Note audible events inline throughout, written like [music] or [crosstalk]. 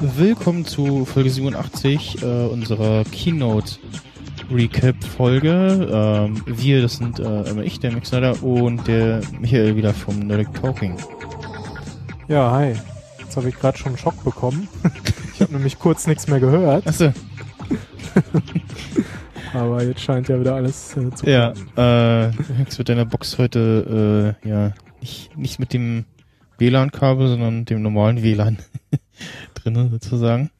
Willkommen zu Folge 87 äh, unserer Keynote Recap Folge. Ähm, wir, das sind äh, immer ich, der Mixer und der Michael wieder vom Nerdic Talking. Ja, hi. Jetzt habe ich gerade schon einen Schock bekommen. [laughs] ich habe nämlich kurz nichts mehr gehört. Achso. [laughs] Aber jetzt scheint ja wieder alles äh, zu Ja, äh, hängst mit deiner Box heute äh, ja nicht, nicht mit dem WLAN-Kabel, sondern dem normalen WLAN [laughs] drinnen sozusagen.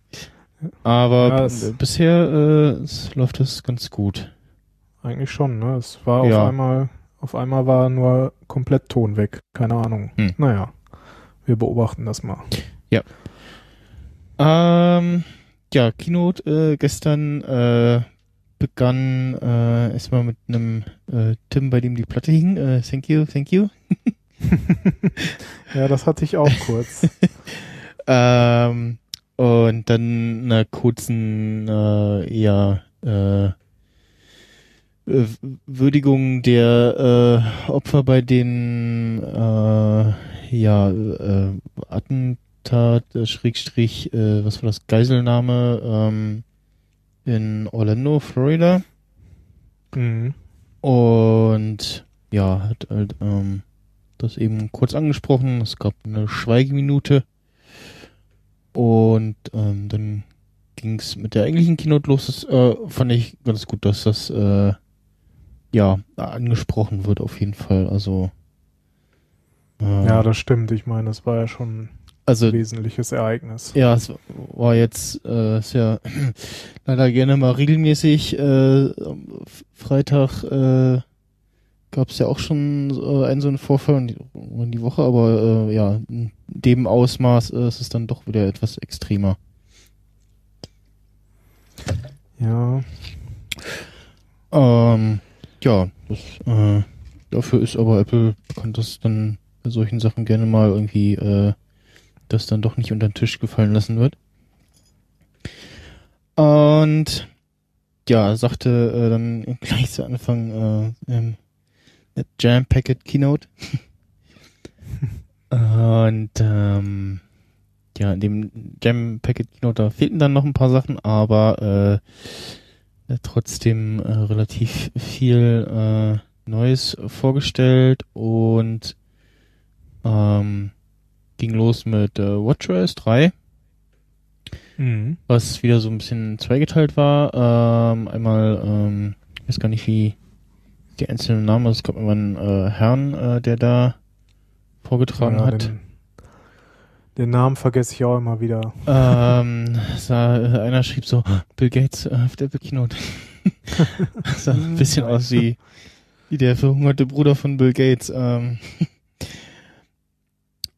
Aber Ja, bisher äh, es läuft es ganz gut. Eigentlich schon, ne? Es war Ja. auf einmal, auf einmal war nur komplett Ton weg. Keine Ahnung. Hm. Naja, wir beobachten das mal. Ähm, ja, Keynote äh, gestern äh, begann äh, erstmal mit einem äh, Tim, bei dem die Platte hing. Äh, thank you, thank you. [laughs] Ja, das hatte ich auch kurz. [laughs] Ähm, und dann einer kurzen, äh, ja, äh, äh, Würdigung der äh, Opfer bei den äh, ja, äh, Attentat, äh, Schrägstrich, äh, was war das, Geiselnahme ähm, in Orlando, Florida. mhm. Und ja, hat halt ähm, das eben kurz angesprochen. Es gab eine Schweigeminute. Und ähm, dann ging es mit der eigentlichen Keynote los. Das äh, fand ich ganz gut, dass das äh, ja angesprochen wird auf jeden Fall. Also äh, Ja, das stimmt. Ich meine, das war ja schon also ein wesentliches Ereignis. ja, es war jetzt äh, ist [clears throat] ja leider gerne mal regelmäßig. Äh, Freitag äh, gab es ja auch schon äh, einen so einen Vorfall und die, und die Woche, aber äh, ja, in dem Ausmaß äh, ist es dann doch wieder etwas extremer. Ja, Ähm, ja, das, äh, dafür ist aber Apple bekannt, dass dann bei solchen Sachen gerne mal irgendwie äh, das dann doch nicht unter den Tisch gefallen lassen wird. Und ja, sagte äh, dann [laughs] gleich zu Anfang äh, ähm, Jam Packet Keynote. [laughs] Und ähm, ja, in dem Jam Packet Keynote da fehlten dann noch ein paar Sachen, aber äh, trotzdem äh, relativ viel äh, Neues vorgestellt und ähm, ging los mit äh, WatchOS 3, mhm. was wieder so ein bisschen zweigeteilt war. Ähm, einmal, ähm, ich weiß gar nicht, wie die einzelnen Namen, es gab immer einen äh, Herrn, äh, der da vorgetragen ja, hat. Den, den Namen vergesse ich auch immer wieder. ähm, [laughs] sah, äh, einer schrieb so, Bill Gates äh, auf der Keynote. [laughs] sah ein bisschen aus wie, wie der verhungerte Bruder von Bill Gates. Ähm, [laughs]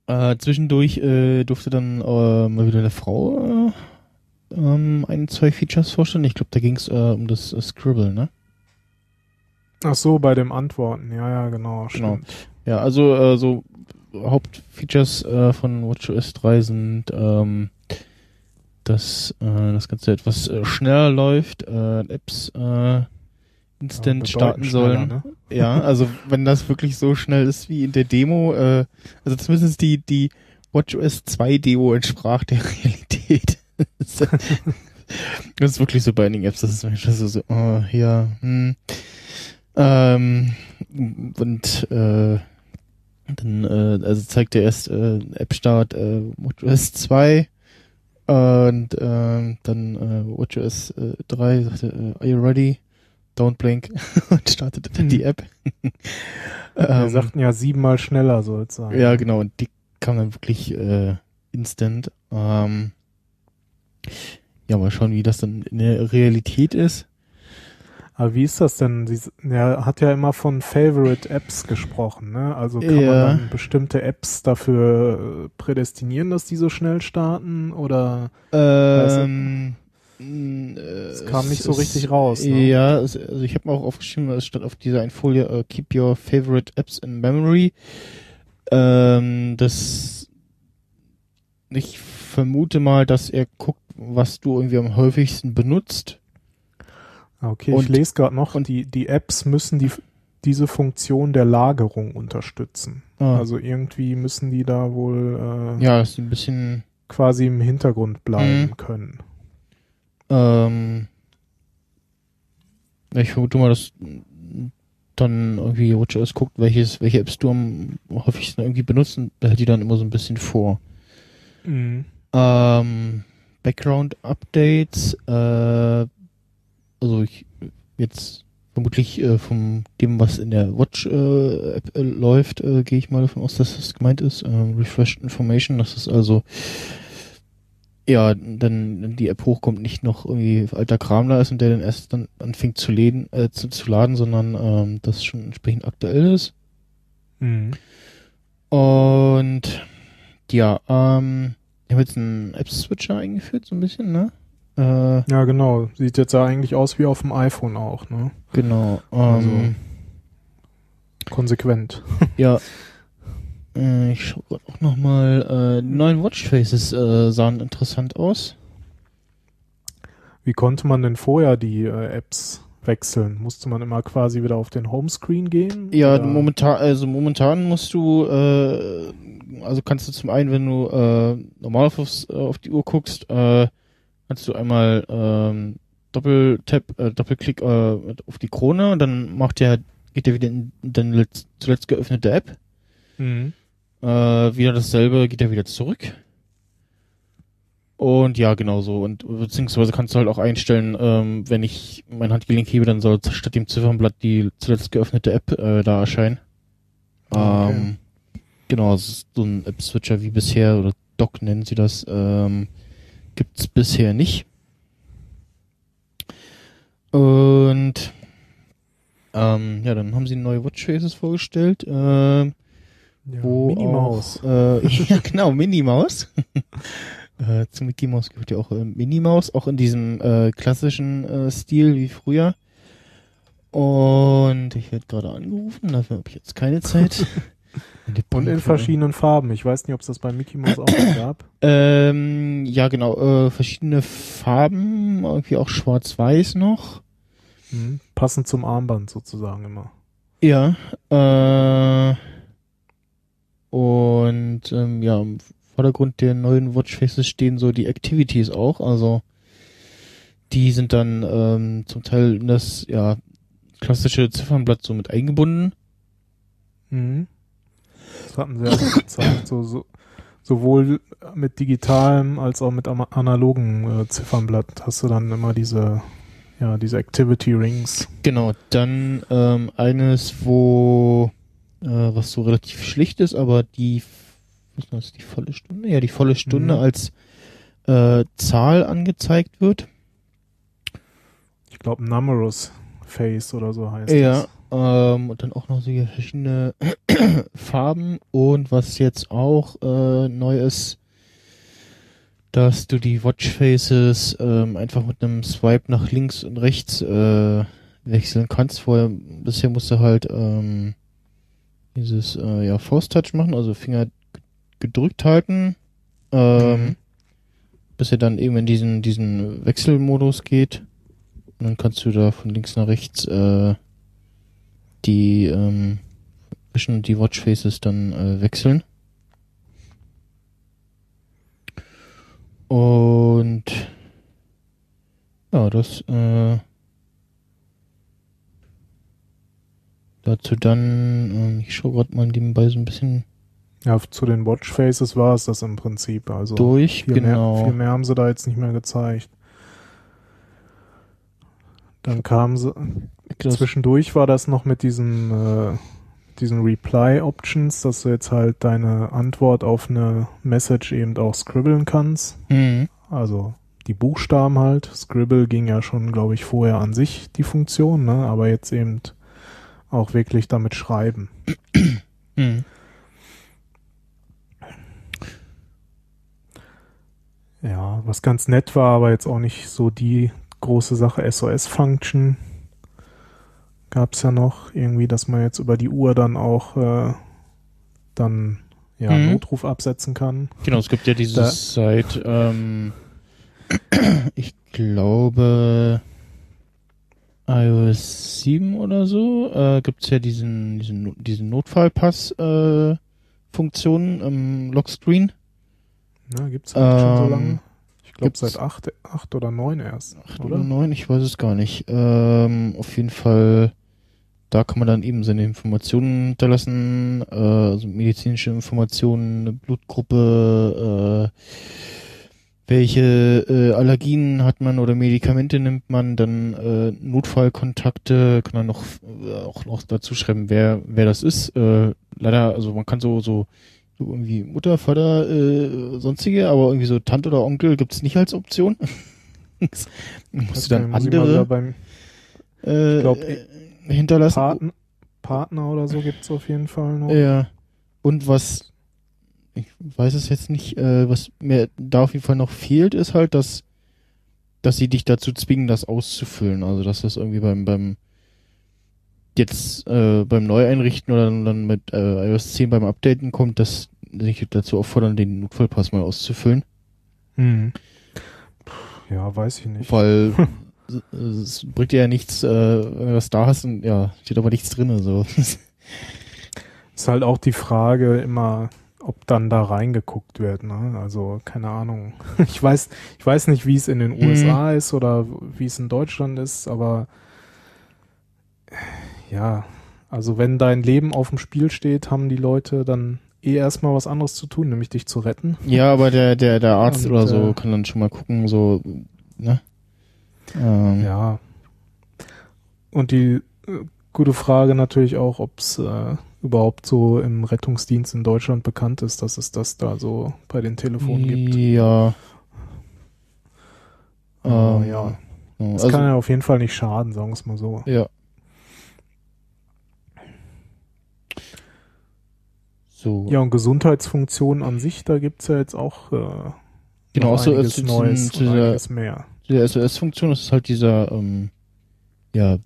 äh, zwischendurch äh, durfte dann äh, mal wieder eine Frau äh, ähm, ein, zwei Features vorstellen. Ich glaube, da ging es äh, um das äh, Scribble, ne? Ach so, bei dem Antworten. Ja, ja, genau. Genau. Ja, also äh, so Hauptfeatures äh, von WatchOS 3 sind, ähm, dass äh, das Ganze etwas äh, schneller läuft, äh, Apps äh, instant Ja, starten sollen. ne? [laughs] Ja, also wenn das wirklich so schnell ist wie in der Demo, äh, also zumindest die, die WatchOS 2 Demo entsprach der [laughs] Realität. das ist wirklich so bei einigen Apps, das ist manchmal so, so oh, ja, hm. Ähm, und äh, dann äh, also zeigt er erst äh, App-Start äh, WatchOS 2 und äh, dann äh, WatchOS äh, 3 sagte, äh, are you ready? Don't blink [laughs] und startete dann die App. [laughs] Wir ähm, sagten ja siebenmal schneller soll es sein. ja, genau, und die kam dann wirklich äh, instant. Ähm, ja, mal schauen, wie das dann in der Realität ist. Aber wie ist das denn? Sie, er hat ja immer von Favorite Apps gesprochen, ne? Also kann Ja. man dann bestimmte Apps dafür äh, prädestinieren, dass die so schnell starten? Oder Ähm, es kam nicht so richtig raus, ne? Ja, es, also ich habe mir auch aufgeschrieben, es stand auf dieser einen Folie, äh, keep your favorite apps in memory. Ähm, das ich vermute mal, dass er guckt, was du irgendwie am häufigsten benutzt Okay, Und- ich lese gerade noch, und- die, die Apps müssen die, diese Funktion der Lagerung unterstützen. Ah, Also irgendwie müssen die da wohl äh, ja, ist ein bisschen quasi im Hintergrund bleiben Mhm. können. Ähm, ich vermute mal, dass dann irgendwie WatchOS guckt, welches, welche Apps du am häufigsten irgendwie benutzen, behält die dann immer so ein bisschen vor. Mhm. Ähm, Background-Updates, äh, also ich jetzt vermutlich äh, von dem, was in der Watch-App äh, läuft, äh, gehe ich mal davon aus, dass das gemeint ist. Ähm, Refreshed Information, dass es also ja, dann die App hochkommt, nicht noch irgendwie alter Kram da ist und der dann erst dann anfängt zu, laden, äh, zu, zu laden, sondern ähm, das schon entsprechend aktuell ist. Mhm. Und ja, ähm, ich habe jetzt einen App-Switcher eingeführt, so ein bisschen, ne? Äh, Ja, genau. Sieht jetzt ja eigentlich aus wie auf dem iPhone auch, ne? genau. Ähm, Also- Konsequent. Ja. [laughs] Äh, ich schau grad auch nochmal. Äh, die neuen Watchfaces äh, sahen interessant aus. Wie konnte man denn vorher die äh, Apps wechseln? Musste man immer quasi wieder auf den Homescreen gehen? Ja, Oder- momentan, also momentan musst du, äh, also kannst du zum einen, wenn du äh, normal auf, äh, auf die Uhr guckst, äh, kannst du einmal ähm, Doppeltap, äh, Doppelklick äh, auf die Krone und dann macht der, geht der wieder in deine letzt, zuletzt geöffnete App. Mhm. Äh, wieder dasselbe, geht er wieder zurück. Und ja, genau so. Und beziehungsweise kannst du halt auch einstellen, ähm, wenn ich mein Handgelenk hebe, dann soll statt dem Ziffernblatt die zuletzt geöffnete App äh, da erscheinen. Ah, okay. Ähm, genau, so ein App-Switcher wie bisher, oder Doc nennen sie das, ähm, gibt's bisher nicht. Und ähm, ja, dann haben sie neue Watchfaces vorgestellt. Ähm, Ja, wo Minnie Maus. Auch, äh, [laughs] ja, genau, Minnie Maus. [laughs] äh, zu Mickey Mouse gehört ja auch äh, Minnie Maus, auch in diesem äh, klassischen äh, Stil wie früher. Und ich werde gerade angerufen, dafür habe ich jetzt keine Zeit. [laughs] Und in verschiedenen Farben. Ich weiß nicht, ob es das bei Mickey Mouse auch noch gab. [clears throat] Ähm, ja, genau, äh, verschiedene Farben, irgendwie auch schwarz-weiß noch. Mhm. Passend zum Armband sozusagen immer. Ja, äh, und ähm, ja, im Vordergrund der neuen Watchfaces stehen so die Activities auch, also die sind dann ähm, zum Teil in das ja klassische Ziffernblatt so mit eingebunden. Mhm. Das hatten sie [coughs] ja auch gezeigt. So, so, sowohl mit digitalem als auch mit analogen äh, Ziffernblatt hast du dann immer diese, ja, diese Activity Rings. Genau, dann ähm, eines, wo äh, was so relativ schlicht ist, aber die was das, die volle Stunde? Ja, die volle Stunde Mhm. als äh, Zahl angezeigt wird. Ich glaube, Numerous Face oder so heißt Ja, das. ähm, und dann auch noch so verschiedene [clears throat] Farben und was jetzt auch äh, neu ist, dass du die Watchfaces ähm, einfach mit einem Swipe nach links und rechts äh, wechseln kannst. Vorher, bisher musst du halt ähm, dieses äh, ja, Force Touch machen, also Finger gedrückt halten, ähm, Mhm. bis er dann eben in diesen, diesen Wechselmodus geht. Und dann kannst du da von links nach rechts äh, die ähm, zwischen die Watchfaces dann äh, wechseln. Und ja, das äh, dazu dann, ähm, ich schaue gerade mal nebenbei so ein bisschen Ja, zu den Watch Faces war es das im Prinzip. Also durch, viel, genau. mehr, viel mehr haben sie da jetzt nicht mehr gezeigt. Dann kamen sie, Das- Zwischendurch war das noch mit diesen, äh, diesen Reply-Options, dass du jetzt halt deine Antwort auf eine Message eben auch scribbeln kannst. Mhm. Also die Buchstaben halt. Scribble ging ja schon, glaube ich, vorher an sich die Funktion, ne? aber jetzt eben auch wirklich damit schreiben. Mhm. [clears throat] Ja, was ganz nett war, aber jetzt auch nicht so die große Sache. SOS-Function gab's ja noch. Irgendwie, dass man jetzt über die Uhr dann auch äh, dann ja, Mhm. Notruf absetzen kann. Genau, es gibt ja dieses seit, ähm, [clears throat] ich glaube, iOS 7 oder so äh, gibt's ja diesen, diesen, diesen Notfallpass-Funktion äh, im Lockscreen. Na, gibt's halt schon so Ähm, lange? Ich glaube seit acht, acht oder neun erst, Acht oder? oder neun, ich weiß es gar nicht. Ähm, auf jeden Fall, da kann man dann eben seine Informationen hinterlassen, äh, also medizinische Informationen, Blutgruppe, äh, welche äh, Allergien hat man oder Medikamente nimmt man, dann äh, Notfallkontakte, kann man noch äh, auch noch dazu schreiben, wer wer das ist. Äh, leider, also man kann so so irgendwie Mutter, Vater, äh, sonstige, aber irgendwie so Tante oder Onkel gibt's nicht als Option. [laughs] musst du dann Muss andere beim äh, glaub, äh, hinterlassen. Partner, Partner oder so gibt's auf jeden Fall noch. Ja. Und was, ich weiß es jetzt nicht, äh, was mir da auf jeden Fall noch fehlt, ist halt, dass, dass sie dich dazu zwingen, das auszufüllen. Also, dass das irgendwie beim, beim, jetzt, äh, beim Neueinrichten oder dann mit äh, iOS 10 beim Updaten kommt, dass sie dich dazu auffordern, den Notfallpass mal auszufüllen. Hm. Ja, weiß ich nicht. Weil es- [laughs] es bringt dir ja nichts, äh, wenn du das da hast und ja, steht aber nichts drin. So. Ist halt auch die Frage immer, ob dann da reingeguckt wird, ne? Also, keine Ahnung. [laughs] Ich weiß, ich weiß nicht, wie es in den Mhm. USA ist oder wie es in Deutschland ist, aber ja, also wenn dein Leben auf dem Spiel steht, haben die Leute dann eh erstmal was anderes zu tun, nämlich dich zu retten. Ja, aber der, der, der Arzt Und, oder so äh, kann dann schon mal gucken, so, ne? Ähm, Ja. Und die äh, gute Frage natürlich auch, ob es äh, überhaupt so im Rettungsdienst in Deutschland bekannt ist, dass es das da so bei den Telefonen gibt. Ja. Aber Ähm, ja, ja, das also, kann ja auf jeden Fall nicht schaden, sagen wir es mal so. ja. So. Ja, und Gesundheitsfunktionen an sich, da gibt's ja jetzt auch äh, Genau, so einiges zu diesem- Neues zu dieser- einiges mehr. Die SOS-Funktion das ist halt dieser, ähm, ja,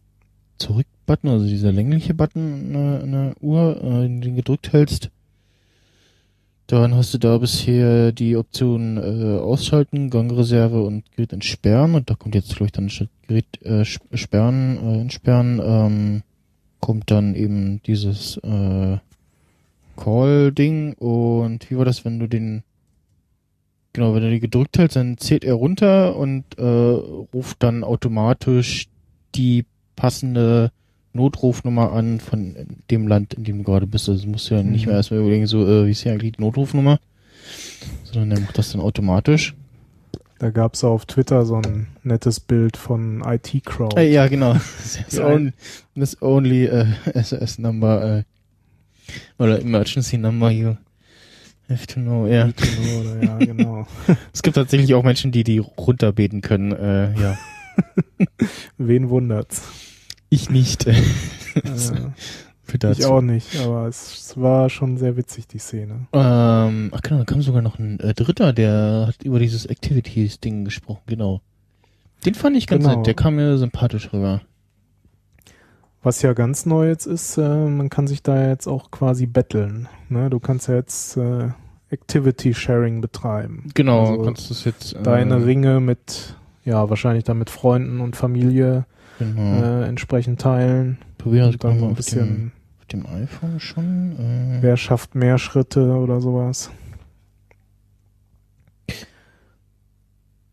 Zurück-Button, also dieser längliche Button in der, in der Uhr, äh, den gedrückt hältst. Dann hast du da bisher die Option äh, ausschalten, Gangreserve und Gerät entsperren. Und da kommt jetzt, ich, dann statt Gerät äh, sp- sperren, äh, entsperren, ähm, kommt dann eben dieses äh, Call-Ding. Und wie war das, wenn du den Genau, wenn du die gedrückt hältst, dann zählt er runter und äh, ruft dann automatisch die passende Notrufnummer an von dem Land, in dem du gerade bist. Also musst du ja nicht Mhm. mehr erstmal überlegen, so, äh, wie ist hier eigentlich die Notrufnummer? Sondern er macht das dann automatisch. Da gab's auf Twitter so ein nettes Bild von IT Crowd. Äh, ja, genau. [laughs] This Ja. only, this only äh, [laughs] SOS number äh, oder Emergency number you have to know, ja. Oder, ja, [laughs] genau. Es gibt tatsächlich auch Menschen, die die runterbeten können, äh, ja. Wen wundert's? Ich nicht. Äh, [laughs] Für ich dazu. auch nicht, aber es, war schon sehr witzig, die Szene. Ähm, ach genau, da kam sogar noch ein äh, Dritter, der hat über dieses Activities-Ding gesprochen, genau. Den fand ich ganz Genau. nett, der kam mir sympathisch rüber. Was ja ganz neu jetzt ist, äh, man kann sich da jetzt auch quasi betteln. Ne? Du kannst ja jetzt äh, Activity Sharing betreiben. Genau, Also kannst du es jetzt. Äh, deine Ringe mit, ja, wahrscheinlich dann mit Freunden und Familie Genau. äh, entsprechend teilen. Probieren dann so ein auf, dem, bisschen, auf dem iPhone schon. Äh, wer schafft mehr Schritte oder sowas.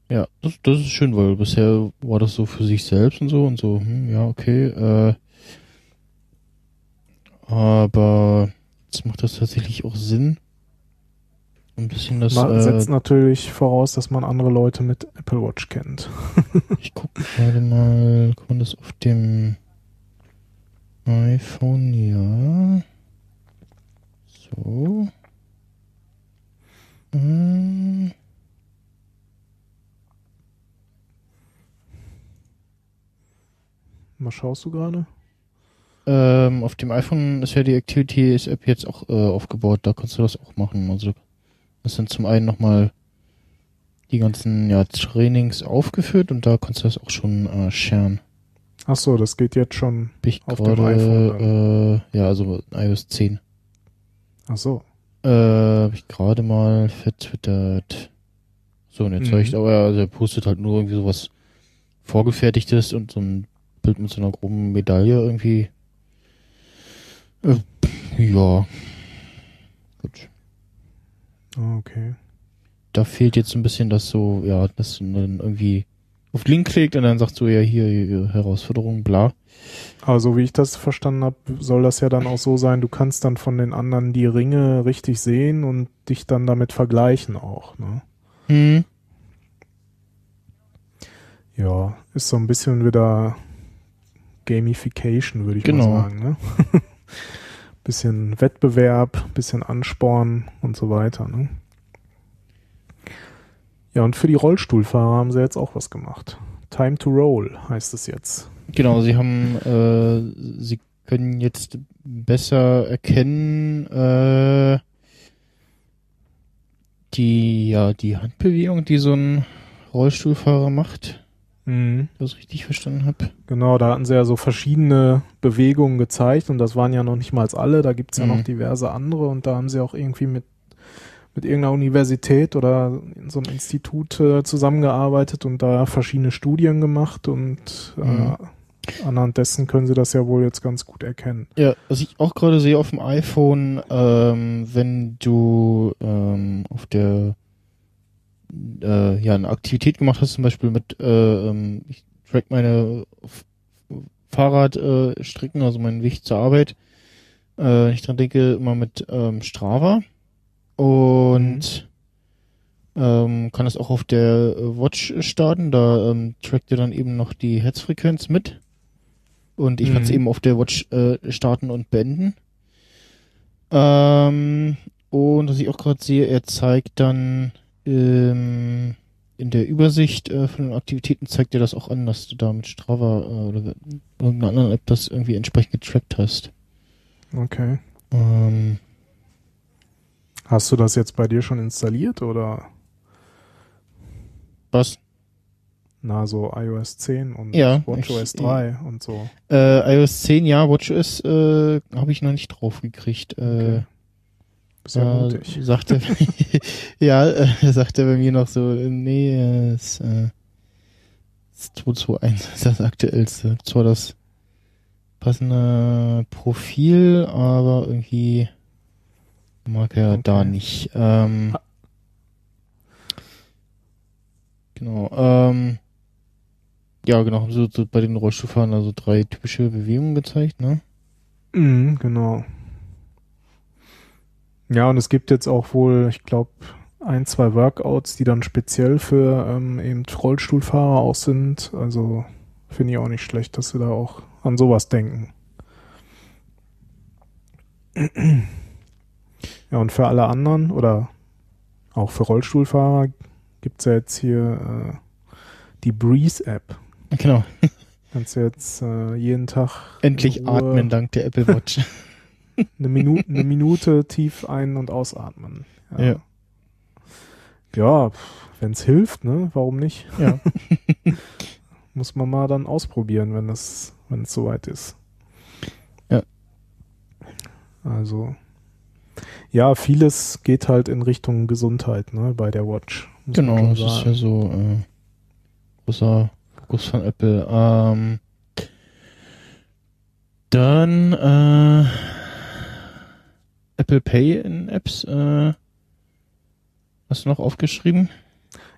Ja, das, das ist schön, weil bisher war das so für sich selbst und so und so, hm, ja, okay, äh, aber jetzt macht das tatsächlich auch Sinn. Ein bisschen das, Man äh, setzt natürlich voraus, dass man andere Leute mit Apple Watch kennt. [laughs] ich gucke gerade mal, kann man das auf dem iPhone, ja. So. Hm. Was schaust du gerade? Ähm, auf dem iPhone ist ja die Activities App jetzt auch äh, aufgebaut, da kannst du das auch machen. Also das sind zum einen nochmal die ganzen ja, Trainings aufgeführt und da kannst du das auch schon äh, sharen. Ach so, das geht jetzt schon. Bin ich Auf dem gerade, äh, ja, also iOS 10. Ach so. Äh, hab ich gerade mal vertwittert. So, und jetzt Mhm. zeigt aber, also er postet halt nur irgendwie sowas Vorgefertigtes und so ein Bild mit so einer groben Medaille irgendwie. Äh, ja. Gut. Okay. Da fehlt jetzt ein bisschen das so, ja, dass man dann irgendwie auf Link klickt und dann sagt so, ja, hier, hier Herausforderung, bla. Aber so wie ich das verstanden habe, soll das ja dann auch so sein, du kannst dann von den anderen die Ringe richtig sehen und dich dann damit vergleichen auch, ne? Hm. Ja, ist so ein bisschen wieder Gamification, würde ich Genau. mal sagen, ne? [laughs] bisschen Wettbewerb, bisschen Ansporn und so weiter, ne? Ja, und für die Rollstuhlfahrer haben sie jetzt auch was gemacht. Time to Roll heißt es jetzt. Genau, sie haben, äh, sie können jetzt besser erkennen, äh, die, ja, die Handbewegung, die so ein Rollstuhlfahrer macht, Mhm. wenn ich das richtig verstanden habe. Genau, da hatten sie ja so verschiedene Bewegungen gezeigt und das waren ja noch nicht mal alle, da gibt's ja Mhm. noch diverse andere und da haben sie auch irgendwie mit, mit irgendeiner Universität oder in so einem Institut äh, zusammengearbeitet und da verschiedene Studien gemacht und Mhm. äh, anhand dessen können sie das ja wohl jetzt ganz gut erkennen. Ja, was ich auch gerade sehe auf dem iPhone, ähm, wenn du ähm, auf der äh, ja eine Aktivität gemacht hast, zum Beispiel mit äh, ähm, ich track meine Fahrradstrecken, äh, also meinen Weg zur Arbeit. Äh, ich dran denke immer mit ähm, Strava und ähm, kann das auch auf der äh, Watch starten. Da ähm, trackt ihr dann eben noch die Herzfrequenz mit. Und ich kann es Mhm. eben auf der Watch äh, starten und beenden. Ähm, und was ich auch gerade sehe, er zeigt dann ähm, in der Übersicht äh, von den Aktivitäten zeigt er das auch an, dass du da mit Strava äh, oder irgendeiner anderen App das irgendwie entsprechend getrackt hast. Okay. Ähm, Hast du das jetzt bei dir schon installiert oder was? na so iOS 10 und Ja, WatchOS ich- 3 und so? Äh, iOS 10, ja, WatchOS äh, habe ich noch nicht drauf gekriegt. Äh, Okay. Bist [laughs] [laughs] ja äh, mutig. sagte, ja, äh, sagte bei mir noch so, nee, es, äh, es 221 ist [laughs] das aktuellste. Zwar das passende Profil, aber irgendwie mag er Okay. da nicht. Ähm, genau, ähm, ja, genau, haben so, so bei den Rollstuhlfahrern also drei typische Bewegungen gezeigt, ne? Mhm, genau. Ja, und es gibt jetzt auch wohl, ich glaube, ein, zwei Workouts, die dann speziell für ähm, eben Rollstuhlfahrer auch sind. Also finde ich auch nicht schlecht, dass sie da auch an sowas denken. [clears throat] Ja, und für alle anderen oder auch für Rollstuhlfahrer gibt's ja jetzt hier äh, die Breeze-App. Genau. Kannst du jetzt äh, jeden Tag Endlich atmen dank der Apple Watch. [laughs] eine Minute, eine Minute tief ein- und ausatmen. Ja. Ja, wenn es hilft, ne? Warum nicht? ja. [laughs] Muss man mal dann ausprobieren, wenn es, wenn es soweit ist. Ja. Also, ja, vieles geht halt in Richtung Gesundheit, ne, bei der Watch. Genau, das ist sagen. ja so äh, großer Fokus von Apple. Ähm, dann äh, Apple Pay in Apps. Äh, hast du noch aufgeschrieben?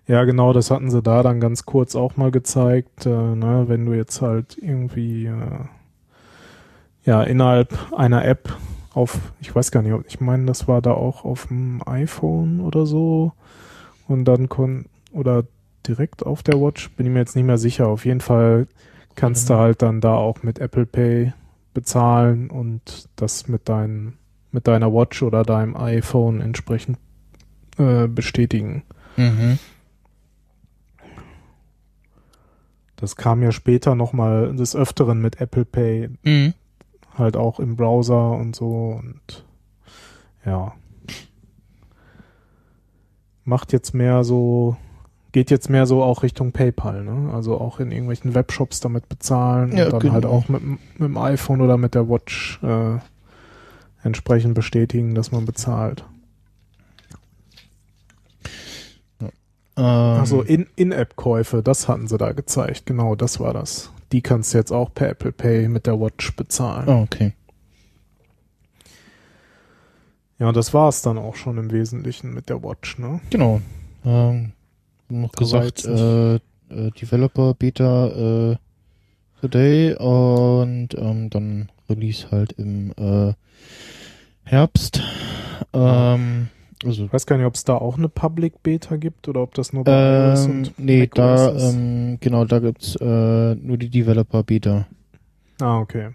Ja, genau, das hatten sie da dann ganz kurz auch mal gezeigt. Äh, ne, wenn du jetzt halt irgendwie äh, ja innerhalb einer App auf, ich weiß gar nicht, ich meine, das war da auch auf dem iPhone oder so und dann kon oder direkt auf der Watch, bin ich mir jetzt nicht mehr sicher. Auf jeden Fall kannst du halt dann da auch mit Apple Pay bezahlen und das mit deinem mit deiner Watch oder deinem iPhone entsprechend äh, bestätigen. Mhm. Das kam ja später nochmal des Öfteren mit Apple Pay, Mhm. halt auch im Browser und so und ja. Macht jetzt mehr so, geht jetzt mehr so auch Richtung PayPal, ne? Also auch in irgendwelchen Webshops damit bezahlen Ja, und dann genau. halt auch mit, mit dem iPhone oder mit der Watch äh, entsprechend bestätigen, dass man bezahlt. Ähm, Also in- In-App-Käufe, das hatten sie da gezeigt, genau, das war das die kannst du jetzt auch per Apple Pay mit der Watch bezahlen. Ah, okay. Ja, das war's dann auch schon im Wesentlichen mit der Watch, ne? Genau. Ähm, noch Da war gesagt, äh, äh, Developer Beta äh, Today und ähm, dann Release halt im äh, Herbst. Ähm, also Ich weiß gar nicht, ob es da auch eine Public Beta gibt oder ob das nur bei iOS ähm, und nee, macOS da ist. ähm, genau, da gibt's äh, nur die Developer Beta. Ah, okay.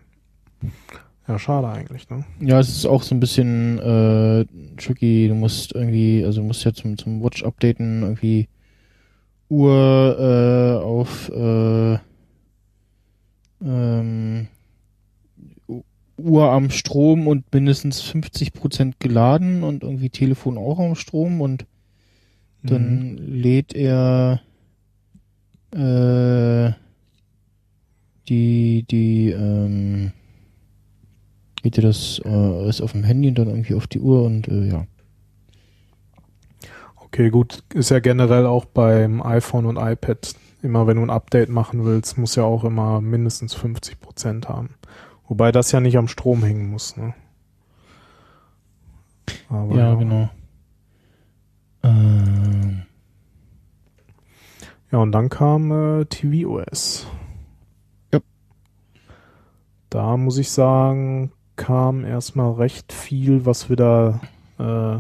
Ja, schade eigentlich, ne? Ja, es ist auch so ein bisschen äh, tricky. Du musst irgendwie, also du musst ja zum, zum Watch updaten, irgendwie Uhr äh, auf äh, ähm, Uhr am Strom und mindestens 50% geladen und irgendwie Telefon auch am Strom und dann lädt er äh, die, die, ähm, geht er das äh, ist auf dem Handy und dann irgendwie auf die Uhr und äh, ja. Okay, gut. Ist ja generell auch beim iPhone und iPad immer, wenn du ein Update machen willst, muss ja auch immer mindestens 50 Prozent haben. Wobei das ja nicht am Strom hängen muss, ne? Aber ja, genau. Ähm, Ja, und dann kam äh, tvOS. Ja. Da muss ich sagen, kam erstmal recht viel, was wieder äh,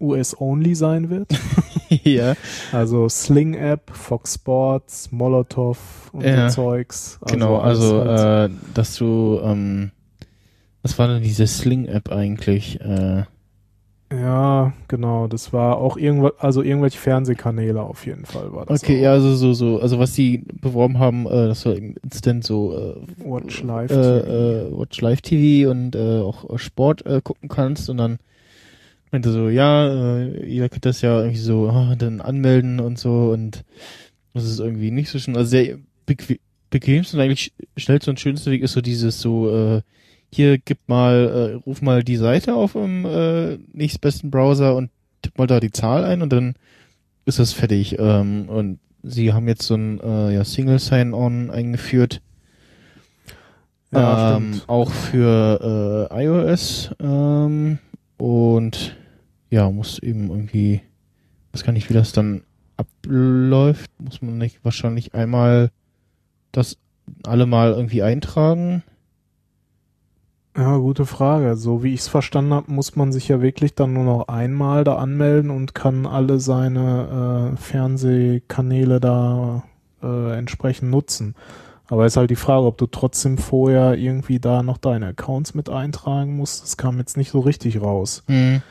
US-only sein wird. [laughs] ja. Also Sling-App, Fox Sports, Molotov und Ja. so Zeugs. genau, alles also halt- äh, dass du ähm, was war denn diese Sling-App eigentlich? Äh, ja, genau, das war auch irgendwas, also irgendwelche Fernsehkanäle auf jeden Fall war das. okay, auch. ja, also so, so, also was die beworben haben, äh, das war instant so äh, Watch Live. äh, TV. äh, Watch Live TV und äh, auch Sport gucken kannst und dann meinte so, ja, äh, ihr könnt das ja irgendwie so ah, dann anmelden und so und das ist irgendwie nicht so schön, also sehr bequem, bequemste und eigentlich schnellste und schönste Weg ist so dieses so, äh, hier gib mal, äh, ruf mal die Seite auf im äh, nächstbesten Browser und tipp mal da die Zahl ein und dann ist das fertig. Ähm, und sie haben jetzt so ein äh, ja, Single Sign-On eingeführt ja, ähm, stimmt. auch für äh, iOS ähm, und ja, muss eben irgendwie, weiß gar nicht, wie das dann abläuft, muss man nicht wahrscheinlich einmal das alle mal irgendwie eintragen. Ja, gute Frage. So wie ich es verstanden habe, muss man sich ja wirklich dann nur noch einmal da anmelden und kann alle seine äh, Fernsehkanäle da äh, entsprechend nutzen. Aber ist halt die Frage, ob du trotzdem vorher irgendwie da noch deine Accounts mit eintragen musst. Das kam jetzt nicht so richtig raus. Hm.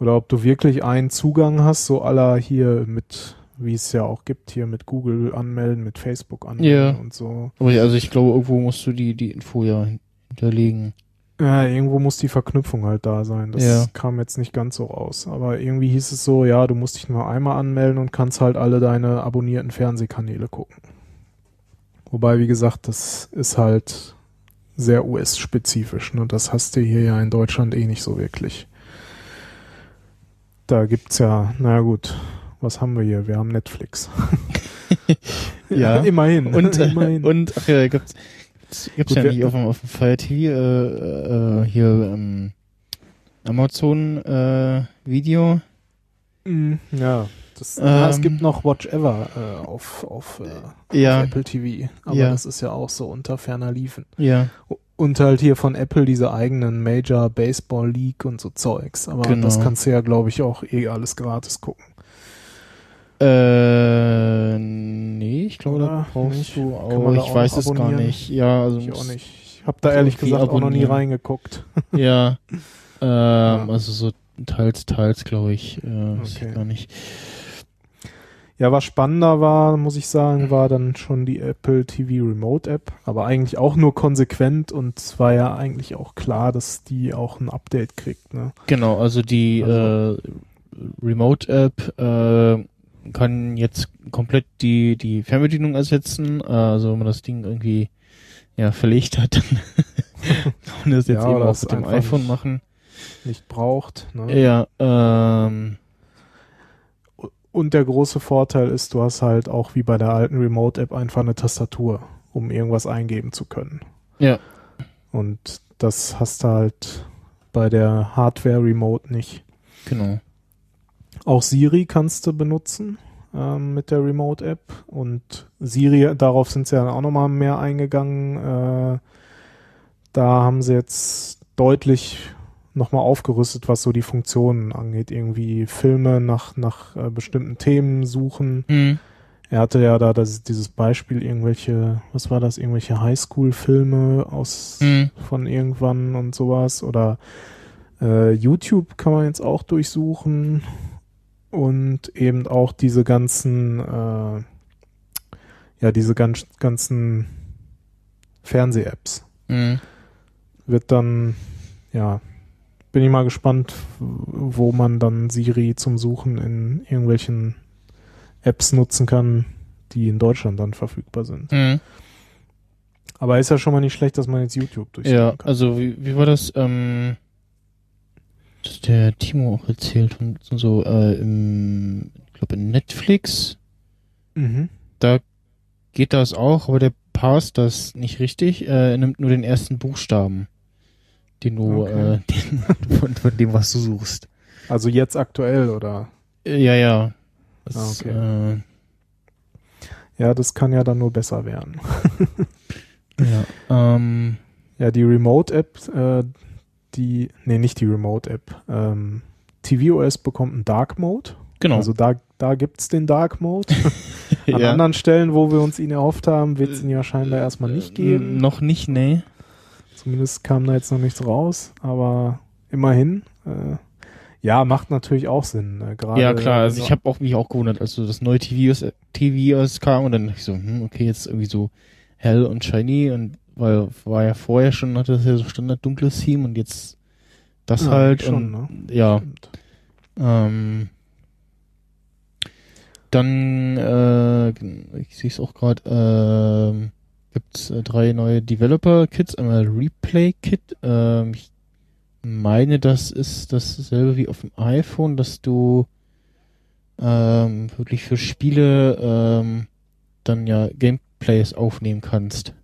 Oder ob du wirklich einen Zugang hast, so aller hier mit, wie es ja auch gibt, hier mit Google anmelden, mit Facebook anmelden Ja. und so. Aber ja, also ich glaube, irgendwo musst du die, die Info ja hinterlegen. Ja, irgendwo muss die Verknüpfung halt da sein. Das Ja. kam jetzt nicht ganz so raus. Aber irgendwie hieß es so, ja, du musst dich nur einmal anmelden und kannst halt alle deine abonnierten Fernsehkanäle gucken. Wobei, wie gesagt, das ist halt sehr US-spezifisch. Ne? Das hast du hier ja in Deutschland eh nicht so wirklich. Da gibt's ja, na gut, was haben wir hier? Wir haben Netflix. [laughs] Ja. [laughs] immerhin. Und, äh, immerhin. und ach ja, gibt's, gibt's Gut, ja nicht auf dem, auf dem Fire TV äh, äh, hier ähm, Amazon äh, Video. Mm, ja, das, Ähm, ja, es gibt noch Watch Ever äh, auf, auf, äh, Ja. auf Apple TV, aber Ja. das ist ja auch so unter ferner Liefen. Ja, Und halt hier von Apple diese eigenen Major Baseball League und so Zeugs, aber Genau. das kannst du ja, glaube ich, auch eh alles gratis gucken. Äh, nee, ich glaube, da brauchst nicht? du auch, ich auch weiß es gar abonnieren? nicht. Ja, also Ich auch nicht. Ich habe da ehrlich gesagt auch noch nie abonnieren. reingeguckt. [laughs] Ja, ähm, Ja. also so teils, teils, glaube ich, äh, weiß Okay. ich gar nicht. Ja, was spannender war, muss ich sagen, war dann schon die Apple TV Remote App, aber eigentlich auch nur konsequent und es war ja eigentlich auch klar, dass die auch ein Update kriegt, ne? Genau, also die Also- äh, Remote-App äh, kann jetzt komplett die die Fernbedienung ersetzen. Äh, Also wenn man das Ding irgendwie ja verlegt hat, [laughs] dann kann man das jetzt Ja, eben auch mit dem iPhone machen. Nicht braucht, ne? Ja, ähm, Und der große Vorteil ist, du hast halt auch wie bei der alten Remote App einfach eine Tastatur. um irgendwas eingeben zu können. Ja. Und das hast du halt bei der Hardware Remote nicht. Genau. Auch Siri kannst du benutzen ähm, mit der Remote App und Siri, darauf sind sie ja auch nochmal mehr eingegangen. Äh, da haben sie jetzt deutlich nochmal aufgerüstet, was so die Funktionen angeht. Irgendwie Filme nach, nach äh, bestimmten Themen suchen. Mhm. Er hatte ja da das, dieses Beispiel, irgendwelche, was war das, irgendwelche Highschool-Filme aus Mhm. von irgendwann und sowas. Oder äh, YouTube kann man jetzt auch durchsuchen. Und eben auch diese ganzen, äh, ja, diese ganz, ganzen Fernseh-Apps. Mhm. Wird dann, ja, bin ich mal gespannt, wo man dann Siri zum Suchen in irgendwelchen Apps nutzen kann, die in Deutschland dann verfügbar sind. Mhm. Aber ist ja schon mal nicht schlecht, dass man jetzt YouTube durchsuchen Ja, kann. also wie, wie war das? Ähm, das hat der Timo auch erzählt von so äh, im, ich glaube in Netflix Mhm. geht das auch, aber der parst das nicht richtig. Äh, er nimmt nur den ersten Buchstaben, den du Okay. äh, [laughs] den, von, von dem was du suchst. Also jetzt aktuell, oder? Äh, ja, ja. Das, Ah, okay. äh, Ja, das kann ja dann nur besser werden. [laughs] ja. Ähm, Ja, die Remote-App, äh, die, nee, nicht die Remote-App, ähm, tvOS bekommt einen Dark Mode. genau. Also da, da gibt's den Dark Mode. [laughs] An Ja. anderen Stellen, wo wir uns ihn erhofft haben, wird es ihn ja scheinbar erstmal nicht Äh, geben. Noch nicht, nee. Zumindest kam da jetzt noch nichts raus, aber immerhin. Äh, ja, macht natürlich auch Sinn. Äh, gerade Ja, klar. Also ich habe auch mich auch gewundert, als so das neue TVOS, TVOS kam und dann dachte ich so, hm, okay, jetzt irgendwie so hell und shiny und weil war ja vorher schon, hatte das ja so Standard dunkles Theme und jetzt das Ja, halt schon, und ne? ja, Stimmt. ähm, dann, äh, ich sehe es auch gerade, ähm, gibt's äh, drei neue Developer-Kits. Einmal Replay-Kit. Ähm, ich meine, das ist dasselbe wie auf dem iPhone, dass du ähm, wirklich für Spiele ähm, dann ja Gameplays aufnehmen kannst.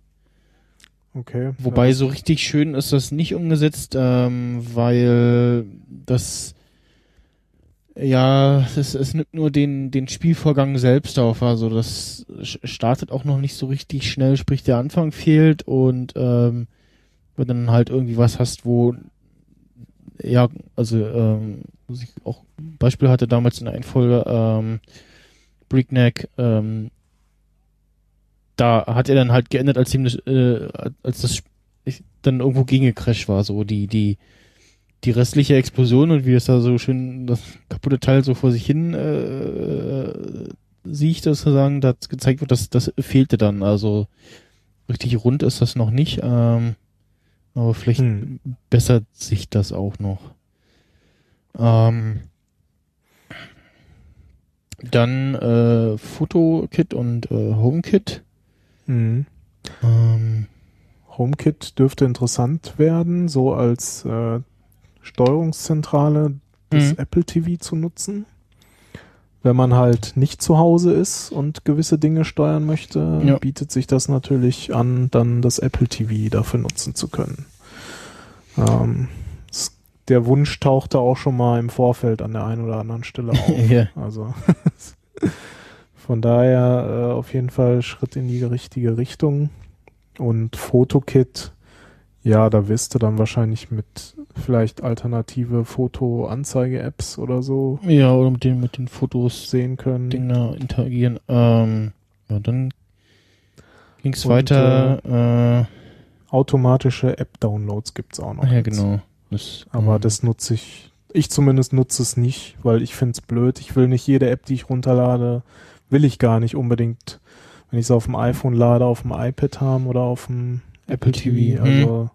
Okay. Wobei ja, so richtig schön ist das nicht umgesetzt, ähm, weil das ja, es, es nimmt nur den, den Spielvorgang selbst auf. Also das startet auch noch nicht so richtig schnell, sprich der Anfang fehlt und ähm, wenn dann halt irgendwie was hast, wo ja, also ähm, was ich auch Beispiel hatte damals in der Einfolge, ähm, Breakneck, ähm, da hat er dann halt geändert, als ihm das, äh, als das ich, dann irgendwo gegengecrashed war, so die, die, die restliche Explosion und wie es da so schön das kaputte Teil so vor sich hin äh, sieht, sozusagen, da gezeigt wird, dass das fehlte dann. Also richtig rund ist das noch nicht, ähm, aber vielleicht Hm. bessert sich das auch noch. Ähm, dann äh, Fotokit und äh, HomeKit. Mhm. Ähm, HomeKit dürfte interessant werden, so als äh, Steuerungszentrale des Mhm. Apple TV zu nutzen. Wenn man halt nicht zu Hause ist und gewisse Dinge steuern möchte, Ja. bietet sich das natürlich an, dann das Apple TV dafür nutzen zu können. Ähm, der Wunsch tauchte auch schon mal im Vorfeld an der einen oder anderen Stelle auf. [laughs] ja. Also [laughs] von daher äh, auf jeden Fall Schritt in die richtige Richtung. Und Fotokit, ja, da wirst du dann wahrscheinlich mit vielleicht alternative Foto-Anzeige-Apps oder so ja, oder mit den, mit den Fotos sehen können. Dinger interagieren. Ähm, ja, dann ging's Und, weiter. Äh, Automatische App-Downloads gibt's auch noch. ja, jetzt. genau. Das, Aber ähm, das nutze ich, ich zumindest nutze es nicht, weil ich finde es blöd. Ich will nicht jede App, die ich runterlade, will ich gar nicht unbedingt, wenn ich es auf dem iPhone lade, auf dem iPad haben oder auf dem Apple TV. TV, Also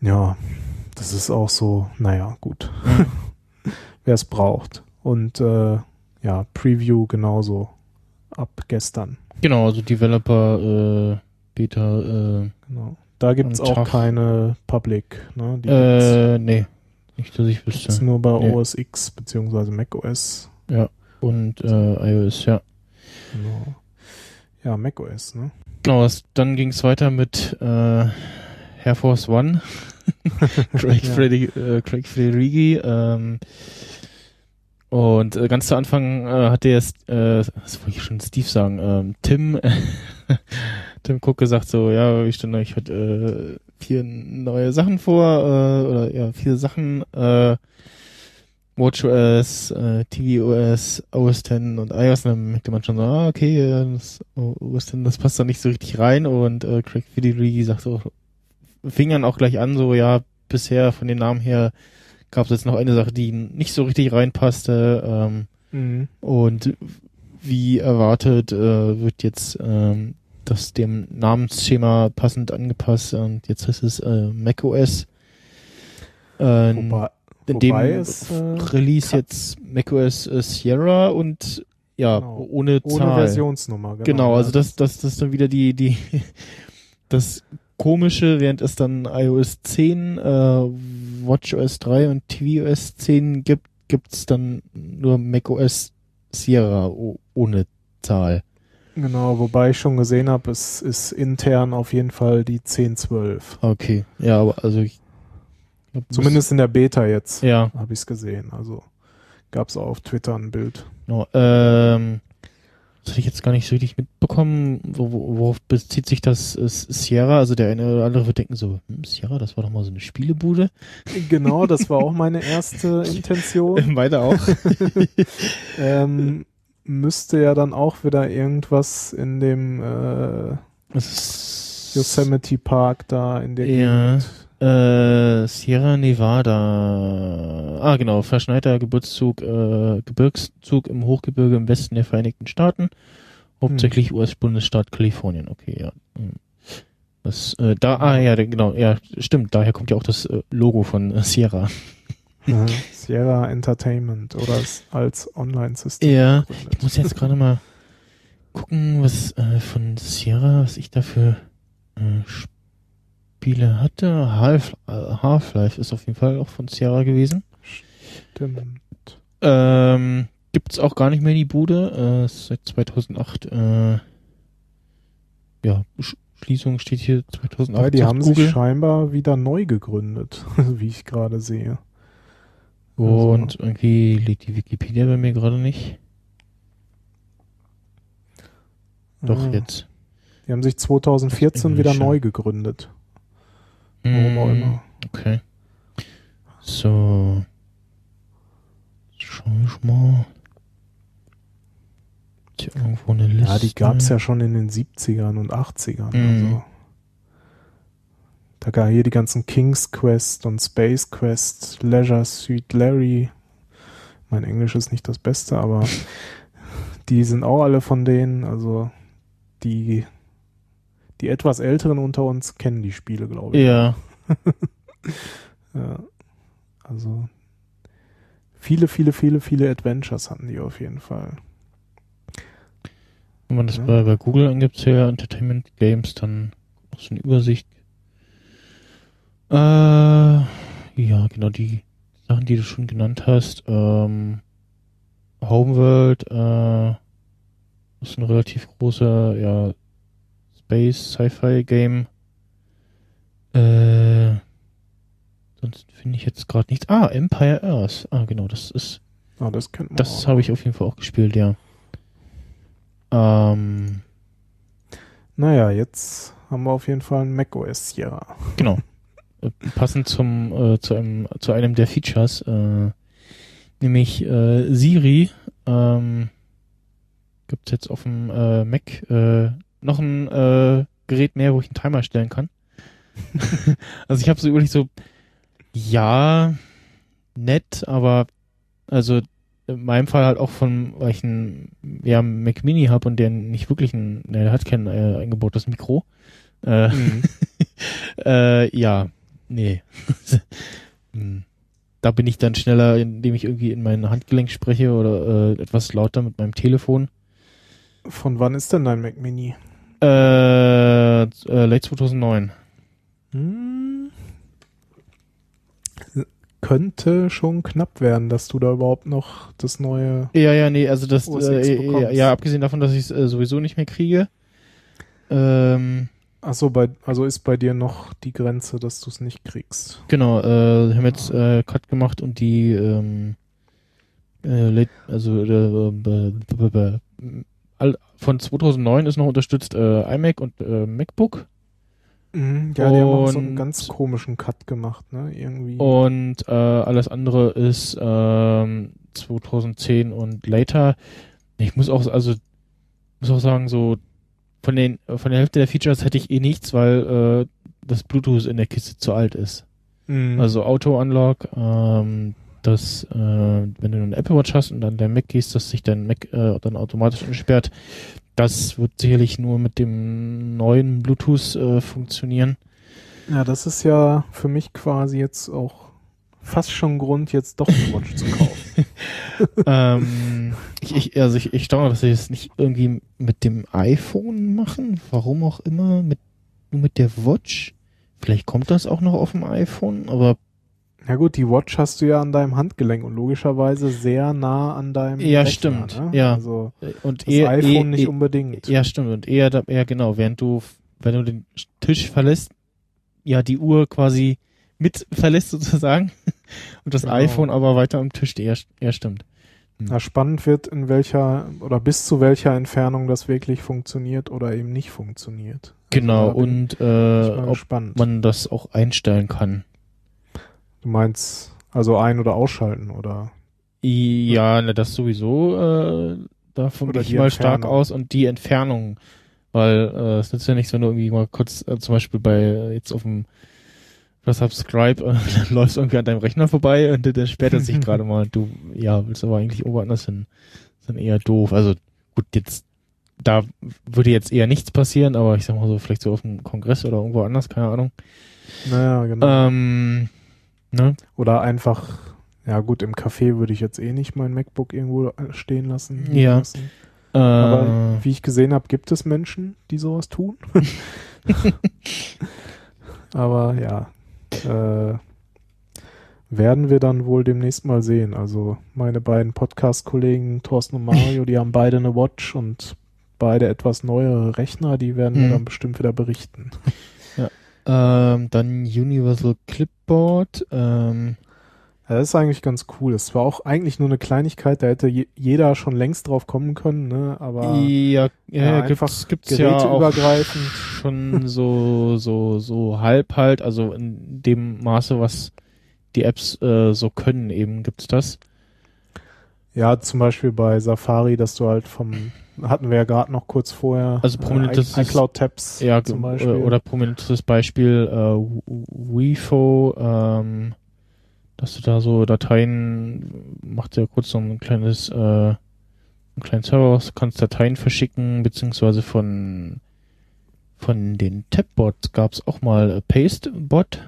ja, das ist auch so, naja, gut. Mhm. [laughs] Wer es braucht. Und äh, ja, Preview genauso ab gestern. Genau, also Developer, äh, Beta, äh, Genau. Da gibt es auch Tag. keine Public. Ne? Die äh, nee. Nicht, dass ich wüsste. nur bei Nee. OS X beziehungsweise Mac OS. Und äh, iOS, ja. Genau. Ja, macOS, ne? Genau, dann ging es weiter mit äh, Air Force One. [laughs] Craig, Ja. Freddy, äh, Craig Federighi. Ähm, und äh, ganz zu Anfang äh, hat der jetzt, äh, was wollte ich schon Steve sagen, ähm, Tim, [laughs] Tim Cook gesagt so, ja, ich stelle euch heute äh, vier neue Sachen vor, äh, oder ja, vier Sachen, äh, WatchOS, äh, tvOS, OS X und iOS, und dann merkte man schon so, ah, okay, äh, das OS X, das passt da nicht so richtig rein und äh, Craig Federighi sagt so, fing dann auch gleich an, so, ja, bisher von den Namen her gab es jetzt noch eine Sache, die nicht so richtig reinpasste, ähm, Mhm. und wie erwartet äh, wird jetzt ähm, das dem Namensschema passend angepasst und jetzt heißt es äh, macOS. Äh, Wobei, in dem es, äh, Release jetzt macOS äh, Sierra und ja, Genau. ohne ohne Zahl. Versionsnummer, genau. Genau, also das, das, das ist dann wieder die, die, [laughs] das Komische, während es dann iOS 10, äh, WatchOS 3 und tvOS 10 gibt, gibt's dann nur macOS Sierra ohne Zahl. Genau, wobei ich schon gesehen habe, es ist intern auf jeden Fall die 1012. Okay, ja, aber also ich glaub, Zumindest in der Beta jetzt ja, habe ich es gesehen. Also gab es auch auf Twitter ein Bild. genau. Ähm, das hatte ich jetzt gar nicht so richtig mitbekommen. Wo, wo, worauf bezieht sich das äh, Sierra? Also der eine oder andere wird denken so, hm, Sierra, das war doch mal so eine Spielebude. [laughs] Genau, das war auch meine erste [laughs] Intention. Weiter auch. [laughs] ähm, müsste ja dann auch wieder irgendwas in dem äh, Yosemite Park da in der Ja. Gegend. Äh, Sierra Nevada. Ah, genau. Verschneiter Geburtszug, äh, Gebirgszug im Hochgebirge im Westen der Vereinigten Staaten. Hauptsächlich US-Bundesstaat Kalifornien. Okay, ja. Hm. Das, äh, da, ah, ja, genau, ja, stimmt. Daher kommt ja auch das äh, Logo von äh, Sierra. Ja, [laughs] Sierra Entertainment oder als Online-System. Ja, gegründet. ich muss jetzt gerade mal gucken, was äh, von Sierra, was ich dafür äh, Spiele hatte. Half, äh, Half-Life ist auf jeden Fall auch von Sierra gewesen. Stimmt. Ähm, gibt's auch gar nicht mehr die Bude. Äh, seit 2008. Äh, ja, Sch Schließung steht hier 2008. Weil die haben Google. sich scheinbar wieder neu gegründet, [laughs] wie ich gerade sehe. Und irgendwie lädt die Wikipedia bei mir gerade nicht. Doch, Ah, jetzt. Die haben sich 2014 wieder neu gegründet. Warum auch Hm, immer. Okay. So. Schau ich mal. Hier irgendwo eine Liste? Ja, die gab's ja schon in den 70ern und 80ern. Mhm. Also. Da gab hier die ganzen King's Quest und Space Quest, Leisure Suit Larry. Mein Englisch ist nicht das Beste, aber [laughs] die sind auch alle von denen. Also die, die etwas Älteren unter uns kennen die Spiele, glaube ich. Ja. [laughs] Ja. Also viele, viele, viele, viele Adventures hatten die auf jeden Fall. Wenn man das Ja. bei, bei Google angibt, ja, Entertainment Games, dann so eine Übersicht. Äh, ja, genau, die Sachen, die du schon genannt hast. Ähm, Homeworld, äh, ist ein relativ großer, ja, Space Sci-Fi Game. Äh, sonst finde ich jetzt gerade nichts. Ah, Empire Earth. Ah, genau, das ist Ah, das kennt man das habe ich auf jeden Fall auch gespielt, ja. Ähm, Naja, jetzt haben wir auf jeden Fall ein macOS Sierra. genau. Äh, Passend zum äh, zu einem zu einem der Features, äh, nämlich äh, Siri, ähm, gibt's jetzt auf dem äh, Mac äh, noch ein äh, Gerät mehr, wo ich einen Timer stellen kann. [laughs] also ich habe so überlegt so, ja, nett, aber also in meinem Fall halt auch von, weil ich einen ja, Mac Mini habe und der nicht wirklich ein, ne, der hat kein äh, eingebautes Mikro. Äh, [laughs] äh, ja, nee. [laughs] Hm. da bin ich dann schneller, indem ich irgendwie in mein Handgelenk spreche oder äh, etwas lauter mit meinem Telefon. Von wann ist denn dein Mac Mini? Äh, äh, late 2009. Hm. Könnte schon knapp werden, dass du da überhaupt noch das neue. Ja, ja, nee, also das, äh, ja, abgesehen davon, dass ich es äh, sowieso nicht mehr kriege, Ähm, Achso, bei, also ist bei dir noch die Grenze, dass du es nicht kriegst. genau, äh, haben jetzt äh, Cut gemacht und die ähm, äh, late- also äh, all- von 2009 ist noch unterstützt äh, iMac und äh, MacBook Mhm, ja, die haben auch so einen Und- ganz komischen Cut gemacht, ne? Irgendwie. und äh, alles andere ist ähm, 2010 und later. Ich muss auch, also muss auch sagen, so von den von der Hälfte der Features hätte ich eh nichts, weil äh, das Bluetooth in der Kiste zu alt ist. Mhm. Also Auto-Unlock, ähm, dass äh, wenn du eine Apple Watch hast und dann dein Mac gehst, dass sich dein Mac äh, dann automatisch entsperrt. Das wird sicherlich nur mit dem neuen Bluetooth äh, funktionieren. ja, das ist ja für mich quasi jetzt auch fast schon Grund, jetzt doch eine Watch zu kaufen. [laughs] [laughs] ähm, ich, ich, also ich, ich staune, dass sie es nicht irgendwie mit dem iPhone machen. Warum auch immer, mit, nur mit der Watch. Vielleicht kommt das auch noch auf dem iPhone, aber Ja gut, die Watch hast du ja an deinem Handgelenk und logischerweise sehr nah an deinem Ja, Rechner, stimmt, Ne? ja. Also und das eher, iPhone eh- nicht eh- unbedingt. Ja, stimmt. Und eher, da- eher genau, während du, wenn du den Tisch verlässt, ja, die Uhr quasi mit verlässt sozusagen [laughs] und das Genau. iPhone aber weiter am Tisch. Ja, ja, stimmt. Na, spannend wird, in welcher oder bis zu welcher Entfernung das wirklich funktioniert oder eben nicht funktioniert. Genau. da bin Und äh, ob gespannt. man das auch einstellen kann. Du meinst also ein- oder ausschalten oder Ja, na, das sowieso, äh, davon gehe ich mal stark Entfernung. aus und die Entfernung, weil äh, es nützt ja nichts, wenn du irgendwie mal kurz, äh, zum Beispiel bei äh, jetzt auf dem das Subscribe, äh, [laughs] dann läufst irgendwie an deinem Rechner vorbei und der, sperrt er sich [laughs] gerade mal. Du, ja, willst aber eigentlich irgendwo anders hin. ist dann eher doof. Also gut, jetzt da würde jetzt eher nichts passieren, aber ich sag mal so, vielleicht so auf dem Kongress oder irgendwo anders, keine Ahnung. naja, genau. Ähm, ne? Oder einfach, ja gut, im Café würde ich jetzt eh nicht mein MacBook irgendwo stehen lassen. Ja. Lassen. Äh, Aber wie ich gesehen habe, gibt es Menschen, die sowas tun. [laughs] Aber ja, äh, werden wir dann wohl demnächst mal sehen. Also meine beiden Podcast-Kollegen Thorsten und Mario, die haben beide eine Watch und beide etwas neuere Rechner, die werden mir Mhm. dann bestimmt wieder berichten. [laughs] Ähm, dann Universal Clipboard. Ähm, Ja, das ist eigentlich ganz cool. Es war auch eigentlich nur eine Kleinigkeit, da hätte je, jeder schon längst drauf kommen können, ne? Aber ja, ja, ja, gibt's, einfach gibt's ja auch geräteübergreifend. schon so, so, so halb halt, also in dem Maße, was die Apps äh, so können, eben gibt's das. Ja, zum Beispiel bei Safari, dass du halt vom, hatten wir ja gerade noch kurz vorher, Also prominentes äh, iCloud Tabs Ja, zum Beispiel. oder, prominentes Beispiel äh, WIFO, ähm, dass du da so Dateien, macht ja kurz so ein kleines, äh, einen kleinen Server aus, kannst Dateien verschicken, beziehungsweise von von den Tabbots gab's auch mal äh, Pastebot.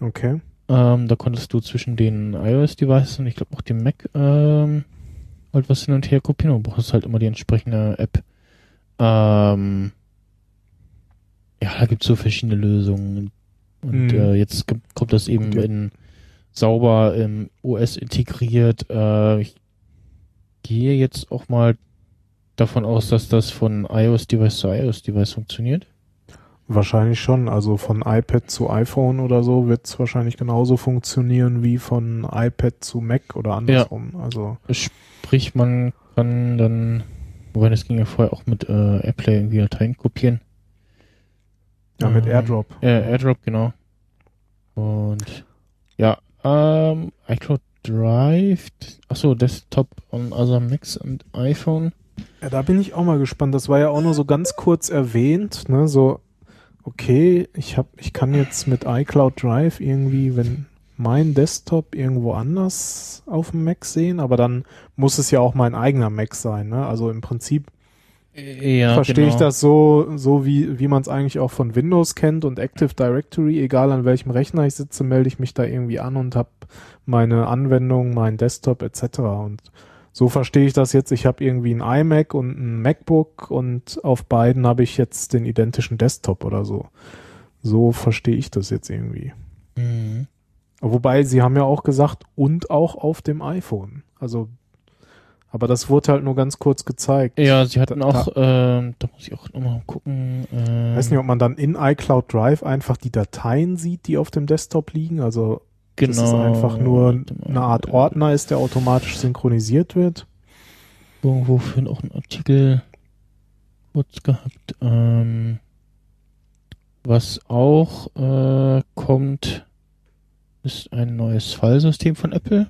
Okay. Ähm, da konntest du zwischen den iOS-Devices und ich glaube auch dem Mac ähm, halt was hin und her kopieren und brauchst halt immer die entsprechende App. Ähm, ja, da gibt's so verschiedene Lösungen. Und Mhm. äh, jetzt kommt das eben ja. in sauber im OS integriert. Äh, ich gehe jetzt auch mal davon aus, dass das von iOS-Device zu iOS-Device funktioniert. Wahrscheinlich schon. Also von iPad zu iPhone oder so wird es wahrscheinlich genauso funktionieren wie von iPad zu Mac oder andersrum. Also Sprich, man kann dann, wobei das ging ja vorher auch mit äh, AirPlay irgendwie Dateien kopieren. ja, mit Ähm, AirDrop. Ja, AirDrop, genau. Und ja, ähm, iCloud Drive, achso, Desktop on other Macs und iPhone. Ja, da bin ich auch mal gespannt. Das war ja auch nur so ganz kurz erwähnt, ne? So, okay, ich hab, ich kann jetzt mit iCloud Drive irgendwie, wenn mein Desktop irgendwo anders auf dem Mac sehen, aber dann muss es ja auch mein eigener Mac sein, ne? Also im Prinzip Ja, verstehe ich genau. das so, so wie, wie man es eigentlich auch von Windows kennt und Active Directory, egal an welchem Rechner ich sitze, melde ich mich da irgendwie an und habe meine Anwendung, mein Desktop etc. Und so verstehe ich das jetzt. Ich habe irgendwie ein iMac und ein MacBook und auf beiden habe ich jetzt den identischen Desktop oder so. So verstehe ich das jetzt irgendwie. Mhm. Wobei, sie haben ja auch gesagt, und auch auf dem iPhone. Also Aber das wurde halt nur ganz kurz gezeigt. Ja, sie hatten auch, da, ähm, da muss ich auch nochmal gucken. Ähm, weiß nicht, ob man dann in iCloud Drive einfach die Dateien sieht, die auf dem Desktop liegen. Also genau. dass es einfach nur eine Art Ordner ist, der automatisch synchronisiert wird. Irgendwo für auch einen Artikel kurz gehabt. Ähm, was auch äh, kommt, ist ein neues Filesystem von Apple.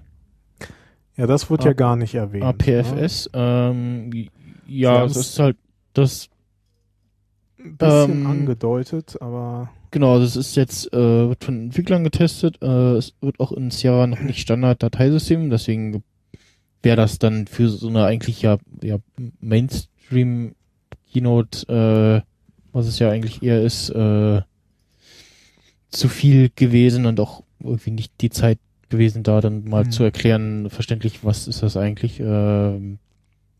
Ja, das wird A ja gar nicht erwähnt. APFS. Ne? Ähm, ja, das ist halt das. Ein bisschen ähm, angedeutet, aber. Genau, das ist jetzt, äh, wird von Entwicklern getestet. Äh, es wird auch in Sierra noch nicht Standard-Dateisystem, deswegen wäre das dann für so eine eigentlich ja, ja Mainstream-Keynote, äh, was es ja eigentlich eher ist, äh, zu viel gewesen und auch irgendwie nicht die Zeit gewesen, da dann mal mhm. zu erklären, verständlich, was ist das eigentlich. Äh,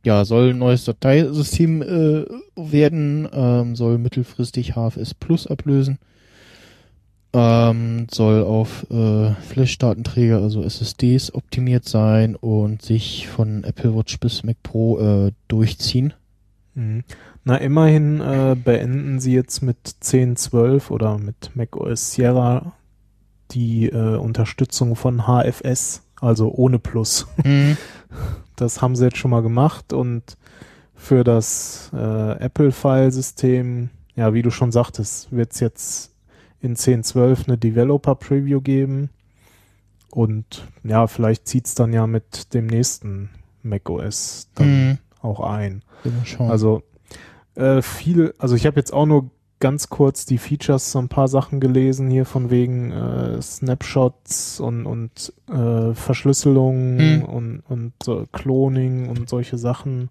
ja, soll ein neues Dateisystem äh, werden, ähm, soll mittelfristig HFS Plus ablösen, ähm, soll auf äh, Flash-Datenträger, also SSDs, optimiert sein und sich von Apple Watch bis Mac Pro äh, durchziehen. Mhm. Na, immerhin äh, beenden sie jetzt mit 10.12 oder mit Mac OS Sierra die äh, Unterstützung von HFS, also ohne Plus. Mhm. [laughs] Das haben sie jetzt schon mal gemacht und für das äh, Apple-File-System, ja, wie du schon sagtest, wird es jetzt in 10.12 eine Developer-Preview geben und ja, vielleicht zieht es dann ja mit dem nächsten macOS dann mhm. auch ein. Also äh, viel, also ich habe jetzt auch nur ganz kurz die Features, so ein paar Sachen gelesen hier von wegen äh, Snapshots und, und äh, Verschlüsselung hm. und, und so Cloning und solche Sachen.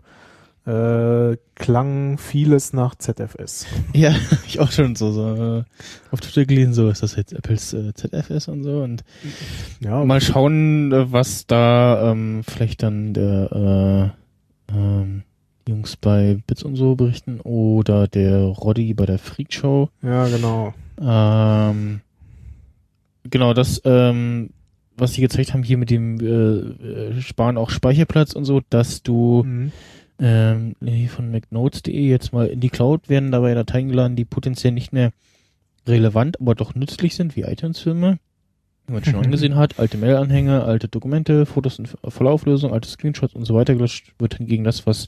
Äh, klang vieles nach ZFS. Ja, [laughs] ich auch schon so, so äh, auf Twitter gelesen, so ist das jetzt Apples äh, ZFS und so und ja, mal schauen, äh, was da ähm, vielleicht dann der äh, ähm, Jungs bei Bits und so berichten oder der Roddy bei der Freak Show. Ja, genau. Ähm, genau, das, ähm, was sie gezeigt haben hier mit dem äh, äh Sparen auch Speicherplatz und so, dass du mhm. ähm, von McNotes.de jetzt mal in die Cloud werden dabei Dateien geladen, die potenziell nicht mehr relevant, aber doch nützlich sind, wie iTunes-Filme wie man schon [laughs] angesehen hat, alte Mail-Anhänge, alte Dokumente, Fotos in voller Auflösung, alte Screenshots und so weiter gelöscht, wird hingegen das, was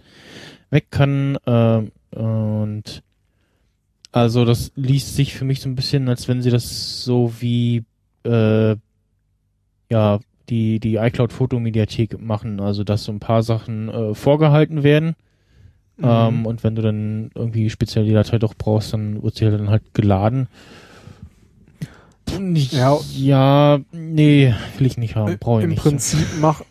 weg kann. Äh, und also das liest sich für mich so ein bisschen, als wenn sie das so wie äh, ja die die iCloud Fotomediathek machen, also dass so ein paar Sachen äh, vorgehalten werden. Mhm. Ähm, und wenn du dann irgendwie speziell die Datei doch brauchst, dann wird sie halt dann halt geladen. Ja, ja, nee, will ich nicht haben, brauche ich Im nicht. Im Prinzip [laughs] mach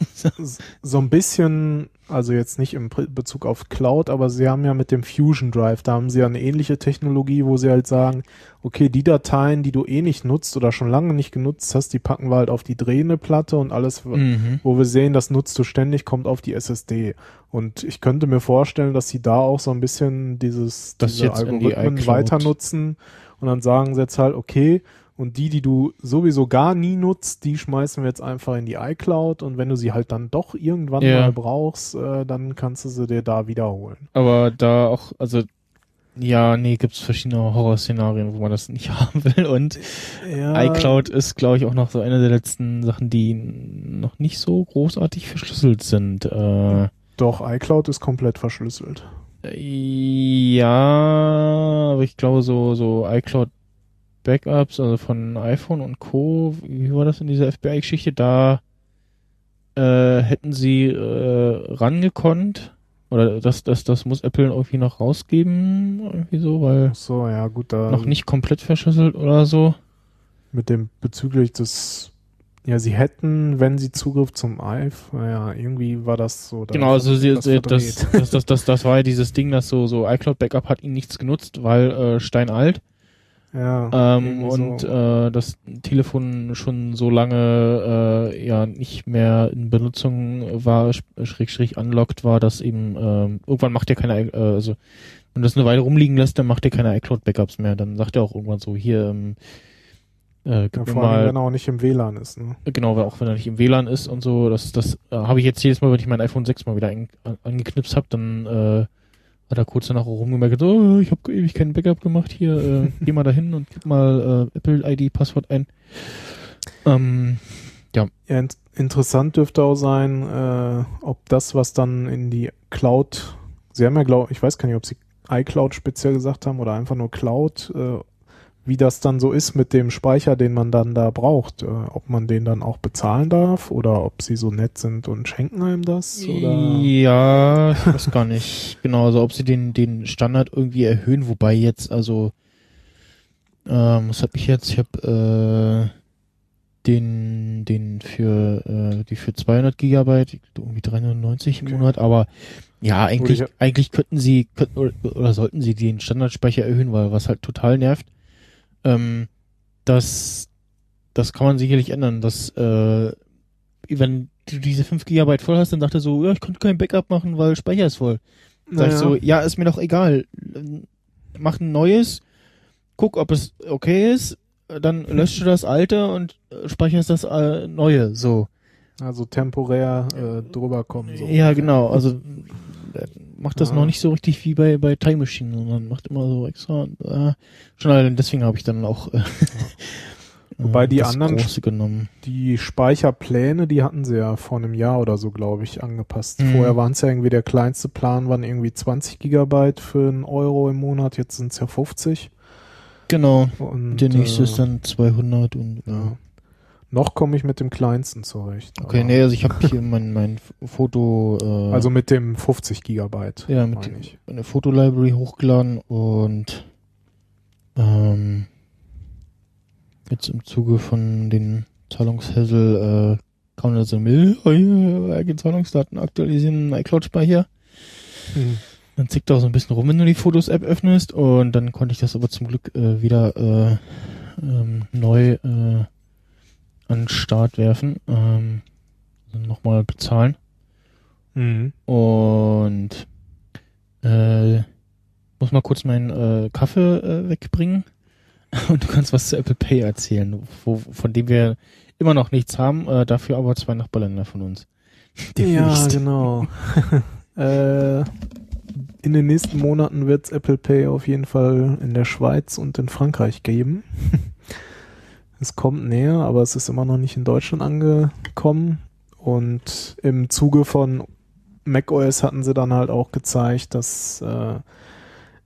so ein bisschen, also jetzt nicht im Bezug auf Cloud, aber sie haben ja mit dem Fusion Drive, da haben sie ja eine ähnliche Technologie, wo sie halt sagen, okay, die Dateien, die du eh nicht nutzt oder schon lange nicht genutzt hast, die packen wir halt auf die drehende Platte und alles, mhm. wo wir sehen, das nutzt du ständig, kommt auf die SSD. Und ich könnte mir vorstellen, dass sie da auch so ein bisschen dieses, das diese Algorithmen die weiter nutzen und dann sagen sie jetzt halt, okay, und die, die du sowieso gar nie nutzt, die schmeißen wir jetzt einfach in die iCloud. Und wenn du sie halt dann doch irgendwann ja. mal brauchst, äh, dann kannst du sie dir da wiederholen. Aber da auch, also ja, nee, gibt's verschiedene Horrorszenarien, wo man das nicht [laughs] haben will. Und ja. iCloud ist, glaube ich, auch noch so eine der letzten Sachen, die noch nicht so großartig verschlüsselt sind. Äh, Doch, iCloud ist komplett verschlüsselt. Ja, aber ich glaube so, so iCloud Backups, also von iPhone und Co. Wie war das in dieser FBI-Geschichte? Da äh, hätten sie äh, rangekonnt. Oder das, das, das muss Apple irgendwie noch rausgeben, irgendwie so, weil so, ja, gut, da noch nicht komplett verschlüsselt oder so. Mit dem bezüglich des ja, sie hätten, wenn sie Zugriff zum iPhone, ja, irgendwie war das so. Da genau, also sie, das, das, das, das, das, das war ja dieses Ding, dass so, so iCloud Backup hat ihnen nichts genutzt, weil äh, steinalt. Ja, ähm, und so. äh, das Telefon schon so lange äh, ja nicht mehr in Benutzung war, schräg schräg unlocked war, dass eben ähm, irgendwann macht er keine, äh, also wenn das eine Weile rumliegen lässt, dann macht er keine iCloud Backups mehr. Dann sagt er auch irgendwann so hier, ähm, Äh, ja, gib mir vor allem, mal, wenn er auch nicht im WLAN ist. Ne? genau, auch wenn er nicht im WLAN ist und so, das, das äh, habe ich jetzt jedes Mal, wenn ich mein iPhone 6 mal wieder an, angeknipst habe, dann äh, hat er kurz danach rumgemerkt, oh, ich habe ewig kein Backup gemacht hier, äh, [laughs] geh mal dahin und gib mal äh, Apple-ID-Passwort ein. Ähm, Ja, in interessant dürfte auch sein, äh, ob das, was dann in die Cloud, sie haben ja, glaub, ich weiß gar nicht, ob sie iCloud speziell gesagt haben oder einfach nur Cloud, äh, wie das dann so ist mit dem Speicher, den man dann da braucht, äh, ob man den dann auch bezahlen darf oder ob sie so nett sind und schenken einem das oder Ja, ich weiß gar nicht. [laughs] Genau, also ob sie den, den Standard irgendwie erhöhen, wobei jetzt, also, ähm, was hab ich jetzt? Ich habe äh, den, den für, äh, die für 200 Gigabyte, irgendwie 390 im Okay. Monat, aber ja, eigentlich, ich- eigentlich könnten sie, könnten, oder, oder sollten sie den Standardspeicher erhöhen, weil was halt total nervt, ähm, das, das kann man sicherlich ändern, dass, äh, wenn du diese 5 Gigabyte voll hast, dann dachte er so, ja, ich konnte kein Backup machen, weil Speicher ist voll. Sag ich Naja. so, ja, ist mir doch egal. Mach ein neues, guck, ob es okay ist, dann löscht du das alte und äh, speicherst das äh, neue, so. Also temporär äh, drüber kommen. So. Ja, genau, also äh, macht das Ja. noch nicht so richtig wie bei, bei Time Machine, sondern macht immer so extra, äh, schon allein deswegen habe ich dann auch äh, [laughs] Wobei äh, die das anderen-. Die Speicherpläne, die hatten sie ja vor einem Jahr oder so, glaube ich, angepasst. Mhm. Vorher waren es ja irgendwie, der kleinste Plan waren irgendwie 20 Gigabyte für einen Euro im Monat, jetzt sind es ja 50. Genau, Und, der nächste äh, ist dann 200 und Ja. Noch komme ich mit dem kleinsten zurecht. Okay, nee, also ich habe hier mein, mein Foto, äh, Also mit dem 50 Gigabyte. ja, mit ich. eine Fotolibrary hochgeladen und ähm, jetzt im Zuge von den Zahlungshässel äh, kam da so hier, eigene Zahlungsdaten aktualisieren, iCloud-Speicher. Mhm. Dann zickt auch so ein bisschen rum, wenn du die Fotos-App öffnest und dann konnte ich das aber zum Glück äh, wieder äh, ähm, neu äh, an den Start werfen. Ähm, nochmal bezahlen. Mhm. Und äh, muss mal kurz meinen äh, Kaffee äh, wegbringen. [laughs] Und du kannst was zu Apple Pay erzählen, wo, von dem wir immer noch nichts haben, äh, dafür aber zwei Nachbarländer von uns. [laughs] Ja, genau. [laughs] äh, in den nächsten Monaten wird es Apple Pay auf jeden Fall in der Schweiz und in Frankreich geben. Es kommt näher, aber es ist immer noch nicht in Deutschland angekommen. Und im Zuge von macOS hatten sie dann halt auch gezeigt, dass äh,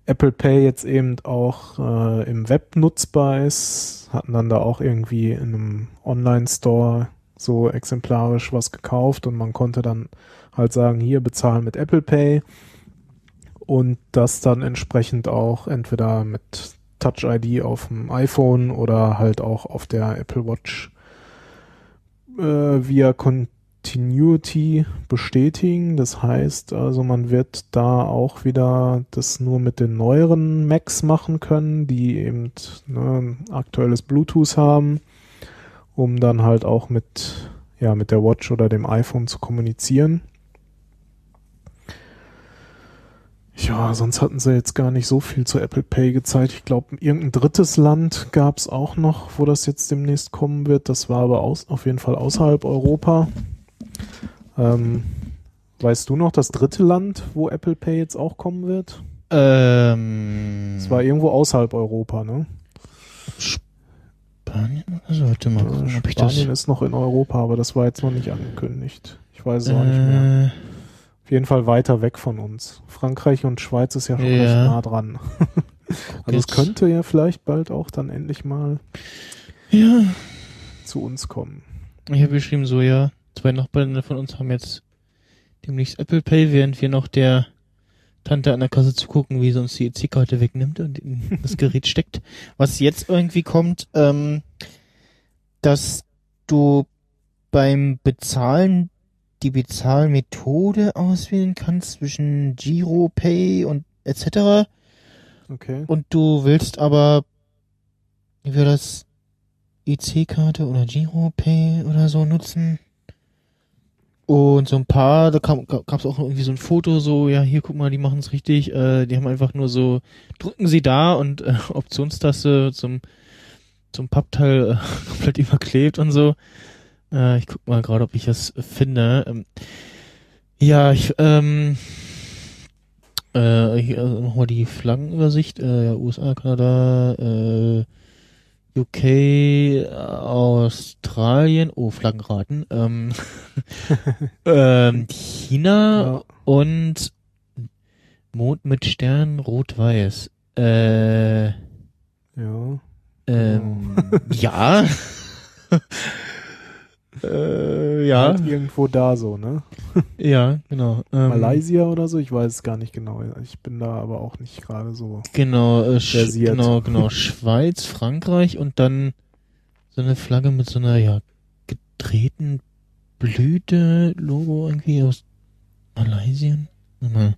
Apple Pay jetzt eben auch äh, im Web nutzbar ist. Hatten dann da auch irgendwie in einem Online-Store so exemplarisch was gekauft und man konnte dann halt sagen, hier bezahlen mit Apple Pay und das dann entsprechend auch entweder mit Touch ID auf dem iPhone oder halt auch auf der Apple Watch äh, via Continuity bestätigen. Das heißt also, man wird da auch wieder das nur mit den neueren Macs machen können, die eben ne, aktuelles Bluetooth haben, um dann halt auch mit ja mit der Watch oder dem iPhone zu kommunizieren. Ja, sonst hatten sie jetzt gar nicht so viel zu Apple Pay gezeigt. Ich glaube, irgendein drittes Land gab es auch noch, wo das jetzt demnächst kommen wird. Das war aber aus, auf jeden Fall außerhalb Europa. Ähm, weißt du noch das dritte Land, wo Apple Pay jetzt auch kommen wird? Ähm, Es war irgendwo außerhalb Europa, ne? Spanien oder so? Warte mal, das... Spanien ist noch in Europa, aber das war jetzt noch nicht angekündigt. Ich weiß es auch nicht mehr. Auf jeden Fall weiter weg von uns. Frankreich und Schweiz ist ja schon Ja. recht nah dran. [laughs] Also es könnte ja vielleicht bald auch dann endlich mal Ja, zu uns kommen. ich habe geschrieben so, ja, zwei Nachbarländer von uns haben jetzt demnächst Apple Pay, während wir noch der Tante an der Kasse zugucken, wie sie uns die EC-Karte wegnimmt und in [laughs] das Gerät steckt. Was jetzt irgendwie kommt, ähm, dass du beim Bezahlen die Bezahlmethode auswählen kannst zwischen Giro Pay und etc. Okay. Und du willst aber wie wir das EC-Karte oder Giropay oder so nutzen. Und so ein paar, da kam gab's auch irgendwie so ein Foto, so, ja, hier guck mal, die machen es richtig. Äh, die haben einfach nur so, drücken sie da und äh, Optionstaste zum zum Pappteil äh, [laughs] komplett überklebt und so. Äh, ich guck mal gerade, ob ich das finde. Ähm, ja, ich, ähm, äh, hier also nochmal die Flaggenübersicht. Äh, ja, USA, Kanada, äh, UK, Australien, oh, Flaggenraten, ähm, [laughs] ähm, China Ja. und Mond mit Stern, rot-weiß. Äh, Ja. ähm, ja. [laughs] [laughs] äh, ja, Halt irgendwo da so, ne? [laughs] ja, genau. Ähm, Malaysia oder so, ich weiß es gar nicht genau. Ich bin da aber auch nicht gerade so. Genau, äh, genau, genau. [laughs] Schweiz, Frankreich und dann so eine Flagge mit so einer, ja, gedrehten Blüte-Logo irgendwie aus Malaysia. Mal.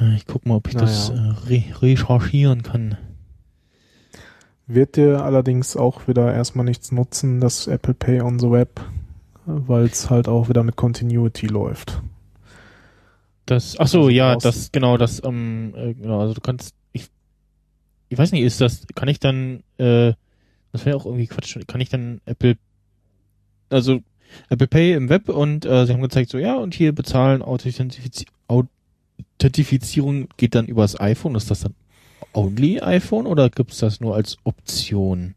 Äh, Ich guck mal, ob ich das äh, Naja. re recherchieren kann. Wird dir allerdings auch wieder erstmal nichts nutzen, das Apple Pay on the Web, weil es halt auch wieder mit Continuity läuft. Das, ach so, Also ja, das, genau, das, ähm, äh, genau, also du kannst, ich, ich weiß nicht, ist das, kann ich dann, äh, das wäre auch irgendwie Quatsch, kann ich dann Apple, also Apple Pay im Web und äh, sie haben gezeigt, so, ja, und hier bezahlen, Authentifizi Authentifizierung geht dann übers iPhone, ist das dann only iPhone oder gibt's das nur als Option?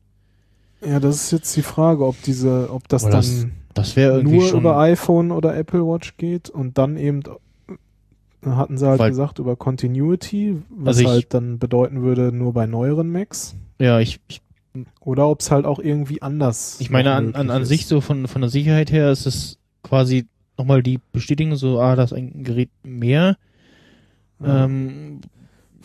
Ja, das ist jetzt die Frage, ob diese, ob das Oder dann das Das nur über iPhone oder Apple Watch geht und dann eben äh, hatten sie halt Weil- gesagt über Continuity, was Also ich- halt dann bedeuten würde nur bei neueren Macs. ja, ich, ich Oder ob es halt auch irgendwie anders. Ich meine, an, an, an ist. sich so von, von der Sicherheit her ist es quasi nochmal die Bestätigung, so, ah, das ist ein Gerät mehr. Ja. Ähm,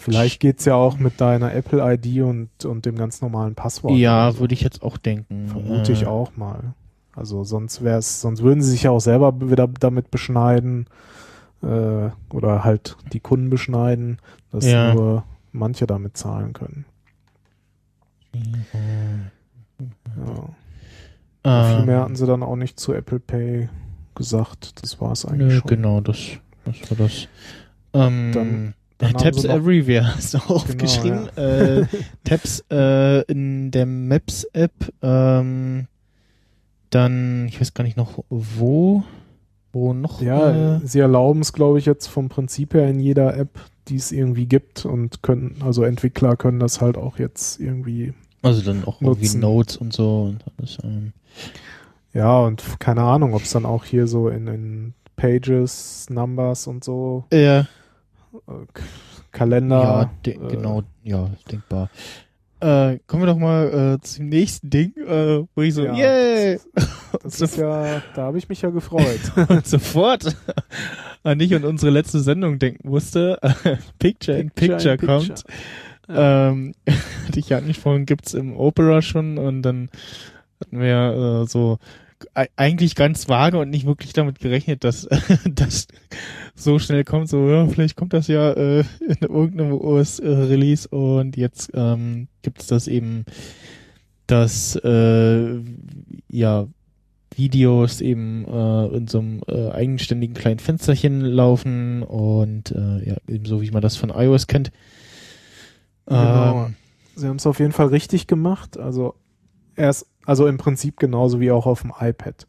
Vielleicht geht's ja auch mit deiner Apple ID und, und dem ganz normalen Passwort. ja, so. würde ich jetzt auch denken. Vermute ich Äh, auch mal. Also sonst wär's, sonst würden sie sich ja auch selber wieder damit beschneiden äh, oder halt die Kunden beschneiden, dass Ja. nur manche damit zahlen können. Ja. Äh, Viel mehr hatten sie dann auch nicht zu Apple Pay gesagt. Das war es eigentlich nö, schon. genau, das, das war das. Ähm, Dann- Tabs sie noch- Everywhere [laughs] hast du auch aufgeschrieben. äh, Tabs äh, in der Maps-App, ähm, dann, ich weiß gar nicht noch wo, wo noch. Ja, äh, sie erlauben es, glaube ich, jetzt vom Prinzip her in jeder App, die es irgendwie gibt und können, also Entwickler können das halt auch jetzt irgendwie, also dann auch irgendwie nutzen. Notes und so und alles. Ähm, ja, und keine Ahnung, ob es dann auch hier so in, in Pages, Numbers und so, ja, äh, Kalender. ja, de- äh, genau, ja, denkbar. Äh, kommen wir doch mal äh, zum nächsten Ding, äh, wo ich so, Ja. yay! Das ist [laughs] ja, da habe ich mich ja gefreut. [laughs] sofort an dich und unsere letzte Sendung denken musste. [laughs] Picture in Picture, in kommt. Ähm, hatte ich ja angesprochen, gibt's im Opera schon und dann hatten wir äh, so eigentlich ganz vage und nicht wirklich damit gerechnet, dass [laughs] das so schnell kommt. So, ja, vielleicht kommt das ja äh, in irgendeinem OS-Release und jetzt ähm, gibt's das eben, dass äh, ja Videos eben äh, in so einem äh, eigenständigen kleinen Fensterchen laufen und äh, ja, eben so wie man das von iOS kennt. Genau. Ähm, Sie haben es auf jeden Fall richtig gemacht. Also erst, also im Prinzip genauso wie auch auf dem iPad.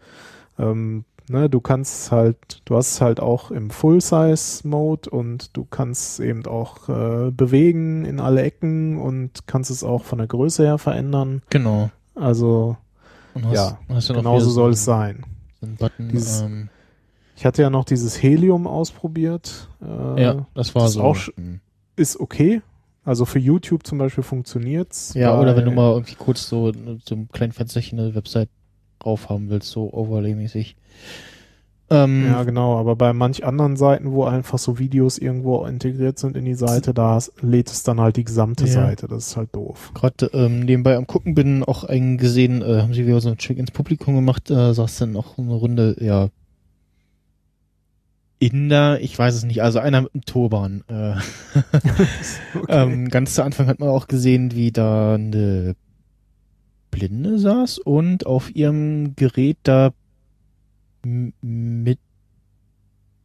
Ähm, ne, du kannst halt, du hast es halt auch im Full-Size-Mode und du kannst eben auch äh, bewegen in alle Ecken und kannst es auch von der Größe her verändern. genau. Also hast, Ja, hast genauso soll so es sein. So Button. Dieses- ähm, Ich hatte ja noch dieses Helium ausprobiert. Äh, ja, das war das so. auch. Ist okay. Also für YouTube zum Beispiel funktioniert's. ja, oder wenn du mal irgendwie kurz so, so ein kleines Fensterchen eine Website drauf haben willst, so overlay-mäßig. Ähm, Ja, genau, aber bei manch anderen Seiten, wo einfach so Videos irgendwo integriert sind in die Seite, da lädt es dann halt die gesamte Ja. Seite. Das ist halt doof. gerade ähm, nebenbei am Gucken bin, auch einen gesehen, äh, haben sie wieder so einen Trick ins Publikum gemacht, äh, saß dann auch eine Runde, ja, Inder, ich weiß es nicht, also einer mit einem Turban. Äh, [laughs] ähm, ganz zu Anfang hat man auch gesehen, wie da eine Blinde saß und auf ihrem Gerät da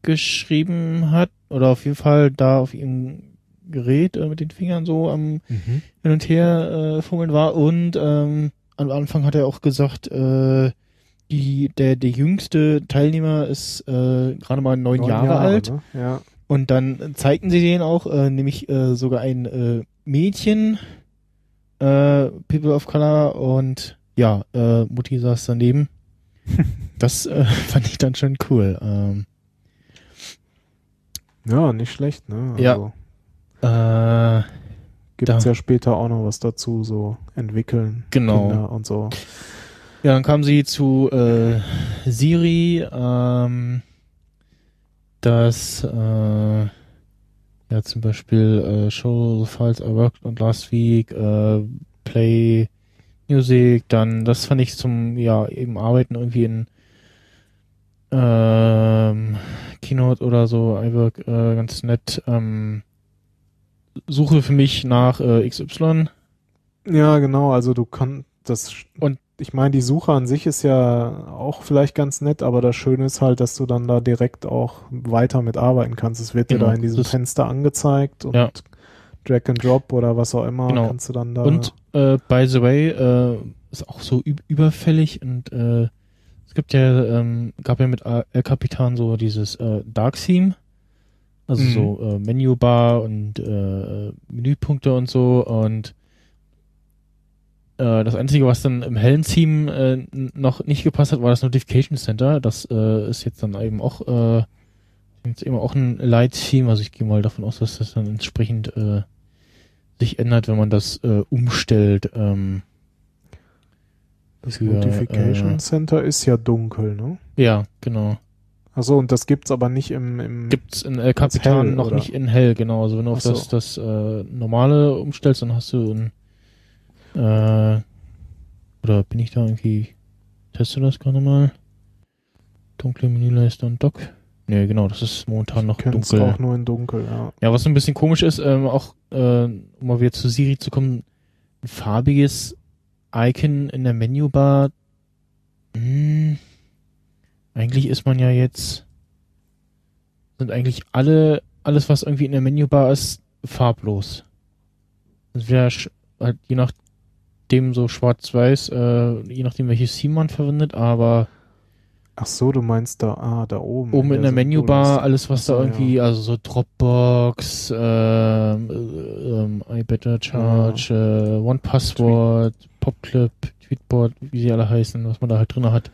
mitgeschrieben hat oder auf jeden Fall da auf ihrem Gerät äh, mit den Fingern so am Mhm. hin und her äh, fummeln war und ähm, am Anfang hat er auch gesagt, äh, die, der, der jüngste Teilnehmer ist äh, gerade mal neun, Neun Jahre, alt Ne? Ja. und dann zeigten sie den auch, äh, nämlich äh, sogar ein äh, Mädchen, äh, People of Color und ja, äh, Mutti saß daneben. [laughs] das äh, [laughs] fand ich dann schon cool. Ähm, ja, nicht schlecht, ne? Ja. Also, äh, Gibt es ja später auch noch was dazu, so entwickeln. Genau. Kinder und so. Ja, dann kam sie zu äh, Siri, ähm, das äh, ja zum Beispiel äh, Show the files I worked on last week, äh, Play Music, dann das fand ich zum ja eben Arbeiten irgendwie in ähm, Keynote oder so, iWork äh, ganz nett. Ähm, Suche für mich nach äh, XY. Ja, genau, also du kannst das Und- ich meine, die Suche an sich ist ja auch vielleicht ganz nett, aber das Schöne ist halt, dass du dann da direkt auch weiter mitarbeiten kannst. Es wird dir Genau, da in diesem Fenster angezeigt und Ja. Drag and Drop oder was auch immer Genau. kannst du dann da. Und äh, by the way, äh, ist auch so üb überfällig und äh, es gibt ja, ähm, gab ja mit El Capitan so dieses äh, Dark Theme, also Mhm. so äh, Menübar und äh, Menüpunkte und so und das Einzige, was dann im hellen Theme äh, noch nicht gepasst hat, war das Notification Center. Das äh, ist jetzt dann eben auch äh, jetzt eben auch ein Light Theme. Also ich gehe mal davon aus, dass das dann entsprechend äh, sich ändert, wenn man das äh, umstellt. Ähm, das für, Notification äh, Center ist ja dunkel, ne? ja, genau. Achso, und das gibt's aber nicht im, im Gibt's in El Capitan hell, noch oder? nicht in hell, genau. Also wenn du auf so. das, das äh, normale umstellst, dann hast du ein äh, oder bin ich da irgendwie teste das gerade mal. Dunkle Menüleiste und Dock. Nee, genau, das ist momentan noch kenn's dunkel. auch nur in dunkel, ja. Ja, was ein bisschen komisch ist, ähm, auch äh, um mal wieder zu Siri zu kommen, ein farbiges Icon in der Menübar. Hm, eigentlich ist man ja jetzt sind eigentlich alle alles was irgendwie in der Menübar ist farblos. Das wäre halt je nachdem so schwarz-weiß, äh, je nachdem welches Theme man verwendet, aber Ach so, du meinst da, ah, da oben. oben in der Menübar Symbolleiste. alles, was da irgendwie, ja. also so Dropbox, ähm, äh, ähm, iBetter Charge, äh, One Password, Popclip, Tweetbot, wie sie alle heißen, was man da halt drin hat.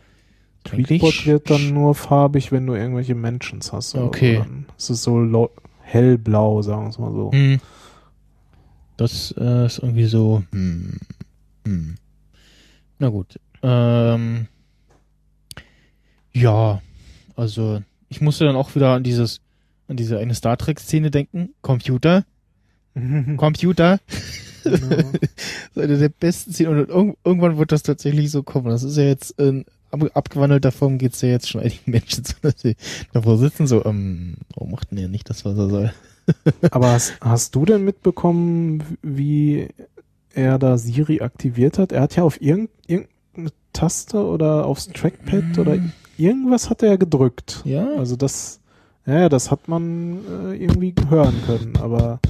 Tweetbot wird dann nur farbig, wenn du irgendwelche Mentions hast. Okay. so. Dann ist es so hellblau, sagen wir es mal so. Hm. Das äh, ist irgendwie so. Hm. Hm. Na gut. Ähm, ja, also ich musste dann auch wieder an dieses, an diese eine Star Trek Szene denken. Computer, [laughs] Computer. Das [laughs] ist eine der besten Szenen und irg irgendwann wird das tatsächlich so kommen. Das ist ja jetzt in ab abgewandelter Form geht's ja jetzt schon einigen Menschen so, dass sie davor sitzen so, ähm, warum macht denn er nicht das, was er soll? Aber hast, hast du denn mitbekommen, wie er da Siri aktiviert hat? Er hat ja auf irgend, irgendeine Taste oder aufs Trackpad oder irgendwas hat er gedrückt. Ja, Also das, ja, das hat man äh, irgendwie hören können, aber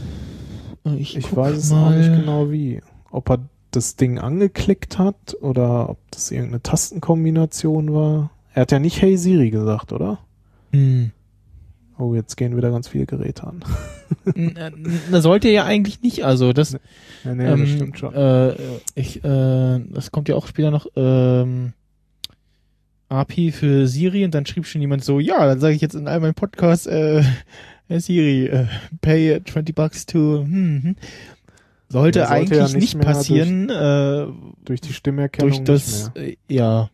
ich, ich weiß es mal. auch nicht genau wie. Ob er das Ding angeklickt hat oder ob das irgendeine Tastenkombination war. Er hat ja nicht Hey Siri gesagt, oder? Hm. Oh, jetzt gehen wieder ganz viele Geräte an. Na, na, sollte ja eigentlich nicht, also das, Ja, nee, ähm, das stimmt schon. Äh, ich, äh, das kommt ja auch später noch, ähm, API für Siri und dann schrieb schon jemand so, ja, dann sage ich jetzt in all meinen Podcasts, äh, Hey Siri, äh, pay 20 bucks to, hm, hm. Sollte, sollte eigentlich ja nicht, nicht passieren, äh, durch die Stimmerkennung durch das, äh, ja,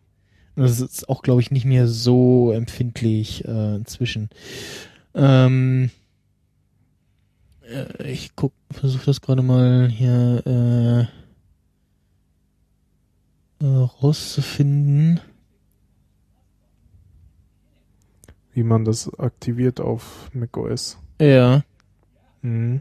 das ist auch, glaube ich, nicht mehr so empfindlich äh, inzwischen. Ähm, äh, ich guck, versuche das gerade mal hier äh, äh, rauszufinden. wie man das aktiviert auf macOS. Ja, Mhm.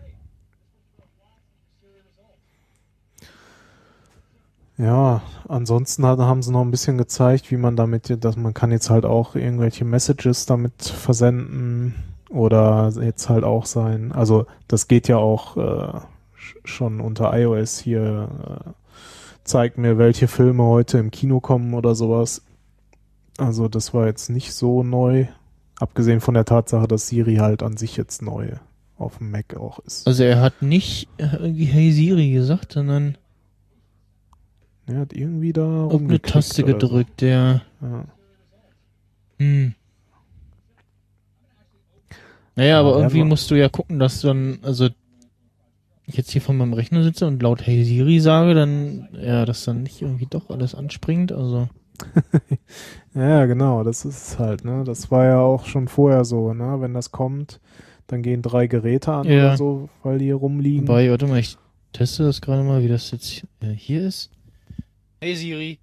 Ja, ansonsten hat, haben sie noch ein bisschen gezeigt, wie man damit, dass man kann jetzt halt auch irgendwelche Messages damit versenden Oder jetzt halt auch sein, also das geht ja auch äh, schon unter iOS hier, äh, zeigt mir, welche Filme heute im Kino kommen oder sowas. Also das war jetzt nicht so neu, abgesehen von der Tatsache, dass Siri halt an sich jetzt neu auf dem Mac auch ist. Also er hat nicht irgendwie Hey Siri gesagt, sondern er hat irgendwie da auf eine Taste gedrückt, so. der. Ja. Hm. Naja, aber ja, irgendwie musst du ja gucken, dass dann, also ich jetzt hier von meinem Rechner sitze und laut Hey Siri sage, dann, ja, dass dann nicht irgendwie doch alles anspringt, also. [laughs] ja, genau, das ist halt, ne? Das war ja auch schon vorher so, ne? Wenn das kommt, dann gehen drei Geräte an ja. oder so, weil die hier rumliegen. Wobei, warte mal, ich teste das gerade mal, wie das jetzt hier ist. Hey Siri.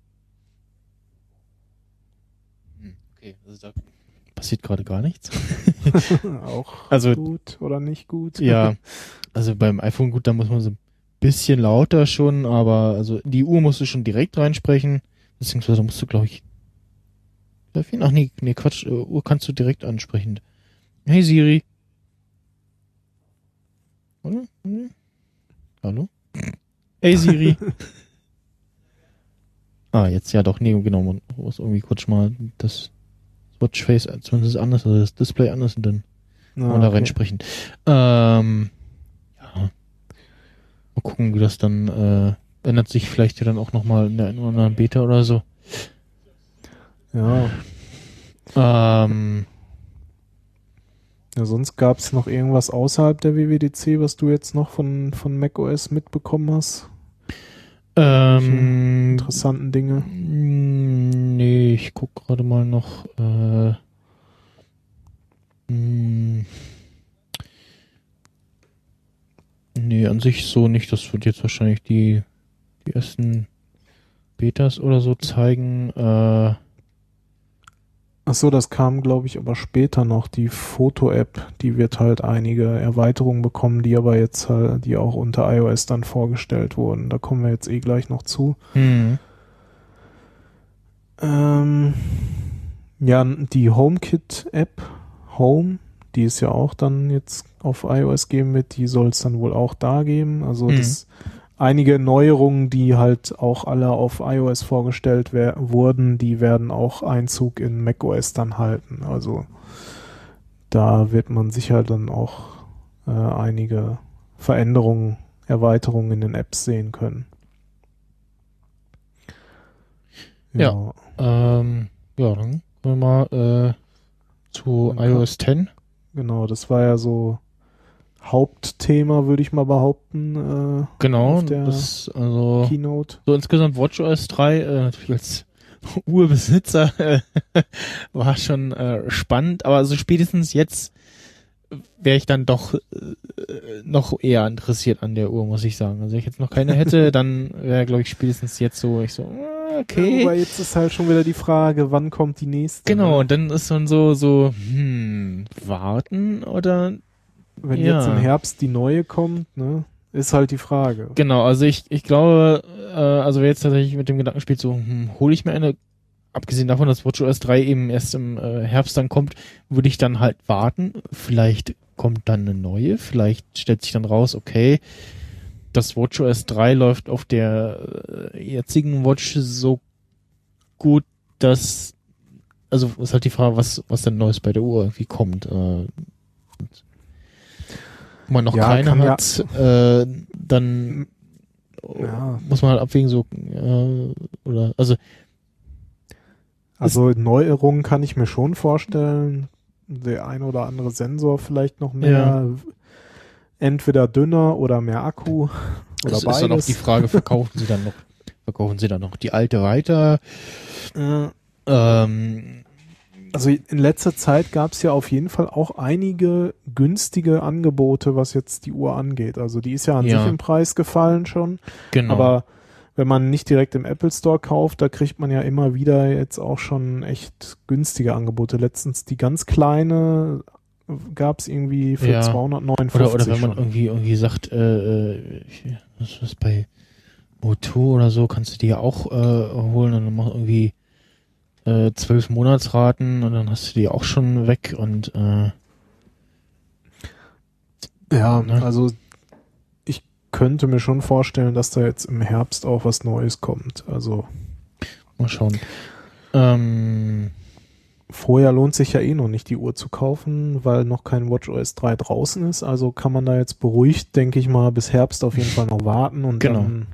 Hm, okay, also da passiert gerade gar nichts. [laughs] Auch also, gut oder nicht gut? Ja, [laughs] also beim iPhone gut, da muss man so ein bisschen lauter schon, aber also die Uhr musst du schon direkt reinsprechen, beziehungsweise musst du, glaube ich, ach nee, nee, Quatsch, äh, Uhr kannst du direkt ansprechen. Hey Siri. Oder? Hallo? Hey Siri. [laughs] ah, jetzt ja doch, nee, genau, man muss irgendwie kurz mal das Watchface zumindest anders, also das Display anders und dann ah, da okay. reinsprechen. Ähm, ja. Mal gucken, wie das dann äh, ändert sich vielleicht ja dann auch nochmal in der einen oder anderen Beta oder so. Ja. Ähm, ja, sonst gab es noch irgendwas außerhalb der WWDC, was du jetzt noch von, von macOS mitbekommen hast? Ähm, interessanten Dinge? Nee, ich guck gerade mal noch. Äh, mh, hm. nee, an sich so nicht. Das wird jetzt wahrscheinlich die, die ersten Betas oder so zeigen. Äh, Ach so, das kam, glaube ich, aber später noch. Die Foto-App, die wird halt einige Erweiterungen bekommen, die aber jetzt halt, die auch unter iOS dann vorgestellt wurden. Da kommen wir jetzt eh gleich noch zu. Mhm. Ähm, ja, die HomeKit-App, Home, die es ja auch dann jetzt auf iOS geben wird, die soll es dann wohl auch da geben. Also mhm. das einige Neuerungen, die halt auch alle auf iOS vorgestellt wurden, die werden auch Einzug in macOS dann halten. Also da wird man sicher dann auch äh, einige Veränderungen, Erweiterungen in den Apps sehen können. Ja, ja, ähm, ja dann kommen wir mal äh, zu iOS 10. Genau, das war ja so Hauptthema, würde ich mal behaupten. Äh, genau, das also Keynote. So insgesamt WatchOS 3 äh, natürlich als [laughs] Urbesitzer äh, [laughs] war schon äh, spannend, aber so spätestens jetzt wäre ich dann doch äh, noch eher interessiert an der Uhr, muss ich sagen. Also wenn ich jetzt noch keine hätte, [laughs] dann wäre glaube ich spätestens jetzt so ich so ah, okay. Ja, aber jetzt ist halt schon wieder die Frage, wann kommt die nächste? Genau, ne? und dann ist dann so so hm, warten oder wenn ja. jetzt im Herbst die neue kommt, ne, ist halt die Frage. Genau, also ich, ich glaube, äh, also wer jetzt tatsächlich mit dem Gedanken spielt, so, hm, hole ich mir eine, abgesehen davon, dass WatchOS 3 eben erst im äh, Herbst dann kommt, würde ich dann halt warten. Vielleicht kommt dann eine neue, vielleicht stellt sich dann raus, okay, das WatchOS 3 läuft auf der äh, jetzigen Watch so gut, dass also ist halt die Frage, was was denn Neues bei der Uhr irgendwie kommt. Äh, wenn man noch ja, keine hat, ja. äh, dann ja. muss man halt abwägen, so, äh, oder, also. Also Neuerungen kann ich mir schon vorstellen. Der ein oder andere Sensor vielleicht noch mehr. Entweder dünner oder mehr Akku. [laughs] Oder das beides. ist dann auch die Frage, verkaufen sie dann noch, verkaufen sie dann noch die alte weiter? [laughs] Äh, ähm, also in letzter Zeit gab es ja auf jeden Fall auch einige günstige Angebote, was jetzt die Uhr angeht. Also die ist ja an ja. sich im Preis gefallen schon. Genau. Aber wenn man nicht direkt im Apple Store kauft, da kriegt man ja immer wieder jetzt auch schon echt günstige Angebote. Letztens die ganz kleine gab es irgendwie für ja. 259 oder, oder wenn man irgendwie irgendwie sagt, äh, äh was ist bei O2 oder so, kannst du die ja auch äh, holen und dann mach irgendwie äh, zwölf Monatsraten und dann hast du die auch schon weg und äh, Ja, Ne? also ich könnte mir schon vorstellen, dass da jetzt im Herbst auch was Neues kommt. Also Mal schauen. Ähm, vorher lohnt sich ja eh noch nicht die Uhr zu kaufen, weil noch kein WatchOS 3 draußen ist. Also kann man da jetzt beruhigt, denke ich mal, bis Herbst auf jeden Fall noch warten und Genau. dann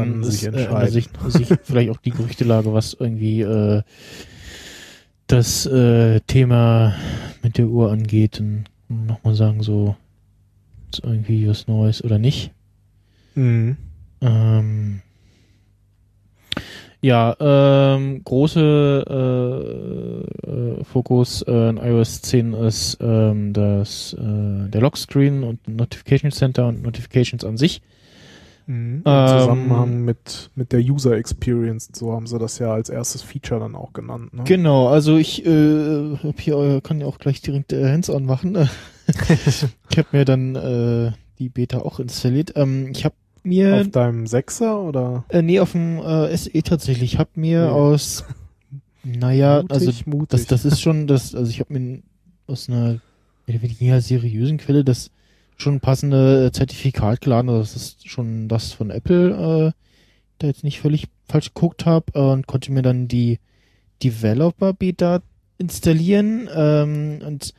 dann, Dann sich äh, entscheiden. sich, sich [laughs] vielleicht auch die Gerüchtelage, was irgendwie äh, das äh, Thema mit der Uhr angeht und nochmal sagen, so ist irgendwie was Neues oder nicht. Mhm. Ähm, ja, ähm, große äh, äh, Fokus äh, in iOS 10 ist ähm, das äh, der Lockscreen und Notification Center und Notifications an sich. Mhm. Im Ähm, Zusammenhang mit, mit der User Experience, so haben sie das ja als erstes Feature dann auch genannt. Ne? Genau, also ich äh, hab hier äh, kann ja auch gleich direkt äh, Hands-on machen. [laughs] ich habe mir dann äh, die Beta auch installiert. Ähm, ich habe mir Auf deinem Sechser oder? äh, nee auf dem äh, SE tatsächlich. Ich habe mir Ja. aus naja, mutig, also mutig. das das ist schon das also ich habe mir aus einer weniger seriösen Quelle das schon passende äh, Zertifikat geladen. Also das ist schon das von Apple, äh, da jetzt nicht völlig falsch geguckt habe äh, und konnte mir dann die Developer Beta installieren ähm, und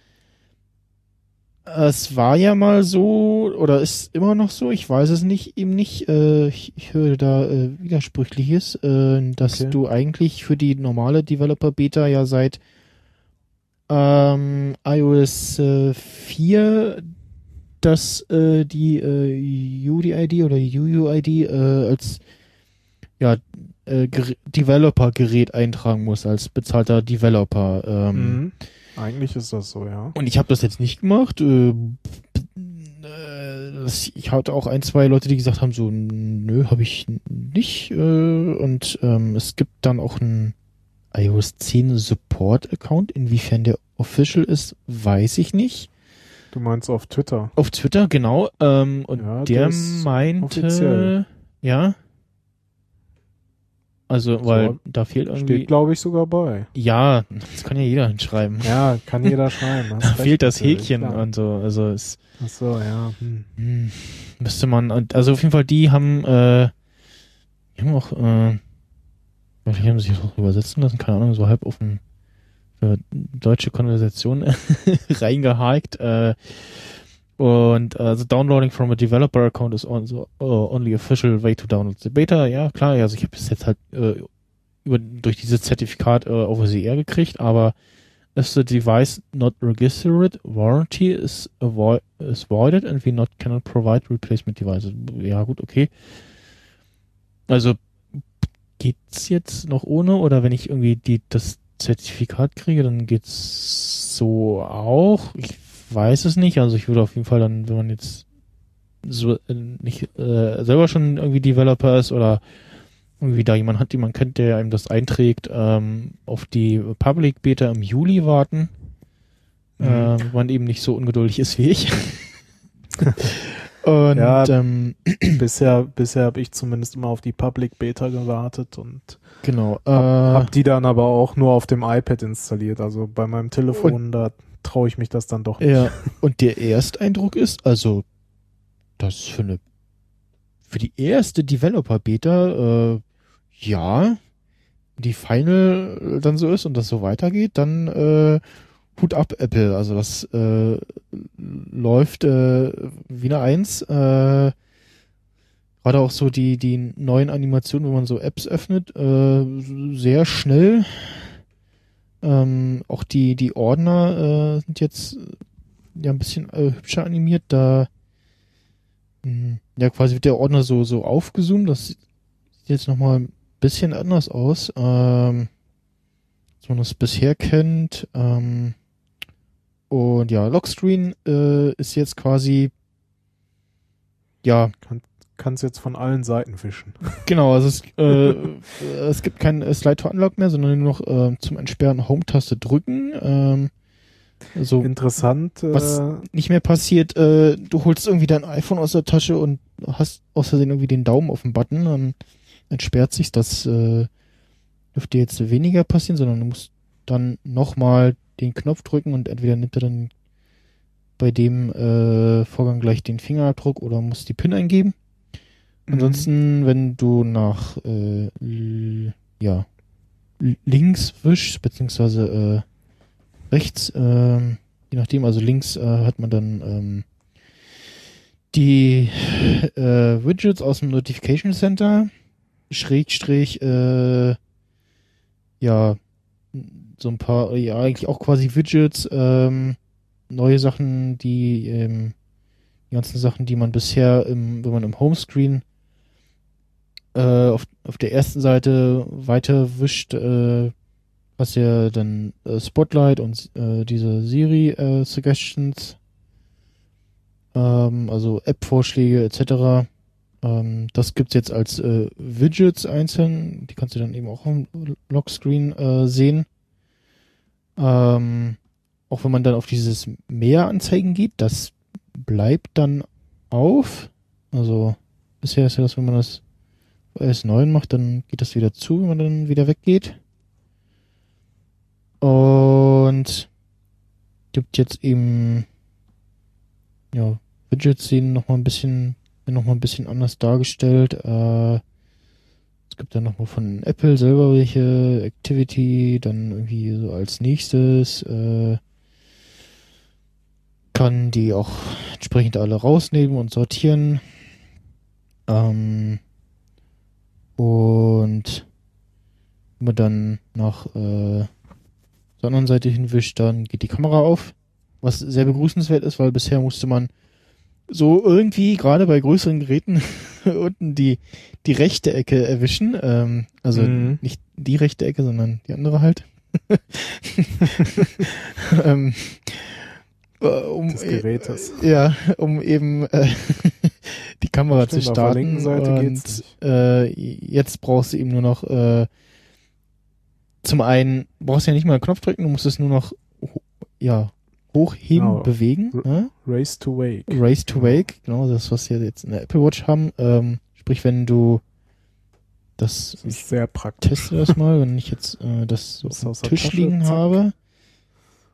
es war ja mal so oder ist immer noch so, ich weiß es nicht, eben nicht. Äh, ich, ich höre da äh, widersprüchliches, äh, dass Okay. du eigentlich für die normale Developer Beta ja seit ähm, iOS äh, 4 dass äh, die äh, UDID oder UUID äh, als ja, äh, Ger- Developer-Gerät eintragen muss, als bezahlter Developer. Ähm, Mhm. Eigentlich ist das so, ja. Und ich habe das jetzt nicht gemacht. Äh, ich hatte auch ein, zwei Leute, die gesagt haben, so, nö, habe ich nicht. Äh, und ähm, es gibt dann auch einen iOS 10 Support-Account. Inwiefern der official ist, weiß ich nicht. Du meinst auf Twitter. Auf Twitter, genau. Ähm, und Ja, der meinte, offiziell. ja. Also, weil So, da fehlt irgendwie. Steht, glaube ich, sogar bei. ja, das kann ja jeder hinschreiben. Ja, kann jeder [laughs] schreiben. Da fehlt das Häkchen klar. und so. Also es Ach so, ja. Hm. hm, müsste man. und- Also auf jeden Fall, die haben, äh, die haben auch, äh, vielleicht haben sie sich auch übersetzen lassen, keine Ahnung, so halb auf für deutsche Konversation [laughs] reingehakt. Äh, und äh, the downloading from a developer account is also uh, only official way to download the beta. Ja, klar, also ich habe es jetzt halt äh, über, durch dieses Zertifikat äh, air gekriegt, aber if the device not registered, warranty is, avoid, is voided and we not cannot provide replacement devices. Ja, gut, okay. Also geht's jetzt noch ohne oder wenn ich irgendwie die das Zertifikat kriege, dann geht's so auch. Ich weiß es nicht. Also ich würde auf jeden Fall dann, wenn man jetzt so äh, nicht äh, selber schon irgendwie Developer ist oder irgendwie da jemand hat, den man kennt, der einem das einträgt, ähm, auf die Public Beta im Juli warten. Mhm. Wenn man eben nicht so ungeduldig ist wie ich. [laughs] Und Ja. ähm, [clears throat] bisher bisher habe ich zumindest immer auf die Public Beta gewartet und genau. Äh, hab die dann aber auch nur auf dem iPad installiert. Also bei meinem Telefon, da traue ich mich das dann doch nicht. Ja, und der Ersteindruck ist, also, das für eine, für die erste Developer-Beta, äh, ja, die Final dann so ist und das so weitergeht, dann, äh, Hut ab, Apple. Also das äh, läuft äh, wie eine Eins. Äh, Gerade auch so die, die neuen Animationen, wenn man so Apps öffnet, äh, sehr schnell. Ähm, auch die, die Ordner äh, sind jetzt ja ein bisschen äh, hübscher animiert. Da mh, ja quasi wird der Ordner so, so aufgezoomt. Das sieht jetzt nochmal ein bisschen anders aus. Ähm, als man das bisher kennt. Ähm, und ja, Lockscreen äh, ist jetzt quasi ja, Kannst jetzt von allen Seiten fischen. [laughs] genau, also es, äh, es gibt kein äh, Slide to Unlock mehr, sondern nur noch äh, zum Entsperren Home-Taste drücken. Ähm, so Interessant. Was- Äh, nicht mehr passiert, äh, du holst irgendwie dein iPhone aus der Tasche und hast aus Versehen irgendwie den Daumen auf dem Button, dann entsperrt sich das äh, dürfte jetzt weniger passieren, sondern du musst dann nochmal den Knopf drücken und entweder nimmt er dann bei dem äh, Vorgang gleich den Fingerabdruck oder musst die PIN eingeben. Mhm. Ansonsten, wenn du nach äh, ja links wischst, beziehungsweise äh, rechts, ähm, je nachdem, also links äh, hat man dann ähm, die äh, Widgets aus dem Notification Center, Schrägstrich, äh, ja, so ein paar, ja, eigentlich auch quasi Widgets, ähm, neue Sachen, die, ähm, die ganzen Sachen, die man bisher, im, wenn man im Homescreen äh, auf, auf der ersten Seite weiter wischt, äh, hast ja dann äh, Spotlight und äh, diese Siri äh, Suggestions, ähm, also App-Vorschläge etc. Ähm, das gibt's jetzt als äh, Widgets einzeln, die kannst du dann eben auch im Lockscreen äh, sehen. Ähm, auch wenn man dann auf dieses Mehr anzeigen geht, das bleibt dann auf. Also bisher ist ja das, wenn man das s 9 macht, dann geht das wieder zu, wenn man dann wieder weggeht. Und gibt jetzt eben ja Widgets sehen noch mal ein bisschen noch mal ein bisschen anders dargestellt. Äh, gibt dann noch mal von Apple selber welche Activity, dann irgendwie so als nächstes äh, kann die auch entsprechend alle rausnehmen und sortieren. Ähm, und wenn man dann nach äh, zur anderen Seite hinwischt, dann geht die Kamera auf. Was sehr begrüßenswert ist, weil bisher musste man so irgendwie, gerade bei größeren Geräten, [laughs] [laughs] unten die, die rechte Ecke erwischen. Ähm, also Mhm. nicht die rechte Ecke, sondern die andere halt. [laughs] ähm, äh, um, Des Gerätes. Äh, ja, um eben äh, [laughs] die Kamera Stimmt, zu starten. und äh, jetzt brauchst du eben nur noch äh, zum einen brauchst du ja nicht mal einen Knopf drücken, du musst es nur noch ja hochheben, Genau. bewegen. Ne? Race to Wake. Race to Wake, genau das, was wir jetzt in der Apple Watch haben. Ähm, sprich, wenn du das, Das ich ist sehr praktisch. teste das mal, wenn ich jetzt äh, das so Das auf dem Tisch Tasche, liegen zack. habe.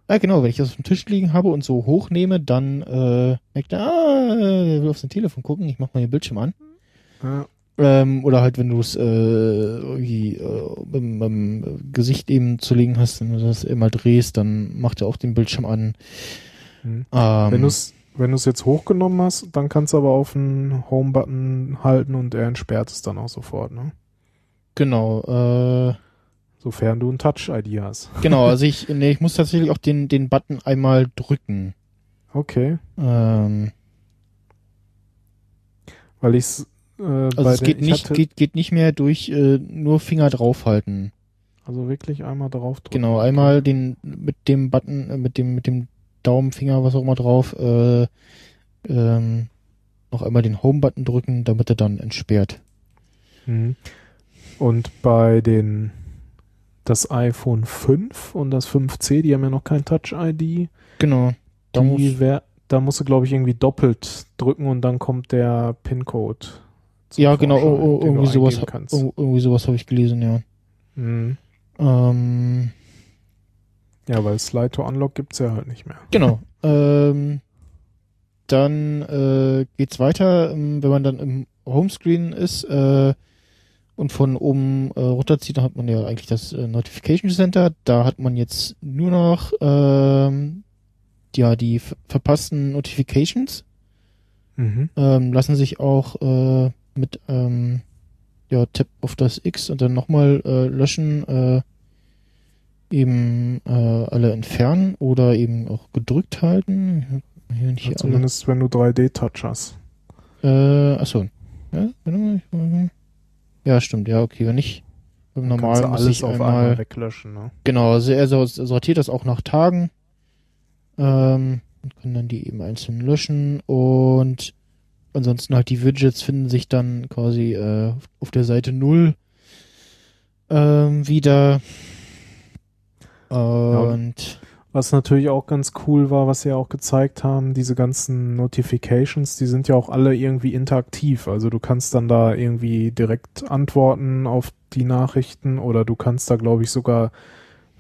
Ja, genau, wenn ich das auf dem Tisch liegen habe und so hochnehme, dann äh, merkt er, ah, er will auf sein Telefon gucken, ich mach mal den Bildschirm an. Ja, Ähm, oder halt, wenn du es äh, irgendwie äh, beim, beim Gesicht eben zu legen hast, wenn du das immer drehst, dann macht er auch den Bildschirm an. hm. Ähm, Wenn du es wenn du's jetzt hochgenommen hast, dann kannst du aber auf den Home-Button halten und er entsperrt es dann auch sofort, ne? genau, äh, Sofern du ein Touch-ID hast. [laughs] genau, also ich, nee, ich muss tatsächlich auch den, den Button einmal drücken. Okay. Ähm, Weil ich's äh, also es den- geht ich nicht, geht, geht nicht mehr durch äh, nur Finger draufhalten. Also wirklich einmal drauf drücken. Genau, einmal den mit dem Button, äh, mit dem, mit dem Daumenfinger, was auch immer drauf, äh, ähm, noch einmal den Home-Button drücken, damit er dann entsperrt. Mhm. Und bei den das iPhone 5 und das 5C, die haben ja noch kein Touch-ID. Genau. Da muss, wär, da musst du, glaube ich, irgendwie doppelt drücken und dann kommt der PIN-Code. Ja, genau, Vorschein, oh, oh, du irgendwie sowas, oh, irgendwie sowas habe ich gelesen, ja. Mhm. Ähm, Ja, weil Slide to Unlock gibt's ja halt nicht mehr. genau. [laughs] ähm, dann äh, geht's weiter, ähm, wenn man dann im Homescreen ist äh, und von oben äh, runterzieht, dann hat man ja eigentlich das äh, Notification Center. Da hat man jetzt nur noch ähm, ja die ver- verpassten Notifications. Mhm. ähm, lassen sich auch äh, mit ähm, ja, Tab auf das X und dann nochmal äh, löschen, äh, eben äh, alle entfernen oder eben auch gedrückt halten. Hier nicht Ja, hier alle. zumindest wenn du 3D-Touch hast. Äh, achso. Ja, ich- ja, stimmt, ja, okay, wenn nicht. Beim Dann kannst Normalen du alles ich auf einmal, einmal weglöschen. Ne? genau, also er sor- sortiert das auch nach Tagen ähm, und kann dann die eben einzeln löschen und ansonsten halt die Widgets finden sich dann quasi äh, auf der Seite 0 ähm, wieder und Was natürlich auch ganz cool war, was sie ja auch gezeigt haben, diese ganzen Notifications, die sind ja auch alle irgendwie interaktiv. Also du kannst dann da irgendwie direkt antworten auf die Nachrichten oder du kannst da, glaube ich, sogar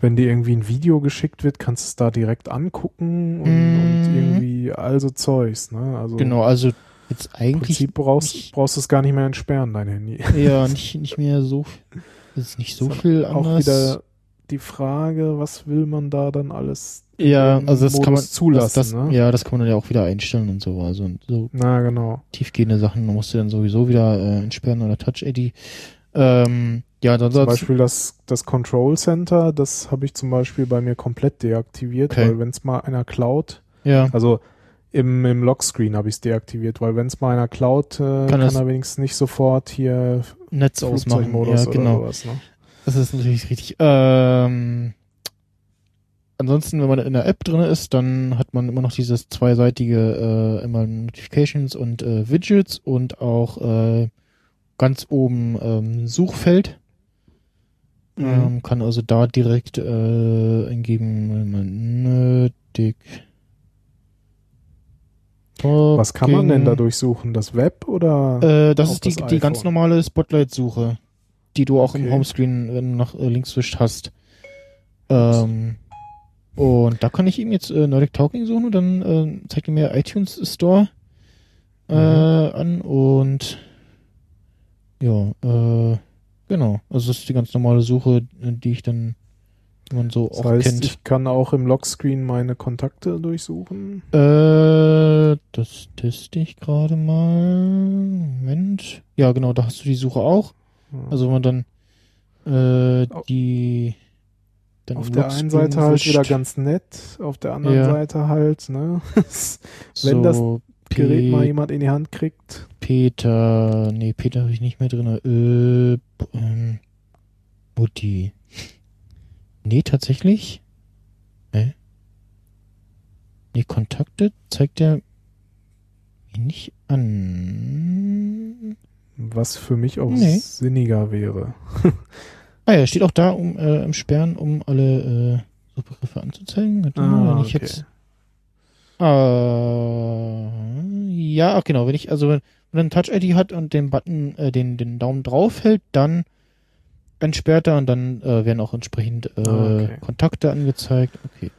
wenn dir irgendwie ein Video geschickt wird, kannst du es da direkt angucken und, Mhm. und irgendwie also Zeugs, ne? Also Genau, also jetzt im eigentlich Prinzip brauchst, nicht- brauchst du es gar nicht mehr entsperren, dein Handy. ja [laughs] nicht, nicht mehr so, ist nicht so Ist viel Auch anders. wieder die Frage, was will man da dann alles ja, im also das kann man Modus zulassen, das, das, ne? Ja, das kann man dann ja auch wieder einstellen und so. Also so Na, genau. tiefgehende Sachen musst du dann sowieso wieder äh, entsperren oder Touch ID. Ähm, ja, dann Zum Beispiel das, das Control Center, das habe ich zum Beispiel bei mir komplett deaktiviert, Okay. weil wenn es mal einer klaut, ja, also im, im Lockscreen habe ich es deaktiviert, weil wenn es mal einer klaut, äh, kann, es- er wenigstens nicht sofort hier Netz ausmachen. Ja, genau. oder sowas. Ne? Das ist natürlich richtig. Ähm, ansonsten, wenn man in der App drin ist, dann hat man immer noch dieses zweiseitige, äh, immer Notifications und äh, Widgets und auch äh, ganz oben ähm, Suchfeld. Mhm. Ähm, kann also da direkt äh, eingeben, wenn man nötig. Was kann man denn da Talking. durchsuchen? Das Web oder? Äh, das ist die, das die ganz normale Spotlight-Suche, die du auch im Okay. Homescreen, wenn du nach äh, links wischt, hast. Ähm, und da kann ich ihm jetzt äh, Nordic Talking suchen und dann äh, zeigt er mir iTunes Store äh, Mhm. an und ja, äh, genau. Also das ist die ganz normale Suche, die ich dann, man so das auch heißt, kennt. ich kann auch im Lockscreen meine Kontakte durchsuchen. Äh, das teste ich gerade mal. Moment. Ja, genau, da hast du die Suche auch. Also wenn man dann äh, die dann auf der einen Seite halt wieder ganz nett, auf der anderen Ja. Seite halt, ne? [laughs] wenn so das Gerät mal Pe- jemand in die Hand kriegt. Peter, nee, Peter habe ich nicht mehr drin. Äh, ähm, Mutti. Nee, tatsächlich. Hä? Nee, Kontakte zeigt er mir nicht an. Was für mich auch Nee. sinniger wäre. Ah ja, steht auch da um äh, im Sperren, um alle äh, Suchbegriffe anzuzeigen. Wenn ich jetzt. Äh, ja, ach genau, wenn ich, also wenn man ein Touch-ID hat und den Button, äh, den, den Daumen drauf hält, dann entsperrt er und dann äh, werden auch entsprechend äh, Ah, okay. Kontakte angezeigt. Okay.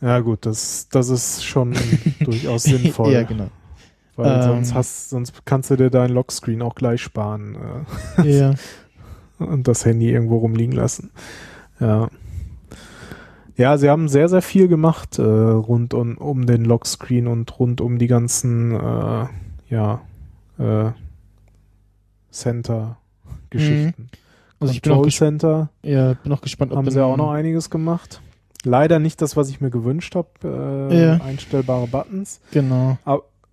Ja gut, das, das ist schon [laughs] durchaus sinnvoll. ja, genau. Weil Ähm. sonst hast, sonst kannst du dir dein Lockscreen auch gleich sparen äh, ja. [laughs] und das Handy irgendwo rumliegen lassen. Ja. Ja, sie haben sehr, sehr viel gemacht äh, rund um, um den Lockscreen und rund um die ganzen äh, ja, äh, Center-Geschichten. Also ich bin auch, Center ja, bin auch gespannt, ob haben sie auch noch einiges gemacht. Leider nicht das, was ich mir gewünscht habe, äh, Ja. einstellbare Buttons. Genau.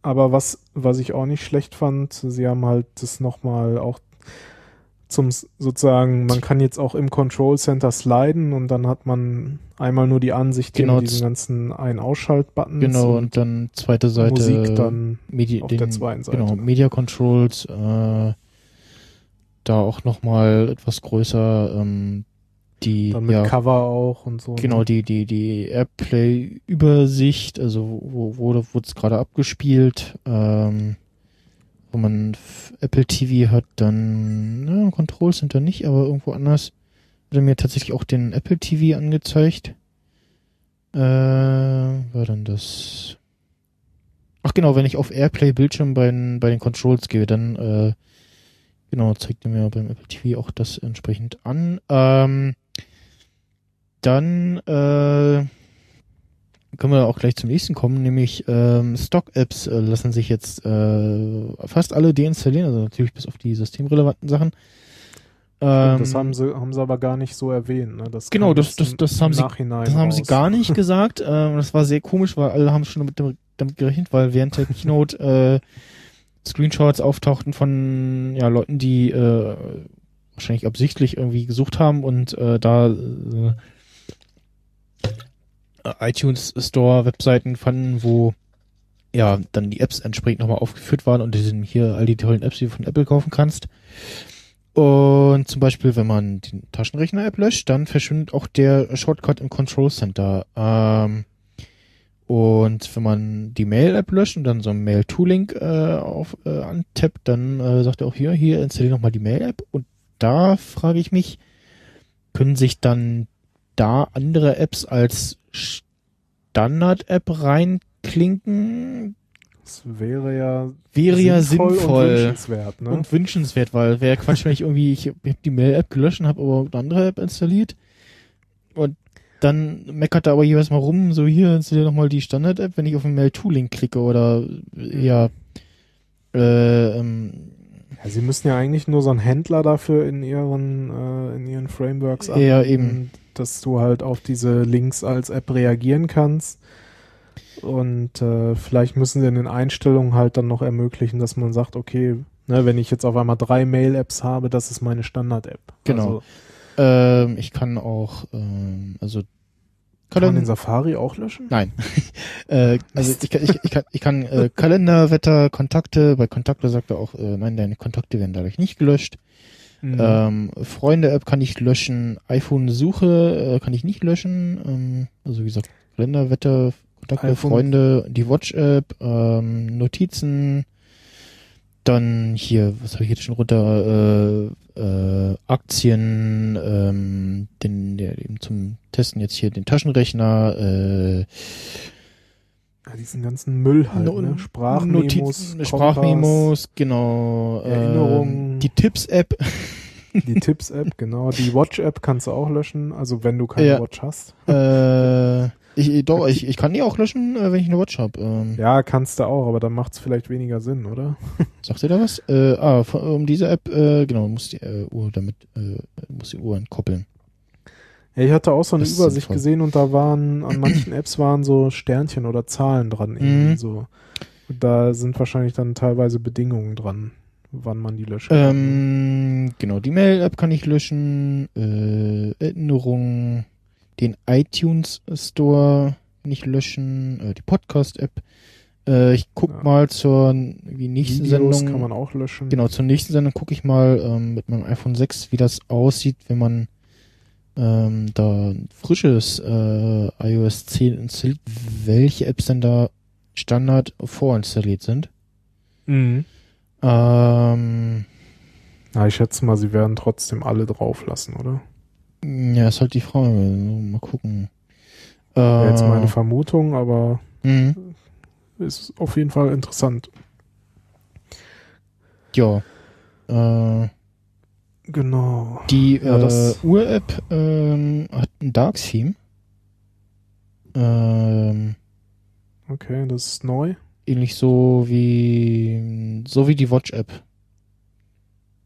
Aber was, was ich auch nicht schlecht fand, sie haben halt das nochmal auch zum sozusagen, man kann jetzt auch im Control Center sliden und dann hat man einmal nur die Ansicht Genau, mit diesen ganzen Ein-Ausschalt-Buttons Genau, und und dann zweite Seite Musik dann Medi auf den, der zweiten Seite. Genau, Media Controls, äh, da auch nochmal etwas größer, ähm, die, dann mit ja, Cover auch und so. genau, die, die, die Airplay-Übersicht, also wo, wo wurde es gerade abgespielt, ähm, wo man Apple TV hat, dann, na, Control Center nicht, aber irgendwo anders hat er mir tatsächlich auch den Apple TV angezeigt. Äh, war dann das? Ach genau, wenn ich auf Airplay Bildschirm bei, den- bei den Controls gehe, dann äh, genau zeigt er mir beim Apple TV auch das entsprechend an. Ähm, dann äh, können wir auch gleich zum nächsten kommen, nämlich ähm, Stock-Apps äh, lassen sich jetzt äh, fast alle deinstallieren, also natürlich bis auf die systemrelevanten Sachen. Ähm, das haben sie, haben sie aber gar nicht so erwähnt. Ne? Das Genau, das- das- das haben sie- Das haben sie gar nicht [laughs] gesagt. Ähm, das war sehr komisch, weil alle haben schon damit, damit gerechnet, weil während der [laughs] Keynote äh, Screenshots auftauchten von ja, Leuten, die äh, wahrscheinlich absichtlich irgendwie gesucht haben und äh, da äh, iTunes Store Webseiten fanden, wo ja dann die Apps entsprechend nochmal aufgeführt waren und die sind hier all die tollen Apps, die du von Apple kaufen kannst. Und zum Beispiel, wenn man den Taschenrechner-App löscht, dann verschwindet auch der Shortcut im Control Center. Ähm, und wenn man die Mail-App löscht und dann so ein Mail-To-Link äh, auf äh, antappt, dann äh, sagt er auch hier, hier installiere nochmal die Mail-App. Und da frage ich mich, können sich dann da andere Apps als Standard-App reinklinken, Das wäre ja wäre ja sinnvoll sinnvoll. und wünschenswert, ne? Und wünschenswert, weil wäre Quatsch, wenn ich irgendwie, ich habe die Mail-App gelöscht und habe aber eine andere App installiert und dann meckert er aber jeweils mal rum, so hier installier doch mal die Standard-App, wenn ich auf den Mail-to-Link klicke oder ja, äh, ähm, ja, sie müssen ja eigentlich nur so einen Händler dafür in ihren äh, in ihren Frameworks Ja, anbieten, eben. dass du halt auf diese Links als App reagieren kannst. Und äh, vielleicht müssen sie in den Einstellungen halt dann noch ermöglichen, dass man sagt, okay, ne, wenn ich jetzt auf einmal drei Mail-Apps habe, das ist meine Standard-App. Genau. Also, ähm, ich kann auch, ähm, also kann man den Safari auch löschen? Nein. [laughs] äh, also ich kann, ich, ich kann, ich kann äh, Kalender, Wetter, Kontakte, bei Kontakte sagt er auch, äh, nein, deine Kontakte werden dadurch nicht gelöscht. Mhm. Ähm, Freunde-App kann ich löschen, iPhone-Suche äh, kann ich nicht löschen. Ähm, also wie gesagt, Kalender, Wetter, Kontakte, iPhone- Freunde, die Watch-App, ähm, Notizen, dann hier, was habe ich jetzt schon runter, äh, äh, Aktien, ähm, den, der eben zum Testen jetzt hier den Taschenrechner, äh, ja, diesen ganzen Müll halt, No- ne? Sprachmemos, Notizen, Sprachmemos, genau, Erinnerungen. ähm, die Tipps-App, [laughs] die Tipps-App, [laughs] genau. Die Watch-App kannst du auch löschen, also wenn du keine Ja. Watch hast. äh, ich, doch, ich, ich kann die auch löschen, äh, wenn ich eine Watch habe. Ähm, Ja, kannst du auch, aber dann macht's vielleicht weniger Sinn, oder? [laughs] Sagt ihr da was? Äh, ah, um diese App, äh, genau, muss die äh, Uhr damit, äh, muss die Uhr entkoppeln. Ja, ich hatte auch so eine Übersicht sinnvoll. gesehen und da waren, [clears throat] an manchen Apps waren so Sternchen oder Zahlen dran, irgendwie Mhm. so. Und da sind wahrscheinlich dann teilweise Bedingungen dran, wann man die löschen kann. Ähm, genau, die Mail-App kann ich löschen, äh, Erinnerungen, den iTunes Store nicht löschen, äh, die Podcast-App. Äh, ich guck Ja. mal zur wie nächsten Videos Sendung. kann man auch löschen. Genau, zur nächsten Sendung gucke ich mal ähm, mit meinem iPhone 6, wie das aussieht, wenn man ähm, da ein frisches äh, iOS 10 installiert, welche Apps denn da Standard vorinstalliert sind. Mhm. Ähm, Ja, ich schätze mal, sie werden trotzdem alle drauf lassen, oder? ja, ist halt die Frage. Mal gucken. Äh, jetzt meine Vermutung, aber mh, ist auf jeden Fall interessant. ja. Äh, Genau. die Ja, das- äh, Uhr-App ähm, hat ein Dark-Theme. Ähm, Okay, das ist neu. Ähnlich so wie so wie die Watch App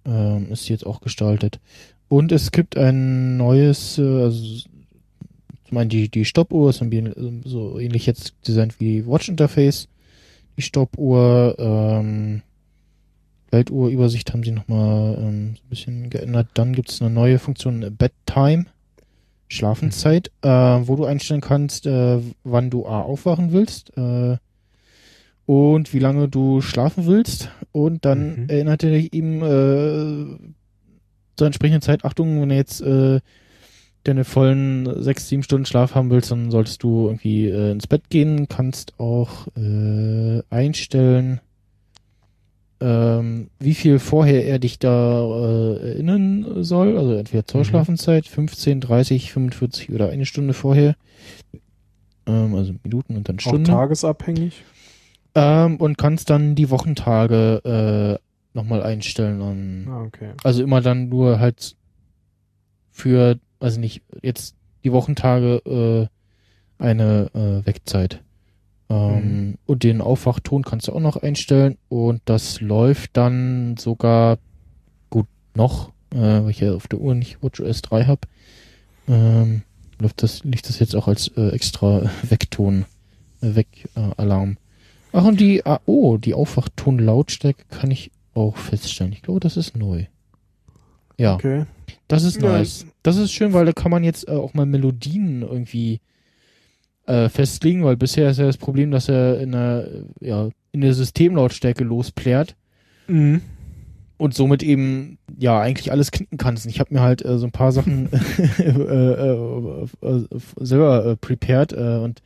ähm, ist jetzt auch gestaltet. Und es gibt ein neues äh, also ich meine die die Stoppuhr ist ein bisschen, äh, so ähnlich jetzt designt wie die Watch Interface die Stoppuhr ähm, Weltuhrübersicht haben sie nochmal ähm, ein bisschen geändert. Dann gibt es eine neue Funktion Bedtime Schlafenszeit, äh, wo du einstellen kannst, äh, wann du A aufwachen willst äh, und wie lange du schlafen willst. Und dann Mhm. erinnert er dich eben äh, zur entsprechenden Zeit, Achtung, wenn du jetzt äh, deine vollen sechs, sieben Stunden Schlaf haben willst, dann solltest du irgendwie äh, ins Bett gehen, kannst auch äh, einstellen, ähm, wie viel vorher er dich da äh, erinnern soll, also entweder zur Mhm. Schlafenszeit, 15, 30, 45 oder eine Stunde vorher. Ähm, also Minuten und dann Auch Stunden. tagesabhängig. Ähm, und kannst dann die Wochentage äh, nochmal einstellen. Und, Ah, okay. also immer dann nur halt für, also nicht, jetzt die Wochentage äh, eine äh, Wegzeit. Ähm, Mhm. Und den Aufwachton kannst du auch noch einstellen und das läuft dann sogar gut noch, äh, weil ich ja auf der Uhr nicht WatchOS 3 habe. Ähm, läuft das, liegt das jetzt auch als äh, extra Wegton, äh, Weg-Alarm. Ach, und die, ah, oh, die Aufwachton-Lautstärke kann ich auch feststellen. Ich glaube, das ist neu. Ja, Okay. das ist Ja, nice. Das ist schön, weil da kann man jetzt äh, auch mal Melodien irgendwie äh, festlegen, weil bisher ist ja das Problem, dass er in der, äh, ja, in der Systemlautstärke losplärt Mhm. und somit eben ja eigentlich alles knicken kannst. Ich habe mir halt äh, so ein paar Sachen [laughs] äh, äh, selber prepared und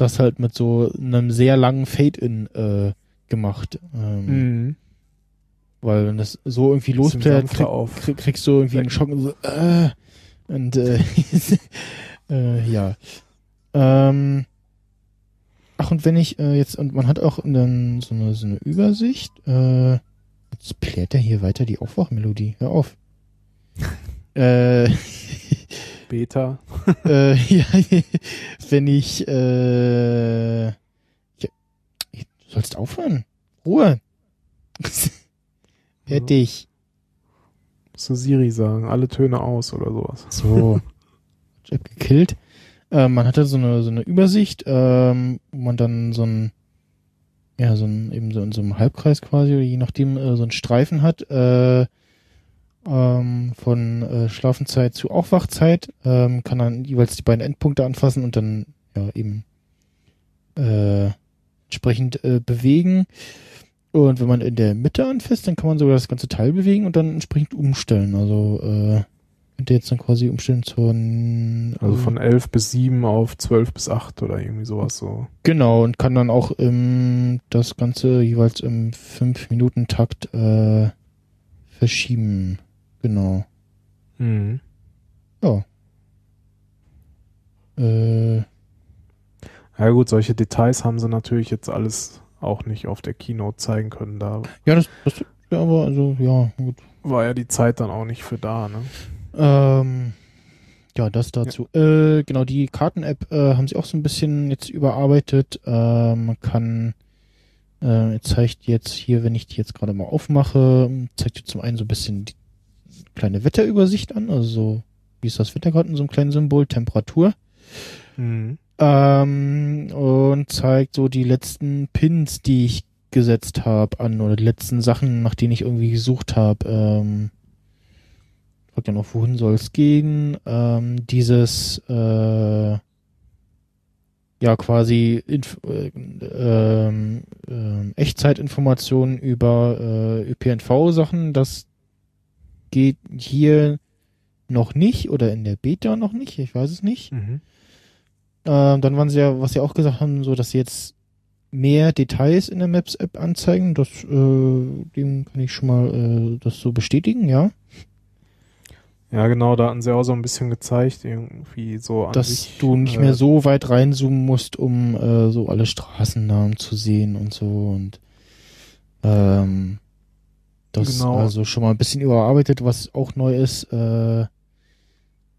das halt mit so einem sehr langen Fade-In äh, gemacht. Ähm, Mhm. Weil wenn das so irgendwie losplärt, krieg, krieg, kriegst du irgendwie einen Schock und so, äh, Und äh, [laughs] äh, ja. Ähm, ach, und wenn ich äh, jetzt, und man hat auch dann so eine, so eine Übersicht, äh, jetzt plärt er hier weiter die Aufwachmelodie. Hör auf. [laughs] äh, Beta. äh, [laughs] ja, wenn ich, äh, ja, du sollst aufhören. Ruhe. [laughs] Fertig. Musst du Siri sagen, alle Töne aus oder sowas. So. [laughs] App gekillt. Ähm, man hatte so eine, so eine Übersicht, ähm, wo man dann so ein, ja, so ein, eben so in so einem Halbkreis quasi, oder je nachdem, äh, so ein Streifen hat, äh, ähm, von äh, Schlafenszeit zu Aufwachzeit, ähm, kann dann jeweils die beiden Endpunkte anfassen und dann, ja, eben, äh, entsprechend äh, bewegen. Und wenn man in der Mitte anfasst, dann kann man sogar das ganze Teil bewegen und dann entsprechend umstellen. Also, äh, könnte jetzt dann quasi umstellen zur Also von 11 bis 7 auf 12 bis 8 oder irgendwie sowas so. Genau, und kann dann auch im, das Ganze jeweils im 5-Minuten-Takt äh, verschieben. Genau. Mhm. Ja. Äh, Ja gut, solche Details haben sie natürlich jetzt alles auch nicht auf der Keynote zeigen können. Da ja, das, das ja, aber, also, ja, gut. war ja die Zeit dann auch nicht für da, ne? Ähm, ja, das dazu. Äh, genau, die Karten-App äh, haben sie auch so ein bisschen jetzt überarbeitet. Äh, man kann, äh, zeigt jetzt hier, wenn ich die jetzt gerade mal aufmache, zeigt jetzt zum einen so ein bisschen die kleine Wetterübersicht an, also so, wie ist das Wetter gerade in so einem kleinen Symbol, Temperatur. Mhm. Ähm, und zeigt so die letzten Pins, die ich gesetzt habe an oder die letzten Sachen, nach denen ich irgendwie gesucht habe. Ähm, fragt ja noch, wohin soll es gehen? Ähm, dieses äh, ja quasi Inf äh, äh, Echtzeitinformationen über äh, ÖPNV-Sachen, das geht hier noch nicht oder in der Beta noch nicht, ich weiß es nicht. Mhm. Ähm, dann waren sie ja, was sie auch gesagt haben, so dass sie jetzt mehr Details in der Maps-App anzeigen. Das, äh, dem kann ich schon mal äh, das so bestätigen, ja. Ja, genau, da hatten sie auch so ein bisschen gezeigt, irgendwie so an Dass sich, du nicht äh, mehr so weit reinzoomen musst, um äh, so alle Straßennamen zu sehen und so und ähm, das Genau. also schon mal ein bisschen überarbeitet, was auch neu ist. Äh,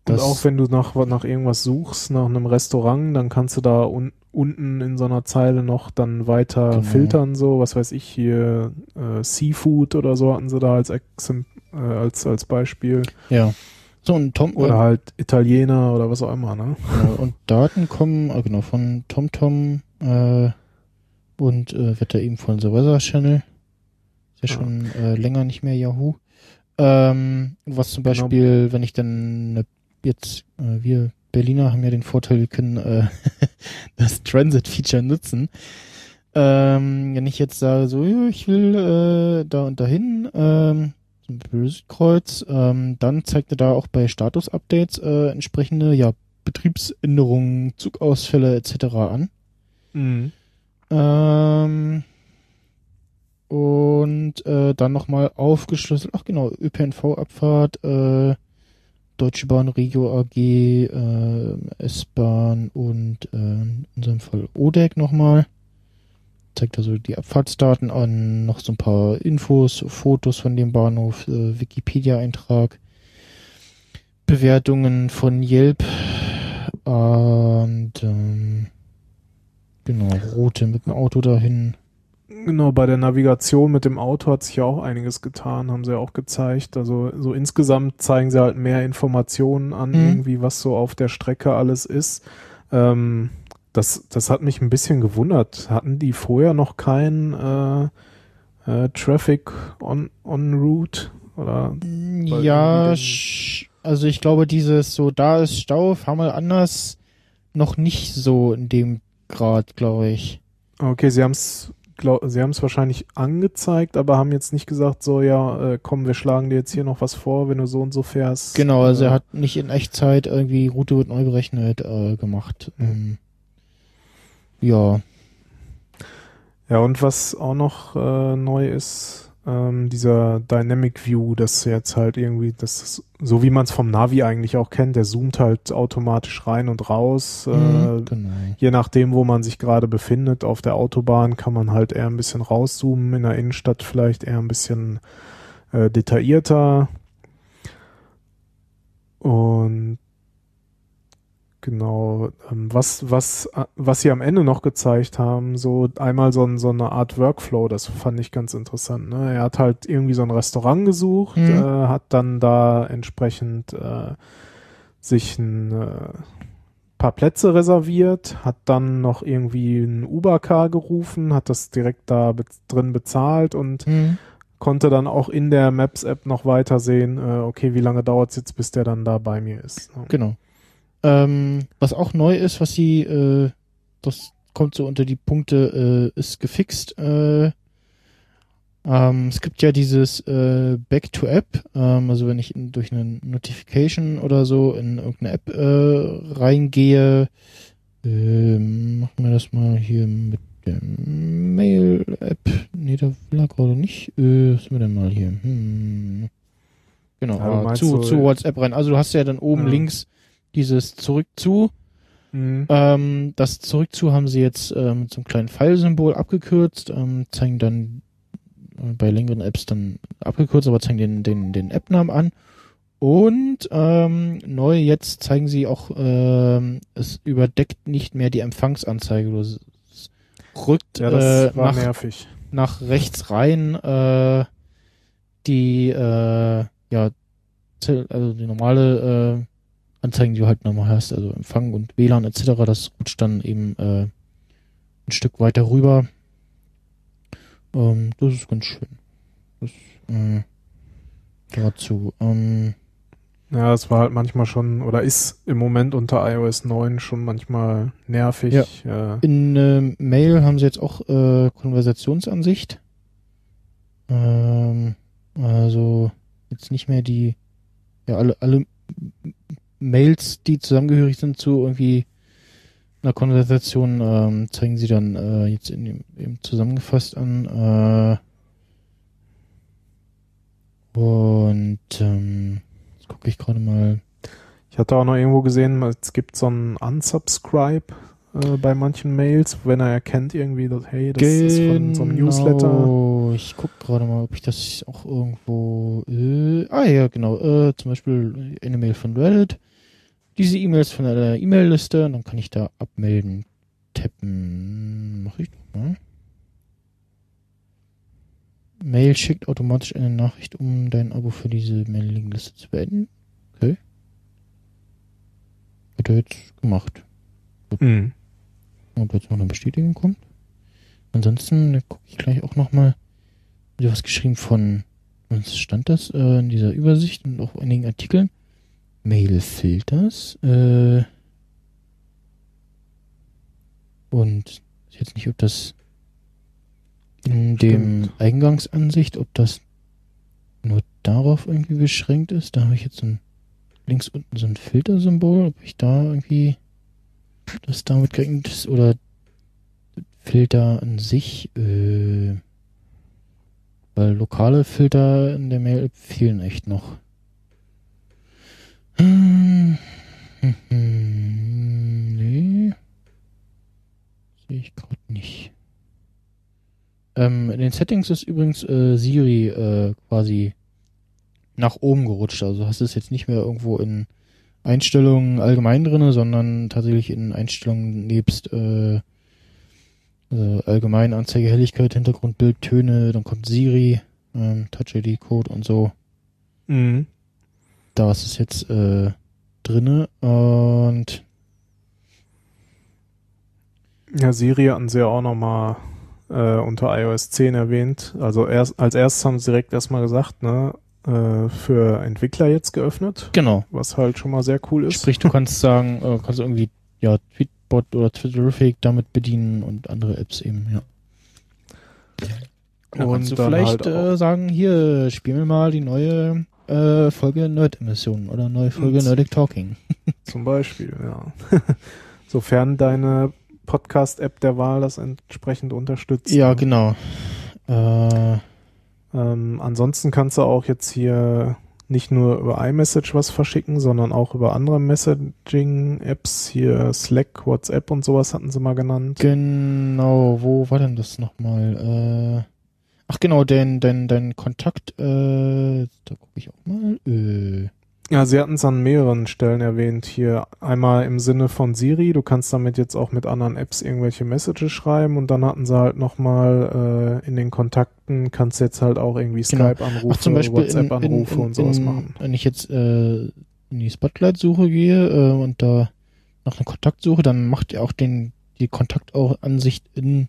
Und auch wenn du nach, nach irgendwas suchst, nach einem Restaurant, dann kannst du da un, unten in so einer Zeile noch dann weiter Genau. filtern, so, was weiß ich, hier äh, Seafood oder so hatten sie da als, Exemp äh, als, als Beispiel. ja. So und Tom Oder halt Italiener oder was auch immer, ne? Genau, und Daten kommen, äh, genau, von TomTom äh, und äh, wird da eben von The Weather Channel. Ist ja schon äh, länger nicht mehr Yahoo. Ähm, was zum Genau. Beispiel, wenn ich dann jetzt, äh, wir Berliner haben ja den Vorteil, wir können äh, [laughs] das Transit-Feature nutzen. Ähm, wenn ich jetzt sage, so, ja, ich will äh, da und dahin, ähm, zum Beispiel Südkreuz, ähm, dann zeigt er da auch bei Status-Updates äh, entsprechende, ja, Betriebsänderungen, Zugausfälle etc. an. Mhm. Ähm, und äh, dann nochmal aufgeschlüsselt, ach genau, ÖPNV-Abfahrt, äh, Deutsche Bahn, Regio AG, äh, S-Bahn und äh, in unserem Fall ODEC nochmal. Zeigt also die Abfahrtsdaten an, noch so ein paar Infos, Fotos von dem Bahnhof, äh, Wikipedia-Eintrag, Bewertungen von Yelp und ähm, genau, Route mit dem Auto dahin. Genau, bei der Navigation mit dem Auto hat sich ja auch einiges getan, haben sie ja auch gezeigt. Also so insgesamt zeigen sie halt mehr Informationen an, Mhm. irgendwie, was so auf der Strecke alles ist. Ähm, das, das hat mich ein bisschen gewundert. Hatten die vorher noch kein äh, äh, Traffic on, on Route? Oder Weil Ja, also ich glaube, dieses so, da ist Stau, fahr mal anders, noch nicht so in dem Grad, glaube ich. okay, sie haben es sie haben es wahrscheinlich angezeigt, aber haben jetzt nicht gesagt, so ja, äh, komm, wir schlagen dir jetzt hier noch was vor, wenn du so und so fährst. Genau, also Äh, er hat nicht in Echtzeit irgendwie Route wird neu berechnet äh, gemacht. Mhm. Ja, Ja, und was auch noch äh, neu ist, ähm, dieser Dynamic View, das jetzt halt irgendwie, das ist, so wie man es vom Navi eigentlich auch kennt, der zoomt halt automatisch rein und raus. Mhm, äh, genau. Je nachdem, wo man sich gerade befindet, auf der Autobahn kann man halt eher ein bisschen rauszoomen, in der Innenstadt vielleicht eher ein bisschen äh, detaillierter. Und Genau, ähm, was, was, äh, was sie am Ende noch gezeigt haben, so einmal so, ein, so eine Art Workflow, das fand ich ganz interessant. Ne? Er hat halt irgendwie so ein Restaurant gesucht, Mhm. äh, hat dann da entsprechend äh, sich ein äh, paar Plätze reserviert, hat dann noch irgendwie ein Uber-Car gerufen, hat das direkt da be drin bezahlt und Mhm. konnte dann auch in der Maps-App noch weiter sehen, äh, okay, wie lange dauert es jetzt, bis der dann da bei mir ist. Ne? Genau. Ähm, was auch neu ist, was sie, äh, das kommt so unter die Punkte, äh, ist gefixt. Äh, ähm, es gibt ja dieses äh, Back to App, ähm, also wenn ich in, durch eine Notification oder so in irgendeine App äh, reingehe, ähm, machen wir das mal hier mit der Mail-App. Nee, da will er gerade nicht. Äh, was haben wir denn mal hier? Hm. Genau, Ja, ah, zu, so, zu WhatsApp rein. Also du hast ja dann oben Ja. links dieses Zurück zu. Mhm. Ähm, das Zurück zu haben sie jetzt ähm, mit so einem kleinen Pfeilsymbol abgekürzt, ähm, zeigen dann äh, bei längeren Apps dann abgekürzt, aber zeigen den, den, den App-Namen an. Und ähm, neu jetzt zeigen sie auch, ähm, es überdeckt nicht mehr die Empfangsanzeige. Es rückt Ja, das äh, war nach, nervig. nach rechts rein äh, die äh, ja also die normale äh, Anzeigen, die du halt normal hast, also Empfang und WLAN etc., das rutscht dann eben äh, ein Stück weiter rüber. Ähm, das ist ganz schön. Das äh, dazu. Ähm, Ja, es war halt manchmal schon, oder ist im Moment unter iOS 9 schon manchmal nervig. Ja. In äh, Mail haben sie jetzt auch äh, Konversationsansicht. Ähm, also jetzt nicht mehr die, ja, alle, alle Mails, die zusammengehörig sind zu irgendwie einer Konversation, ähm, zeigen sie dann äh, jetzt in dem, eben zusammengefasst an. Äh, und ähm, jetzt gucke ich gerade mal. Ich hatte auch noch irgendwo gesehen, es gibt so ein Unsubscribe äh, bei manchen Mails, wenn er erkennt irgendwie, dass, hey, das ist von so einem Newsletter. Genau. Ich guck gerade mal, ob ich das auch irgendwo. Äh, ah ja, genau. Äh, zum Beispiel eine Mail von Reddit. Diese E-Mails von einer E-Mail-Liste. und Dann kann ich da abmelden. Tappen. Mach ich mal. Mail schickt automatisch eine Nachricht, um dein Abo für diese Mailingliste zu beenden. Okay. Hat er jetzt gemacht. Mhm. ob jetzt noch eine Bestätigung kommt. Ansonsten gucke ich gleich auch nochmal, wieder was geschrieben von, was stand das äh, in dieser Übersicht und auch einigen Artikeln. Mail-Filters. Äh, und ich weiß jetzt nicht, ob das in dem Stimmt. Eingangsansicht, ob das nur darauf irgendwie beschränkt ist. Da habe ich jetzt so ein links unten so ein Filtersymbol, ob ich da irgendwie das damit geeignet ist oder Filter an sich, äh, weil lokale Filter in der Mail-App fehlen echt noch. Hm, [laughs] nee. Sehe ich gerade nicht. Ähm, in den Settings ist übrigens äh, Siri äh, quasi nach oben gerutscht. Also hast du es jetzt nicht mehr irgendwo in Einstellungen allgemein drinne, sondern tatsächlich in Einstellungen nebst äh, also allgemein Anzeige, Helligkeit, Hintergrundbild, Töne, dann kommt Siri, ähm, Touch ID Code und so. Mhm. Da ist es jetzt äh, drinne und Ja, Siri hatten sie ja auch nochmal äh, unter iOS 10 erwähnt. Also erst als erstes haben sie direkt erstmal gesagt, ne, äh, für Entwickler jetzt geöffnet, genau. was halt schon mal sehr cool ist. Sprich, du kannst sagen, äh, kannst irgendwie ja Tweetbot oder Twitterific damit bedienen und andere Apps eben, ja. Da Und kannst du vielleicht halt äh, sagen, hier, spiel mir mal die neue äh, Folge Nerd-Emissionen oder neue Folge Nerdic Talking. [laughs] Zum Beispiel, ja. [laughs] Sofern deine Podcast-App der Wahl das entsprechend unterstützt. Ja, genau. Äh, Ähm, ansonsten kannst du auch jetzt hier nicht nur über iMessage was verschicken, sondern auch über andere Messaging-Apps, hier Slack, WhatsApp und sowas hatten sie mal genannt. Genau, wo war denn das nochmal? Äh, ach genau, dein, dein, dein Kontakt, äh, da gucke ich auch mal. Äh, Ja, sie hatten es an mehreren Stellen erwähnt. Hier einmal im Sinne von Siri, du kannst damit jetzt auch mit anderen Apps irgendwelche Messages schreiben und dann hatten sie halt nochmal äh, in den Kontakten kannst du jetzt halt auch irgendwie Genau. Skype-Anrufe, in, WhatsApp-Anrufe und sowas machen. Wenn ich jetzt äh, in die Spotlight-Suche gehe äh, und da nach einer Kontaktsuche, dann macht er auch den die Kontaktansicht in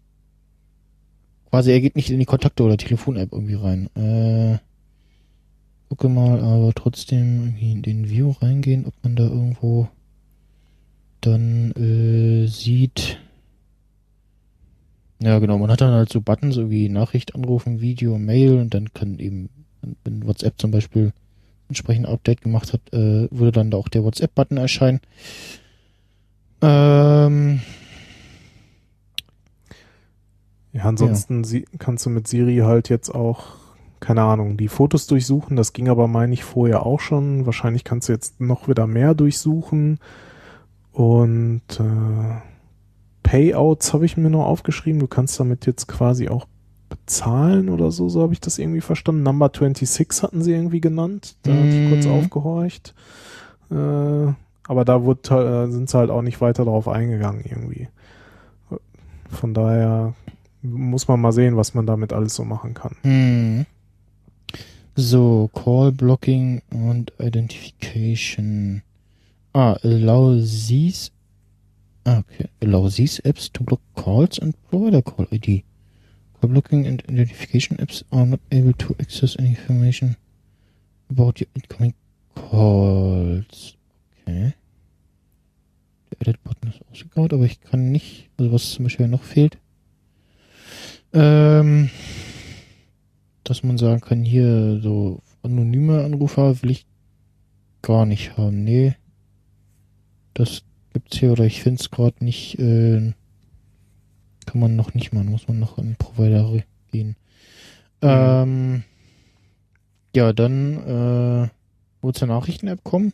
quasi er geht nicht in die Kontakte oder Telefon-App irgendwie rein. Äh, gucke mal, aber trotzdem irgendwie in den View reingehen, ob man da irgendwo dann äh, sieht. Ja, genau, man hat dann halt so Buttons, so wie Nachricht, Anrufen, Video, Mail und dann kann eben, wenn WhatsApp zum Beispiel entsprechend Update gemacht hat, äh, würde dann da auch der WhatsApp-Button erscheinen. Ähm, Ja, ansonsten sie, kannst du mit Siri halt jetzt auch, keine Ahnung, die Fotos durchsuchen. Das ging aber, meine ich, vorher auch schon. Wahrscheinlich kannst du jetzt noch wieder mehr durchsuchen. Und äh, Payouts habe ich mir noch aufgeschrieben. Du kannst damit jetzt quasi auch bezahlen oder so, so habe ich das irgendwie verstanden. Number 26 hatten sie irgendwie genannt. Da hatte ich kurz Mhm. aufgehorcht. Äh, aber da wurde, äh, sind sie halt auch nicht weiter drauf eingegangen irgendwie. Von daher muss man mal sehen, was man damit alles so machen kann. hm. So, Call Blocking und Identification. Ah, allow these. Ah, okay. Allow these apps to block calls and provider call ID. Call blocking and identification apps are not able to access any information about your incoming calls. Okay. Der Edit-Button ist ausgegraut, aber ich kann nicht, also was zum Beispiel noch fehlt, ähm, dass man sagen kann, hier so anonyme Anrufer will ich gar nicht haben. Nee. Das gibt's hier oder ich finde es gerade nicht, äh, kann man noch nicht machen, muss man noch an den Provider gehen. Ähm, ja, dann äh, wo zur Nachrichten-App kommen.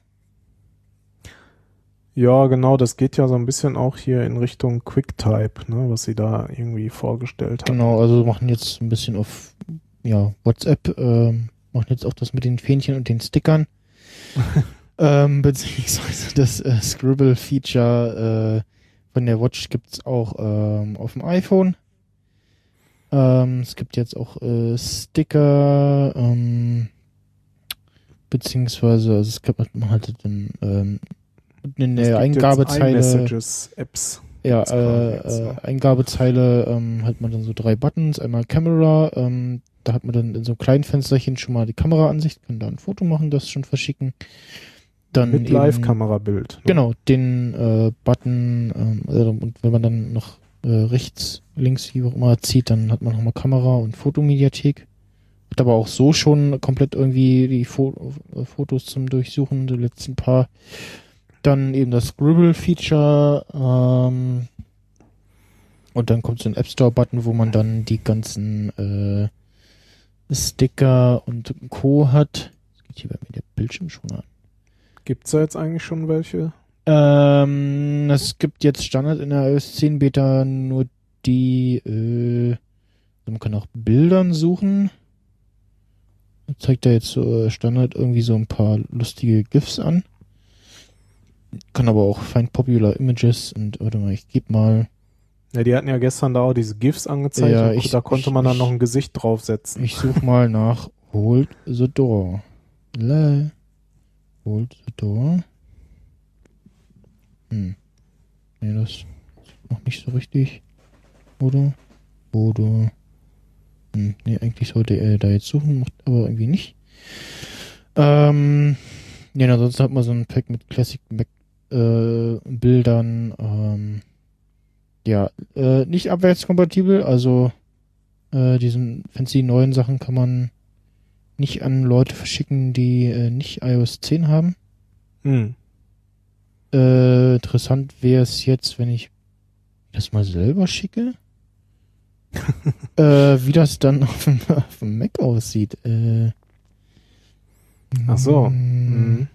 Ja, genau, das geht ja so ein bisschen auch hier in Richtung QuickType, ne, was sie da irgendwie vorgestellt hat. Genau, also machen jetzt ein bisschen auf ja, WhatsApp, ähm, machen jetzt auch das mit den Fähnchen und den Stickern. [laughs] ähm, beziehungsweise das äh, Scribble-Feature äh, von der Watch gibt's auch ähm, auf dem iPhone. Ähm, es gibt jetzt auch äh, Sticker, ähm, beziehungsweise, also es gibt man halt dann ähm, jetzt Eingabezeile. iMessages, Apps. Ja, äh, äh, ja. Eingabezeile ähm, hat man dann so drei Buttons. Einmal Camera, ähm, da hat man dann in so einem kleinen Fensterchen schon mal die Kameraansicht, kann da ein Foto machen, das schon verschicken. Dann Mit Live-Kamerabild. ne? Genau, den äh, Button ähm, also, und wenn man dann noch äh, rechts, links, wie auch immer zieht, dann hat man nochmal Kamera und Fotomediathek. Hat aber auch so schon komplett irgendwie die Fo äh, Fotos zum Durchsuchen, die letzten paar. Dann eben das Scribble-Feature ähm, und dann kommt so ein App Store-Button, wo man dann die ganzen äh, Sticker und Co. hat. Jetzt geht hier bei mir der Bildschirm schon an. Gibt's da jetzt eigentlich schon welche? Ähm, es gibt jetzt Standard in der iOS 10 Beta nur die, äh, man kann auch Bildern suchen. Zeigt da jetzt so äh, Standard irgendwie so ein paar lustige GIFs an. Kann aber auch Find Popular Images und warte mal, ich gebe mal, Ja, die hatten ja gestern da auch diese GIFs angezeigt. Ja, ich- da konnte ich- man dann ich- noch ein Gesicht draufsetzen. ich suche mal nach Hold the Door. Le Hold the Door. Hm. Nee, das ist noch nicht so richtig. Oder? Oder? Hm, nee, eigentlich sollte er da jetzt suchen, macht aber irgendwie nicht. Ähm, ja, ansonsten hat man so ein Pack mit Classic Mac äh, Bildern. Ähm, ja, äh, nicht abwärtskompatibel, also äh, diesen fancy neuen Sachen kann man nicht an Leute verschicken, die äh, nicht iOS 10 haben. Hm. Äh, interessant wäre es jetzt, wenn ich das mal selber schicke. [laughs] äh, wie das dann auf dem, auf dem Mac aussieht. Äh, Ach so. Mhm.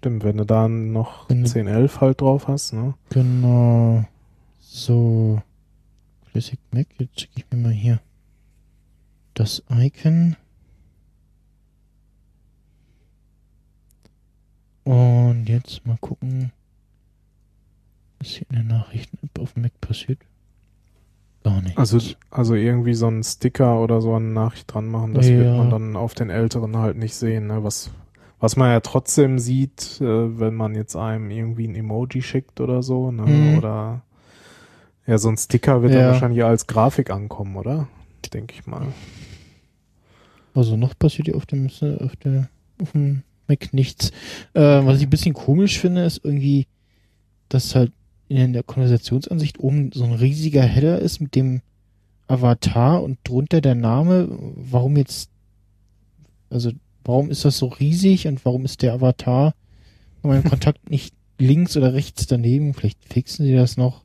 Stimmt, wenn du da noch Wenn du- 1011 halt drauf hast, ne? Genau. So. Classic Mac. Jetzt schicke ich mir mal hier das Icon. Und jetzt mal gucken, was hier in der Nachrichten-App auf dem Mac passiert. Gar nichts. Also, also irgendwie so einen Sticker oder so eine Nachricht dran machen, das Ja. wird man dann auf den älteren halt nicht sehen, ne? Was, was man ja trotzdem sieht, äh, wenn man jetzt einem irgendwie ein Emoji schickt oder so, ne? Mhm. Oder ja, so ein Sticker wird Ja. dann wahrscheinlich als Grafik ankommen, oder? Denke ich mal. Also noch passiert hier auf dem, auf der, auf dem Mac nichts. Äh, was ich ein bisschen komisch finde, ist irgendwie, dass halt in der Konversationsansicht oben so ein riesiger Header ist mit dem Avatar und drunter der Name. Warum jetzt, also warum ist das so riesig und warum ist der Avatar von meinem Kontakt nicht links oder rechts daneben? Vielleicht fixen sie das noch.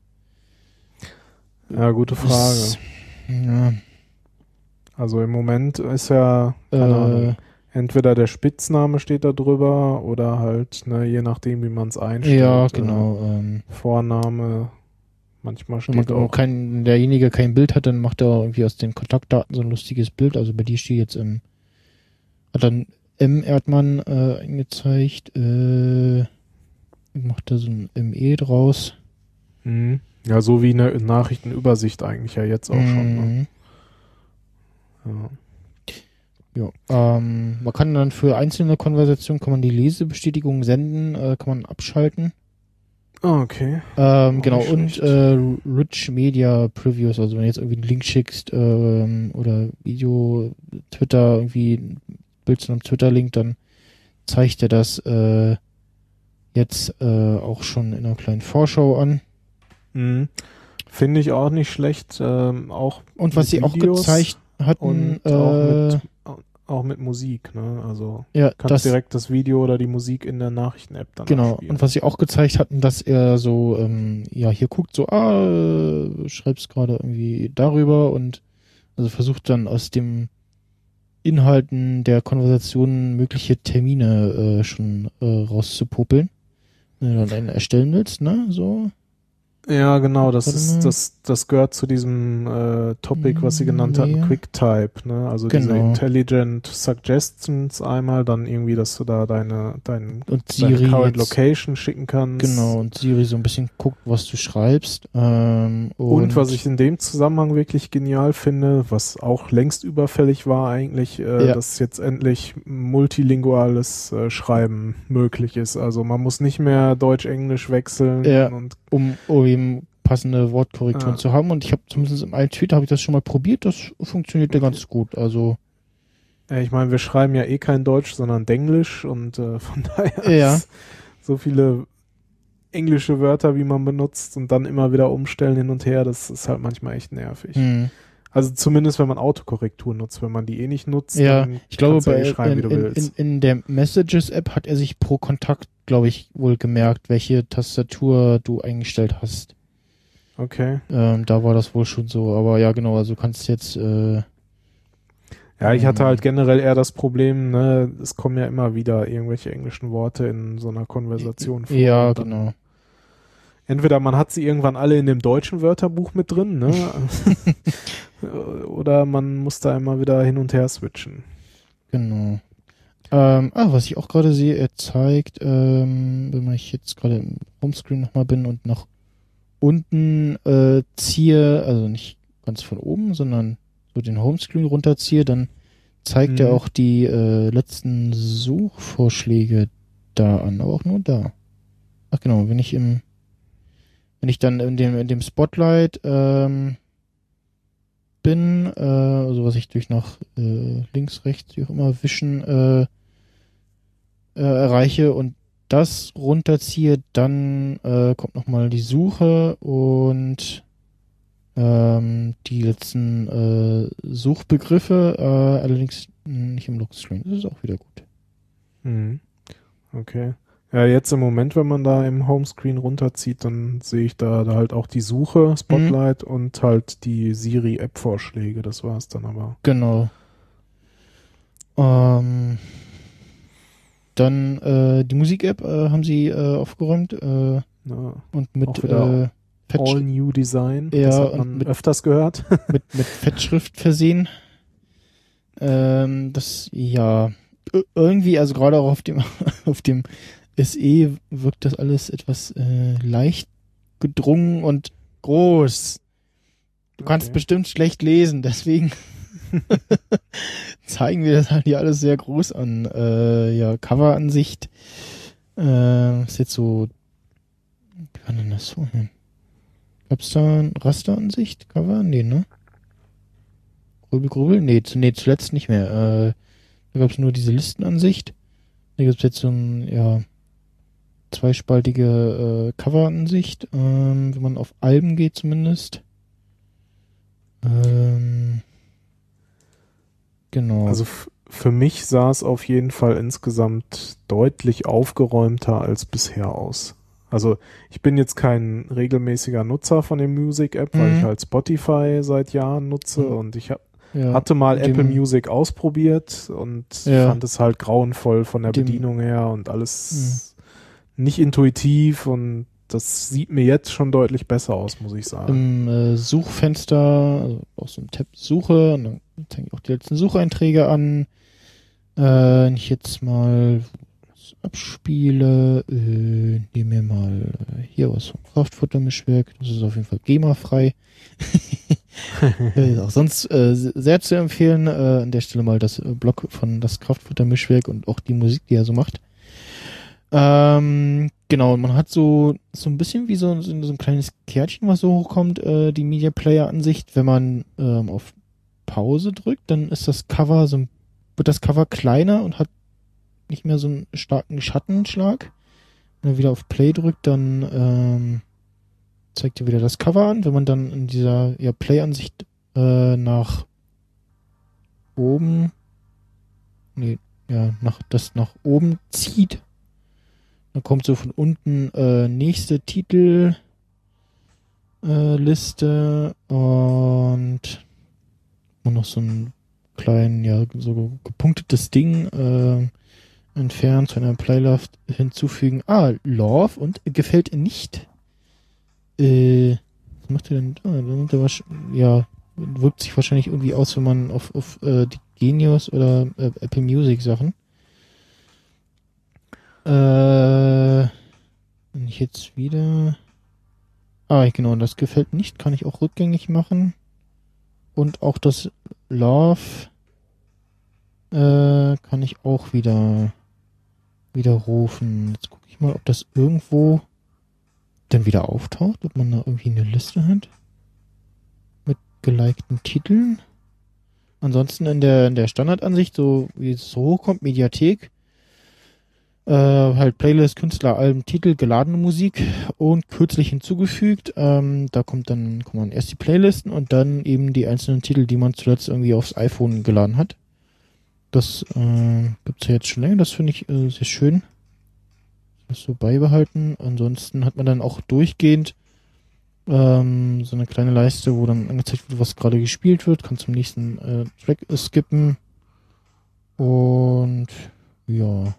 Ja, gute Frage. Das, ja, Also im Moment ist ja, äh, entweder der Spitzname steht da drüber oder halt, ne, je nachdem, wie man es einstellt. ja, äh, genau. Ähm, Vorname, manchmal Wenn man steht auch kein, derjenige kein Bild hat, dann macht er irgendwie aus den Kontaktdaten so ein lustiges Bild. Also bei dir steht jetzt im, hat dann M. Erdmann äh, angezeigt, äh, macht da so ein ME draus. Mhm. Ja, so wie eine Nachrichtenübersicht eigentlich ja jetzt auch schon. Ne? Mhm. Ja. Ja, ähm, man kann dann für einzelne Konversationen kann man die Lesebestätigung senden, äh, kann man abschalten. Ah, okay. Ähm, genau, und äh, Rich Media Previews, also wenn du jetzt irgendwie einen Link schickst ähm, oder Video, Twitter, irgendwie Bild zu einem Twitter-Link, dann zeigt er das äh, jetzt äh, auch schon in einer kleinen Vorschau an. Mhm. Finde ich auch nicht schlecht. Ähm, auch Und was sie auch Videos gezeigt hatten, und äh, auch, mit, auch mit Musik, ne? Also ja, kannst das, direkt das Video oder die Musik in der Nachrichten-App dann Genau, abspielen. und was sie auch gezeigt hatten, dass er so, ähm, ja, hier guckt so, ah, äh, schreibst gerade irgendwie darüber und also versucht dann aus dem Inhalten der Konversation mögliche Termine äh, schon äh, rauszupopeln. Wenn du dann einen erstellen willst, ne, so. Ja, genau, das ist das das gehört zu diesem äh, Topic, was sie genannt hatten, Ja. QuickType, ne? Also diese Genau. Intelligent Suggestions einmal, dann irgendwie, dass du da deine dein Und deine Current jetzt, Location schicken kannst. genau, und Siri so ein bisschen guckt, was du schreibst. Ähm, und, Und, was ich in dem Zusammenhang wirklich genial finde, was auch längst überfällig war eigentlich, äh, Ja. dass jetzt endlich multilinguales äh, Schreiben möglich ist. Also man muss nicht mehr Deutsch-Englisch wechseln Ja. und um, um eben passende Wortkorrekturen Ah. zu haben. Und ich habe zumindest im einen Tweet habe ich das schon mal probiert. Das funktionierte ganz gut. Also ich meine, wir schreiben ja eh kein Deutsch, sondern Denglisch und äh, [laughs] von daher Ja. so viele englische Wörter, wie man benutzt und dann immer wieder umstellen hin und her, das ist halt manchmal echt nervig. hm. Also zumindest, wenn man Autokorrektur nutzt, wenn man die eh nicht nutzt, ja, ich glaube ja bei eh schreiben, in, wie du in, in, willst. in der Messages-App hat er sich pro Kontakt, glaube ich, wohl gemerkt, welche Tastatur du eingestellt hast. Okay. Ähm, da war das wohl schon so. Aber ja, genau. Also du kannst jetzt äh, Ja, ich hatte Ähm. halt generell eher das Problem, ne, es kommen ja immer wieder irgendwelche englischen Worte in so einer Konversation vor. ja genau. Entweder man hat sie irgendwann alle in dem deutschen Wörterbuch mit drin, ne? [laughs] Oder man muss da immer wieder hin und her switchen. Genau. Ähm, ah, was ich auch gerade sehe, er zeigt, ähm, wenn ich jetzt gerade im Homescreen nochmal bin und nach unten äh, ziehe, also nicht ganz von oben, sondern so den Homescreen runterziehe, dann zeigt Mhm. er auch die äh, letzten Suchvorschläge da an, aber auch nur da. Ach genau, wenn ich im, wenn ich dann in dem, in dem Spotlight ähm, bin, äh, also was ich durch nach äh, links, rechts, wie auch immer, wischen äh, äh, erreiche und das runterziehe, dann äh, kommt nochmal die Suche und ähm, die letzten äh, Suchbegriffe, allerdings nicht im Lockscreen. Das ist auch wieder gut. Mhm. Okay. Ja, jetzt im Moment, wenn man da im Homescreen runterzieht, dann sehe ich da, da halt auch die Suche, Spotlight mhm. und halt die Siri-App-Vorschläge. Das war es dann aber. Genau. Ähm, dann äh, die Musik-App äh, haben sie äh, aufgeräumt äh, ja, und mit äh, All New Design. Ja, das hat man mit, öfters gehört. [laughs] mit, mit Fettschrift versehen. Ähm, das, ja, irgendwie, also gerade auch auf dem, [laughs] auf dem SE wirkt das alles etwas äh, leicht gedrungen und groß. Du okay. kannst bestimmt schlecht lesen, deswegen [laughs] zeigen wir das halt hier alles sehr groß an. Äh, ja, Coveransicht äh, ist jetzt so, wie kann denn das so hin? Gab's da ein Rasteransicht? Cover? Nee, ne? Grübel, Grübel? Nee, zu, nee, zuletzt nicht mehr. Äh, da gab's nur diese Listenansicht. Da gibt's jetzt so ein, ja, zweispaltige äh, Coveransicht, ähm, wenn man auf Alben geht zumindest. Ähm, genau. Also für mich sah es auf jeden Fall insgesamt deutlich aufgeräumter als bisher aus. Also ich bin jetzt kein regelmäßiger Nutzer von der Music App, mhm. weil ich halt Spotify seit Jahren nutze mhm. und ich hab, ja, hatte mal Apple Music ausprobiert und ja. fand es halt grauenvoll von der Bedienung her und alles mhm nicht intuitiv und das sieht mir jetzt schon deutlich besser aus, muss ich sagen. Im äh, Suchfenster, also auch so ein Tab Suche, und dann zeige ich auch die letzten Sucheinträge an. Äh, wenn ich jetzt mal abspiele, äh, nehme mir mal hier was vom Kraftfuttermischwerk. Das ist auf jeden Fall GEMA-frei. [laughs] auch sonst äh, sehr zu empfehlen. Äh, an der Stelle mal das Blog von das Kraftfuttermischwerk und auch die Musik, die er so macht. Ähm, genau, man hat so, so ein bisschen wie so, so, ein kleines Kärtchen, was so hochkommt, äh, die Media Player Ansicht. Wenn man ähm, auf Pause drückt, dann ist das Cover so, wird das Cover kleiner und hat nicht mehr so einen starken Schattenschlag. Wenn man wieder auf Play drückt, dann ähm, zeigt ihr wieder das Cover an. Wenn man dann in dieser ja, Play-Ansicht äh, nach oben, nee, ja, nach das nach oben zieht, dann kommt so von unten äh, nächste Titelliste äh, und noch so ein kleinen, ja, so gepunktetes Ding äh, entfernt zu einer Playlist hinzufügen. Ah, Love und gefällt nicht. Äh, was macht er denn der ja, wirkt sich wahrscheinlich irgendwie aus, wenn man auf, auf äh, die Genius oder äh, Apple Music Sachen äh, wenn ich jetzt wieder. Ah, genau, das gefällt nicht, kann ich auch rückgängig machen. Und auch das Love äh, kann ich auch wieder widerrufen. Jetzt gucke ich mal, ob das irgendwo dann wieder auftaucht, ob man da irgendwie eine Liste hat mit gelikten Titeln. Ansonsten in der in der Standardansicht, so wie es so hochkommt, Mediathek, äh, halt Playlist, Künstler, Alben, Titel, geladene Musik und kürzlich hinzugefügt. Ähm, da kommt dann, kommt man erst die Playlisten und dann eben die einzelnen Titel, die man zuletzt irgendwie aufs iPhone geladen hat. Das äh, gibt's ja jetzt schon länger, das finde ich äh, sehr schön. Das so beibehalten. Ansonsten hat man dann auch durchgehend ähm, so eine kleine Leiste, wo dann angezeigt wird, was gerade gespielt wird. Kann zum nächsten äh, Track skippen. Und ja.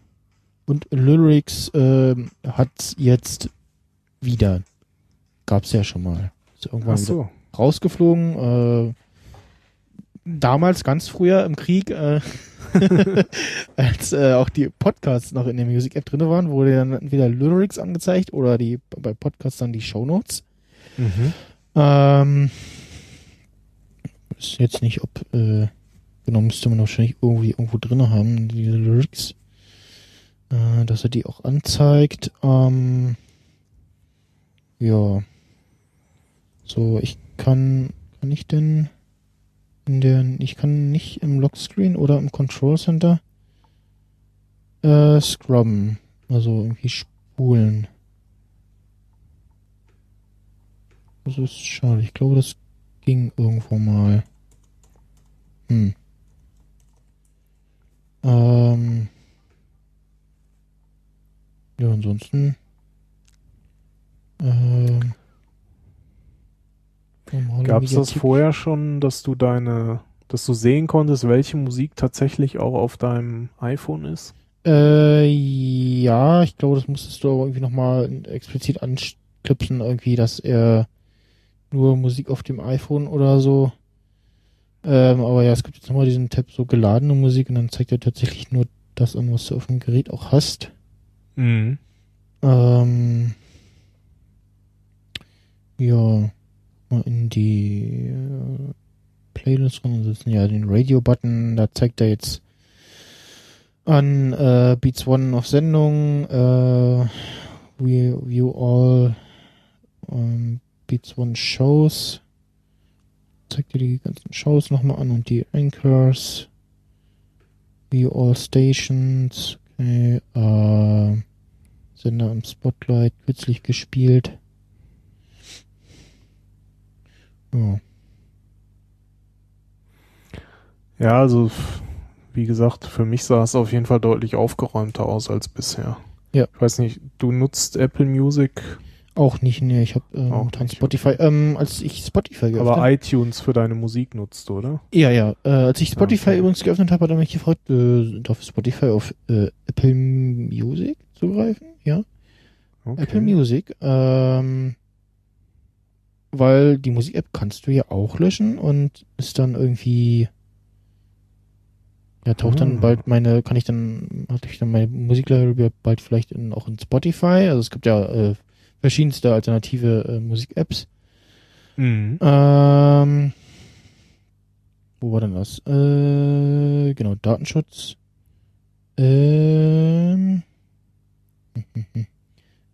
Und Lyrics äh, hat jetzt wieder. Gab's ja schon mal. Ist irgendwann so. rausgeflogen. Äh, damals, ganz früher im Krieg, äh, [laughs] als äh, auch die Podcasts noch in der Music App drin waren, wurde dann entweder Lyrics angezeigt oder die bei Podcasts dann die Show Notes. Mhm. Ähm, ist jetzt nicht, ob äh, genau müsste man wahrscheinlich irgendwie irgendwo drin haben, diese Lyrics äh, dass er die auch anzeigt. Ähm, ja. So, ich kann, kann ich denn in der, ich kann nicht im Lockscreen oder im Control Center äh, scrubben, also irgendwie spulen. Das ist schade. Ich glaube, das ging irgendwo mal. Hm. Ähm. Ja, ansonsten. Ähm, Gab es das vorher schon, dass du deine, dass du sehen konntest, welche Musik tatsächlich auch auf deinem iPhone ist? Äh, ja, ich glaube, das musstest du aber irgendwie nochmal explizit anklipsen, irgendwie, dass er nur Musik auf dem iPhone oder so. Ähm, aber ja, es gibt jetzt nochmal diesen Tab so geladene Musik und dann zeigt er tatsächlich nur das an, was du auf dem Gerät auch hast. Mhm. Ähm, ja, mal in die äh, Playlist rein setzen ja den Radio-Button, da zeigt er jetzt an äh, Beats One auf Sendung, äh, we view all ähm, Beats One Shows, zeigt dir die ganzen Shows nochmal an und die Anchors, view all stations, okay, äh, Sender im Spotlight, kürzlich gespielt. Ja. Ja, also wie gesagt, für mich sah es auf jeden Fall deutlich aufgeräumter aus als bisher. Ja. Ich weiß nicht, du nutzt Apple Music, Auch nicht, nee, ich habe ähm, nicht, Spotify. Ähm, als ich Spotify geöffnet aber iTunes für deine Musik nutzt, oder? Ja, ja. Äh, als ich Spotify Okay. übrigens geöffnet habe, hat er mich gefragt, äh, darf Spotify auf äh, Apple Music zugreifen? Ja, Okay. Apple Music. Ähm, weil die Musik-App kannst du ja auch löschen und ist dann irgendwie ja, taucht dann Ah. bald meine, kann ich dann, hatte ich dann meine Musiklibrary bald vielleicht in, auch in Spotify. Also es gibt ja äh, verschiedenste alternative äh, Musik-Apps. Mhm. Ähm, wo war denn das? Äh, genau, Datenschutz. Ähm, [laughs]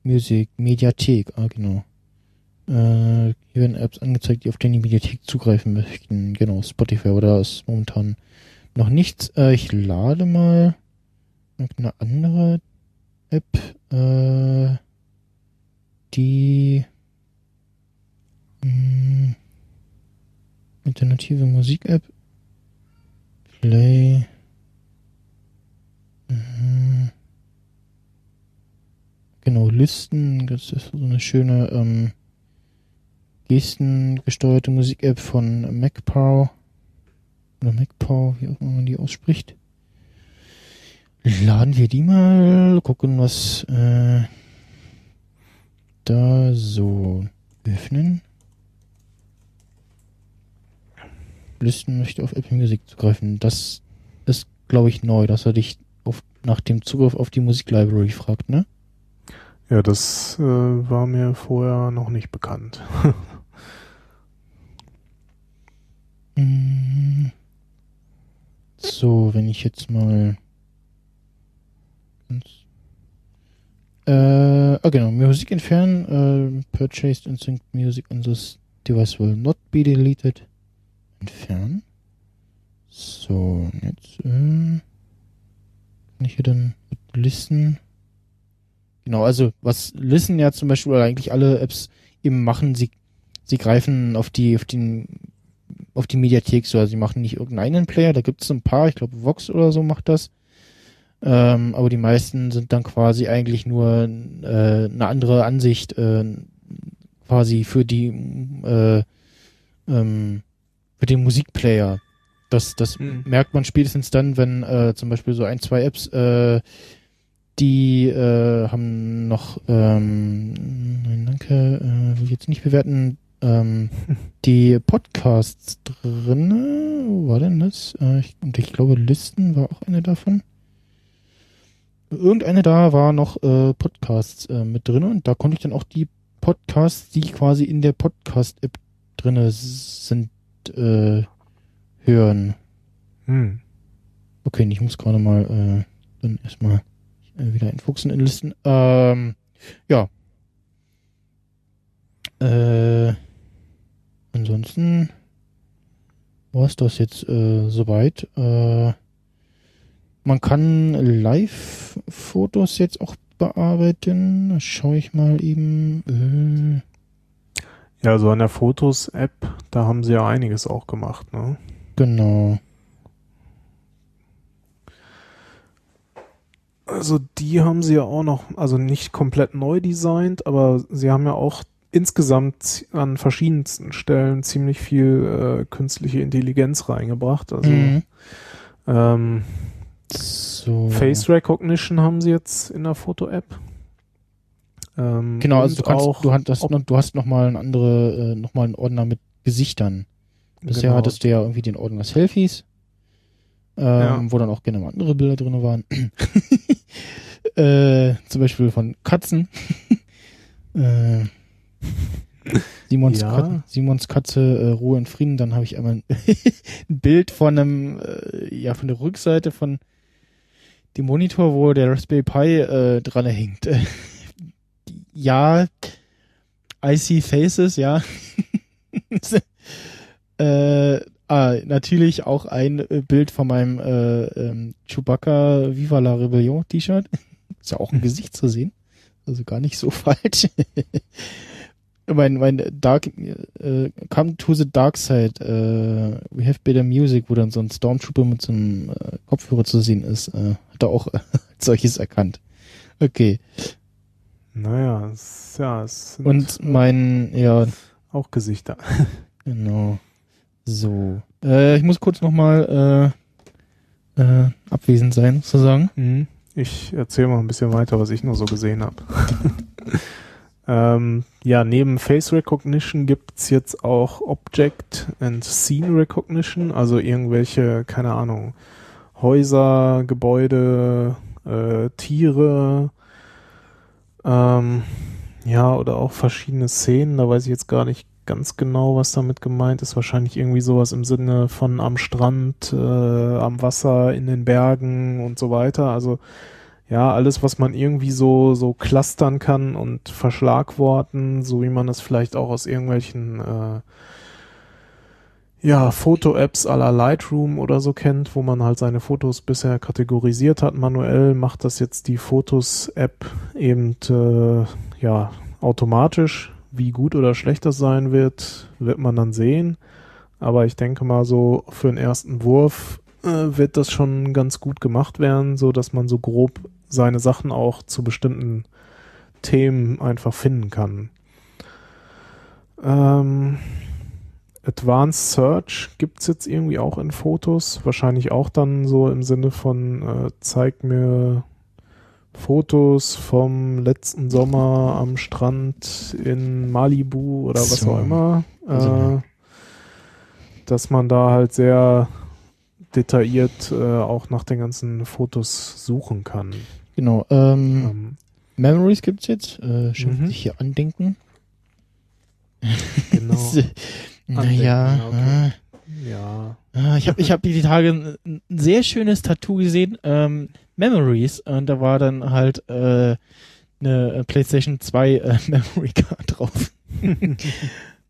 Musik, Mediathek, ah genau. Äh, hier werden Apps angezeigt, die auf die Mediathek zugreifen möchten. Genau, Spotify, aber da ist momentan noch nichts. Äh, ich lade mal eine andere App, äh, die mh, alternative Musik-App. Play. Mhm. Genau, Listen. Das ist so eine schöne ähm, gestengesteuerte Musik-App von MacPow. Oder MacPow, wie auch immer man die ausspricht. Laden wir die mal, gucken, was äh, da so öffnen. Listen möchte auf Apple Music zugreifen. Das ist, glaube ich, neu, dass er dich auf, nach dem Zugriff auf die Musiklibrary fragt, ne? Ja, das äh, war mir vorher noch nicht bekannt. [laughs] Mm. So, wenn ich jetzt mal. Äh, ah genau, Musik entfernen. Äh, purchased and synced music on this device will not be deleted. Entfernen. So, jetzt äh, kann ich hier dann Listen. Genau, also was Listen ja zum Beispiel oder eigentlich alle Apps eben machen, sie, sie greifen auf die, auf den auf die Mediathek so. Also sie machen nicht irgendeinen Player, da gibt es ein paar, ich glaube Vox oder so macht das. Ähm, aber die meisten sind dann quasi eigentlich nur äh, eine andere Ansicht äh, quasi für die äh, ähm, für den Musikplayer. Das, das Hm. merkt man spätestens dann, wenn äh, zum Beispiel so ein, zwei Apps, äh, die äh, haben noch, ähm, nein, danke, äh, will ich jetzt nicht bewerten, ähm, [laughs] die Podcasts drinne. Wo war denn das? Äh, ich, und ich glaube, Listen war auch eine davon. Irgendeine da war noch äh, Podcasts äh, mit drin und da konnte ich dann auch die Podcasts, die quasi in der Podcast-App drinne sind, äh, hören. Hm. Okay, ich muss gerade mal äh, dann erstmal äh, wieder entfuchsen in Listen. Ähm, ja. Äh, ansonsten war es das jetzt äh, soweit. Äh, man kann Live-Fotos jetzt auch bearbeiten. Schaue ich mal eben. Äh, Ja, so an der Fotos-App, da haben sie ja einiges auch gemacht, ne? genau. Also die haben sie ja auch noch, also nicht komplett neu designt, aber sie haben ja auch insgesamt an verschiedensten Stellen ziemlich viel äh, künstliche Intelligenz reingebracht. Also mhm. ähm, so. Face Recognition haben sie jetzt in der Foto-App. Ähm, genau, also du, kannst, auch, du, hast, noch, du hast noch mal einen andere, äh, noch mal einen Ordner mit Gesichtern. Bisher genau. hattest du ja irgendwie den Ordner Selfies, ähm, ja. wo dann auch gerne mal andere Bilder drin waren. [laughs] äh, zum Beispiel von Katzen. [laughs] äh, Simons, ja. Katze, Simons Katze äh, Ruhe und Frieden. Dann habe ich einmal ein, [laughs] ein Bild von einem, äh, ja, von der Rückseite von dem Monitor, wo der Raspberry Pi äh, dran hängt. [laughs] ja, I see faces, ja. äh, ah, natürlich auch ein äh, Bild von meinem äh, ähm, Chewbacca Viva la Rebellion T-Shirt. Ist ja auch ein Gesicht zu sehen. Also gar nicht so [laughs] falsch mein, mein Dark, äh, Come to the Dark Side, äh, We Have Better Music, wo dann so ein Stormtrooper mit so einem äh, Kopfhörer zu sehen ist, äh, hat er auch [laughs] äh, solches erkannt. Okay. Naja, es, ja, es sind Und mein, ja. Auch Gesichter. [laughs] genau. So. Äh, ich muss kurz nochmal äh, äh, abwesend sein, sozusagen. Mhm. Ich erzähle mal ein bisschen weiter, was ich nur so gesehen habe. [laughs] Ähm, ja, neben Face Recognition gibt's jetzt auch Object and Scene Recognition, also irgendwelche, keine Ahnung, Häuser, Gebäude, äh, Tiere, ähm, ja, oder auch verschiedene Szenen, da weiß ich jetzt gar nicht ganz genau, was damit gemeint ist. Wahrscheinlich irgendwie sowas im Sinne von am Strand, äh, am Wasser, in den Bergen und so weiter. Also ja, alles, was man irgendwie so, so clustern kann und verschlagworten, so wie man es vielleicht auch aus irgendwelchen, äh, ja, Foto-Apps à la Lightroom oder so kennt, wo man halt seine Fotos bisher kategorisiert hat manuell, macht das jetzt die Fotos-App eben, äh, ja, automatisch. Wie gut oder schlecht das sein wird, wird man dann sehen. Aber ich denke mal so, für den ersten Wurf äh, wird das schon ganz gut gemacht werden, so dass man so grob seine Sachen auch zu bestimmten Themen einfach finden kann. Ähm, Advanced Search gibt es jetzt irgendwie auch in Fotos. Wahrscheinlich auch dann so im Sinne von äh, zeig mir Fotos vom letzten Sommer am Strand in Malibu oder was so. auch immer. Äh, dass man da halt sehr detailliert äh, auch nach den ganzen Fotos suchen kann. Genau. Ähm, ähm. Memories gibt's jetzt. Äh, schön mhm. sich hier andenken. Genau. [laughs] naja. Okay. Äh, ja. Ah, ich habe ich hab die Tage ein, ein, sehr schönes Tattoo gesehen. Ähm, Memories. Und da war dann halt äh, eine PlayStation 2 äh, [laughs] Memory Card drauf. [laughs]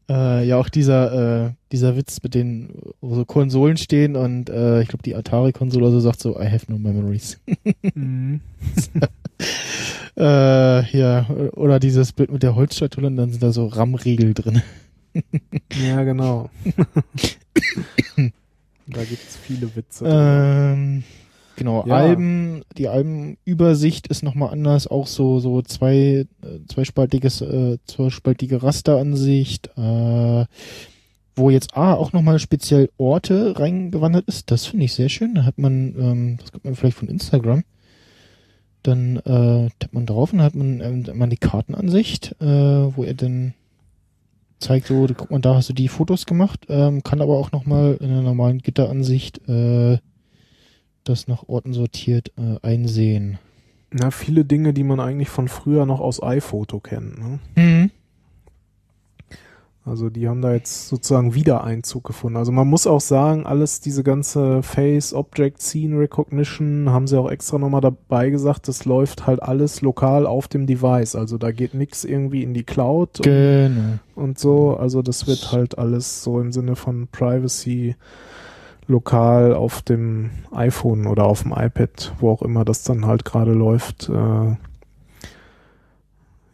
Äh, ja, auch dieser, äh, dieser Witz mit den, wo so Konsolen stehen und äh, ich glaube die Atari-Konsole so sagt so, I have no memories. mhm. [laughs] äh, ja, oder dieses Bild mit der Holzschatulle und dann sind da so RAM-Riegel drin. ja, genau. da gibt's viele Witze. Ähm, Genau, ja. Alben, die Albenübersicht ist nochmal anders, auch so, so zwei, äh, zweispaltiges, äh, zweispaltige Rasteransicht, äh, wo jetzt A auch nochmal speziell Orte reingewandert ist, das finde ich sehr schön. Da hat man, ähm, das kommt man vielleicht von Instagram. Dann äh, tappt man drauf und dann hat man ähm, man die Kartenansicht, äh, wo er dann zeigt so, guck mal, da hast du die Fotos gemacht, ähm, kann aber auch nochmal in einer normalen Gitteransicht äh, das nach Orten sortiert äh, einsehen. Na, viele Dinge, die man eigentlich von früher noch aus iPhoto kennt. Ne? Mhm. Also die haben da jetzt sozusagen wieder Einzug gefunden. Also man muss auch sagen, alles diese ganze Face, Object, Scene Recognition haben sie auch extra nochmal dabei gesagt, das läuft halt alles lokal auf dem Device. Also da geht nichts irgendwie in die Cloud genau. und, und so. Also das wird halt alles so im Sinne von Privacy lokal auf dem iPhone oder auf dem iPad, wo auch immer das dann halt gerade läuft, äh,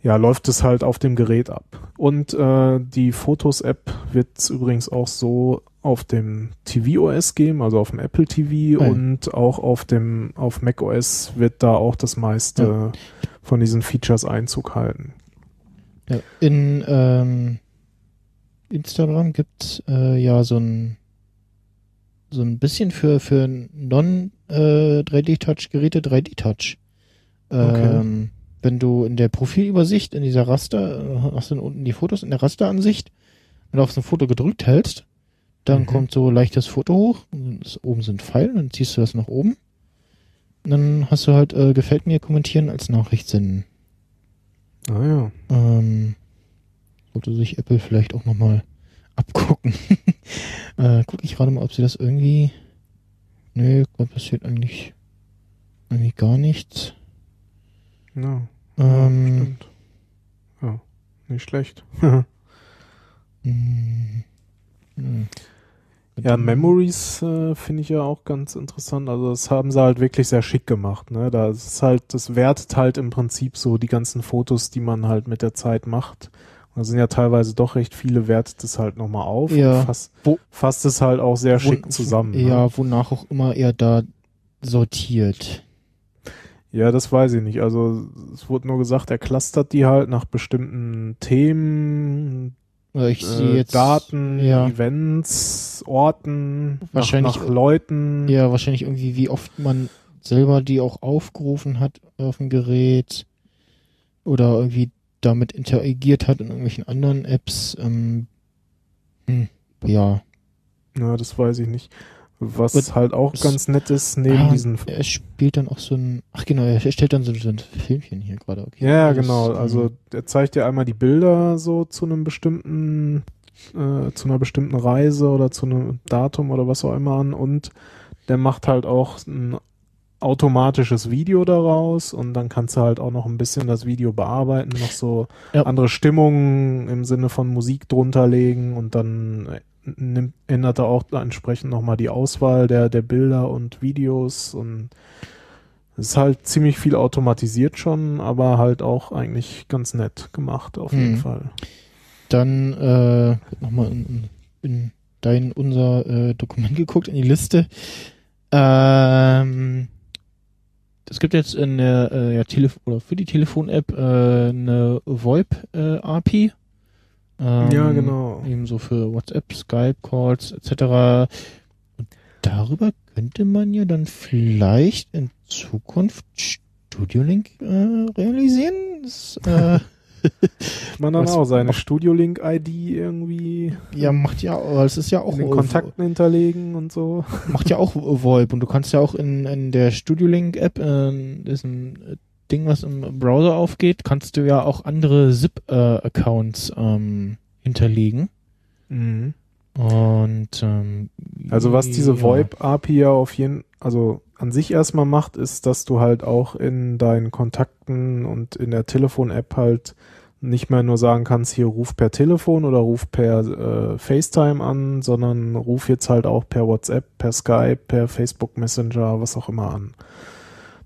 ja, läuft es halt auf dem Gerät ab. Und äh, die Fotos-App wird es übrigens auch so auf dem tvOS geben, also auf dem Apple TV Ah, ja. und auch auf dem auf macOS wird da auch das meiste Ja. von diesen Features Einzug halten. Ja, in ähm, Instagram gibt's äh, ja so ein so ein bisschen für für non äh, 3D Touch Geräte 3D Touch. Ähm, Wenn du in der Profilübersicht in dieser Raster äh, hast du unten die Fotos in der Rasteransicht und auf so ein Foto gedrückt hältst, dann Mhm. kommt so leichtes Foto hoch, und das oben sind Pfeile, dann ziehst du das nach oben. Und dann hast du halt äh, gefällt mir kommentieren als Nachricht senden. Ah ja. Ähm, sollte sich Apple vielleicht auch nochmal abgucken. [laughs] äh, gucke ich gerade mal, ob sie das irgendwie. Nö, da passiert eigentlich, eigentlich gar nichts. Ja, Ähm, stimmt. Ja, nicht schlecht. [laughs] mh. Ja, Memories äh, finde ich ja auch ganz interessant. Also das haben sie halt wirklich sehr schick gemacht. Ne? Da ist halt, das wertet halt im Prinzip so die ganzen Fotos, die man halt mit der Zeit macht. Da sind ja teilweise doch recht viele, wertet es halt nochmal auf. Ja. Und fasst, Wo- fasst es halt auch sehr Wo- schick zusammen. ne? Ja, wonach auch immer er da sortiert. Ja, das weiß ich nicht. Also es wurde nur gesagt, er clustert die halt nach bestimmten Themen, ich sehe äh, jetzt Daten, ja. Events, Orten, Wahrscheinlich- nach, nach Leuten. Ja, wahrscheinlich irgendwie, wie oft man selber die auch aufgerufen hat auf dem Gerät oder irgendwie damit interagiert hat in irgendwelchen anderen Apps. Ähm, hm, ja. Ja, das weiß ich nicht. Was Und halt auch ganz nett ist, neben Ah, diesen. Er spielt dann auch so ein. Ach genau, er stellt dann so, so ein Filmchen hier gerade. Okay. Ja, Das, genau. ähm, Also er zeigt dir einmal die Bilder so zu einem bestimmten, äh, zu einer bestimmten Reise oder zu einem Datum oder was auch immer an und der macht halt auch ein automatisches Video daraus und dann kannst du halt auch noch ein bisschen das Video bearbeiten, noch so Ja. andere Stimmungen im Sinne von Musik drunter legen und dann äh, nimmt, ändert er auch entsprechend nochmal die Auswahl der, der Bilder und Videos und es ist halt ziemlich viel automatisiert schon, aber halt auch eigentlich ganz nett gemacht auf jeden Mhm. Fall. Dann äh, nochmal in, in dein unser äh, Dokument geguckt, in die Liste. Ähm, es gibt jetzt in der äh, ja, Telef oder für die Telefon-App äh, eine VoIP-API. Ähm, Ja, genau. Ebenso für WhatsApp, Skype, Calls etc. Und darüber könnte man ja dann vielleicht in Zukunft Studio Link äh, realisieren. Das, äh, [laughs] [laughs] Man dann Was auch seine macht- Studio Link ID irgendwie ja, macht ja, es ist ja auch in den Kontakten hinterlegen und so. macht ja auch [laughs] VoIP und du kannst ja auch in, in der Studio Link App, äh, diesem äh, Ding, was im Browser aufgeht, kannst du ja auch andere ZIP-Accounts ähm, hinterlegen. Mhm. Und ähm, Also was diese ja. VoIP-API ja auf jeden, also an sich erstmal macht, ist, dass du halt auch in deinen Kontakten und in der Telefon-App halt nicht mehr nur sagen kannst, hier ruf per Telefon oder ruf per äh, FaceTime an, sondern ruf jetzt halt auch per WhatsApp, per Skype, per Facebook Messenger, was auch immer an.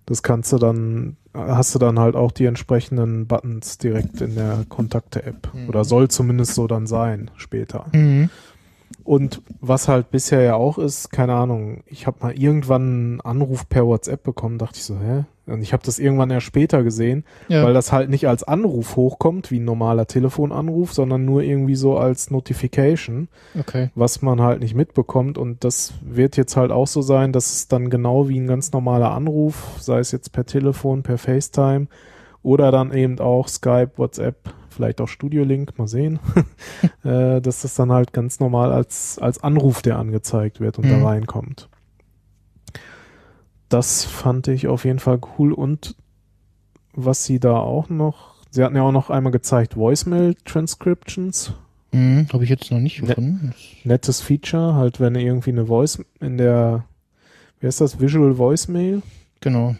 Das kannst du dann, hast du dann halt auch die entsprechenden Buttons direkt in der Kontakte-App. Mhm. Oder soll zumindest so dann sein später. Mhm. Und was halt bisher ja auch ist, keine Ahnung, ich habe mal irgendwann einen Anruf per WhatsApp bekommen, dachte ich so, hä? Und ich habe das irgendwann erst später gesehen, Ja. weil das halt nicht als Anruf hochkommt, wie ein normaler Telefonanruf, sondern nur irgendwie so als Notification, okay. was man halt nicht mitbekommt. Und das wird jetzt halt auch so sein, dass es dann genau wie ein ganz normaler Anruf, sei es jetzt per Telefon, per FaceTime oder dann eben auch Skype, WhatsApp, vielleicht auch Studio Link, mal sehen, [laughs] äh, dass das dann halt ganz normal als, als Anruf, der angezeigt wird und Mhm. da reinkommt. Das fand ich auf jeden Fall cool und was sie da auch noch, sie hatten ja auch noch einmal gezeigt, Voicemail Transcriptions, Mhm. Habe ich jetzt noch nicht Ne- gefunden. nettes Feature, halt wenn irgendwie eine Voice in der, wie heißt das, Visual Voicemail, Genau.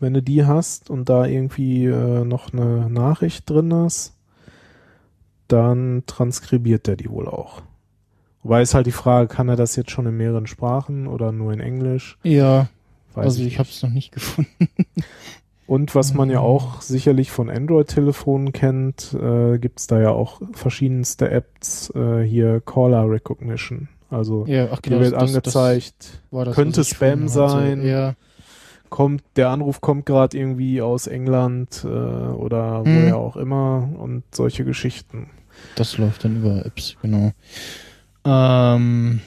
Wenn du die hast und da irgendwie äh, noch eine Nachricht drin hast, dann transkribiert der die wohl auch. Wobei ist halt die Frage, kann er das jetzt schon in mehreren Sprachen oder nur in Englisch? Ja, Weiß also ich, nicht. habe es noch nicht gefunden. [laughs] Und was man ja Mhm. auch sicherlich von Android-Telefonen kennt, äh, gibt's da ja auch verschiedenste Apps, äh, hier Caller Recognition. Also Ja, ach die wird angezeigt, war das, könnte ich Spam sein. Ja, kommt, der Anruf kommt gerade irgendwie aus England äh, oder Mhm. woher auch immer und solche Geschichten. das läuft dann über Apps, genau. Ähm,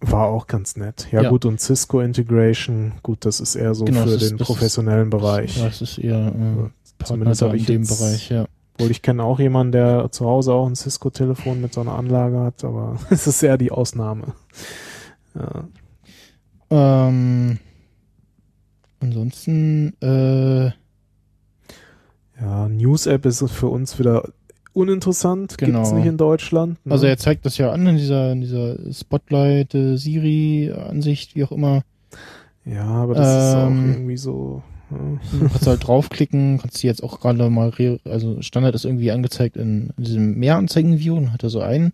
War auch ganz nett. Ja, Ja. gut, und Cisco Integration, gut, das ist eher so Genau, für ist- den das ist- professionellen Bereich. Das ist eher äh, Zumindest habe in ich dem jetzt- Bereich, ja. Obwohl ich kenne auch jemanden, der zu Hause auch ein Cisco-Telefon mit so einer Anlage hat, aber [laughs] es ist eher die Ausnahme. Ja. Ähm, ansonsten, äh, Ja, News-App ist für uns wieder uninteressant. Genau. Gibt's nicht in Deutschland. Ne? also er zeigt das ja an in dieser, in dieser Spotlight, äh, Siri-Ansicht, wie auch immer. ja, aber das ist auch Ähm, irgendwie so. Ja. Du kannst halt draufklicken, kannst die jetzt auch gerade mal, also Standard ist irgendwie angezeigt in, in diesem Mehranzeigen-View, dann hat er so einen.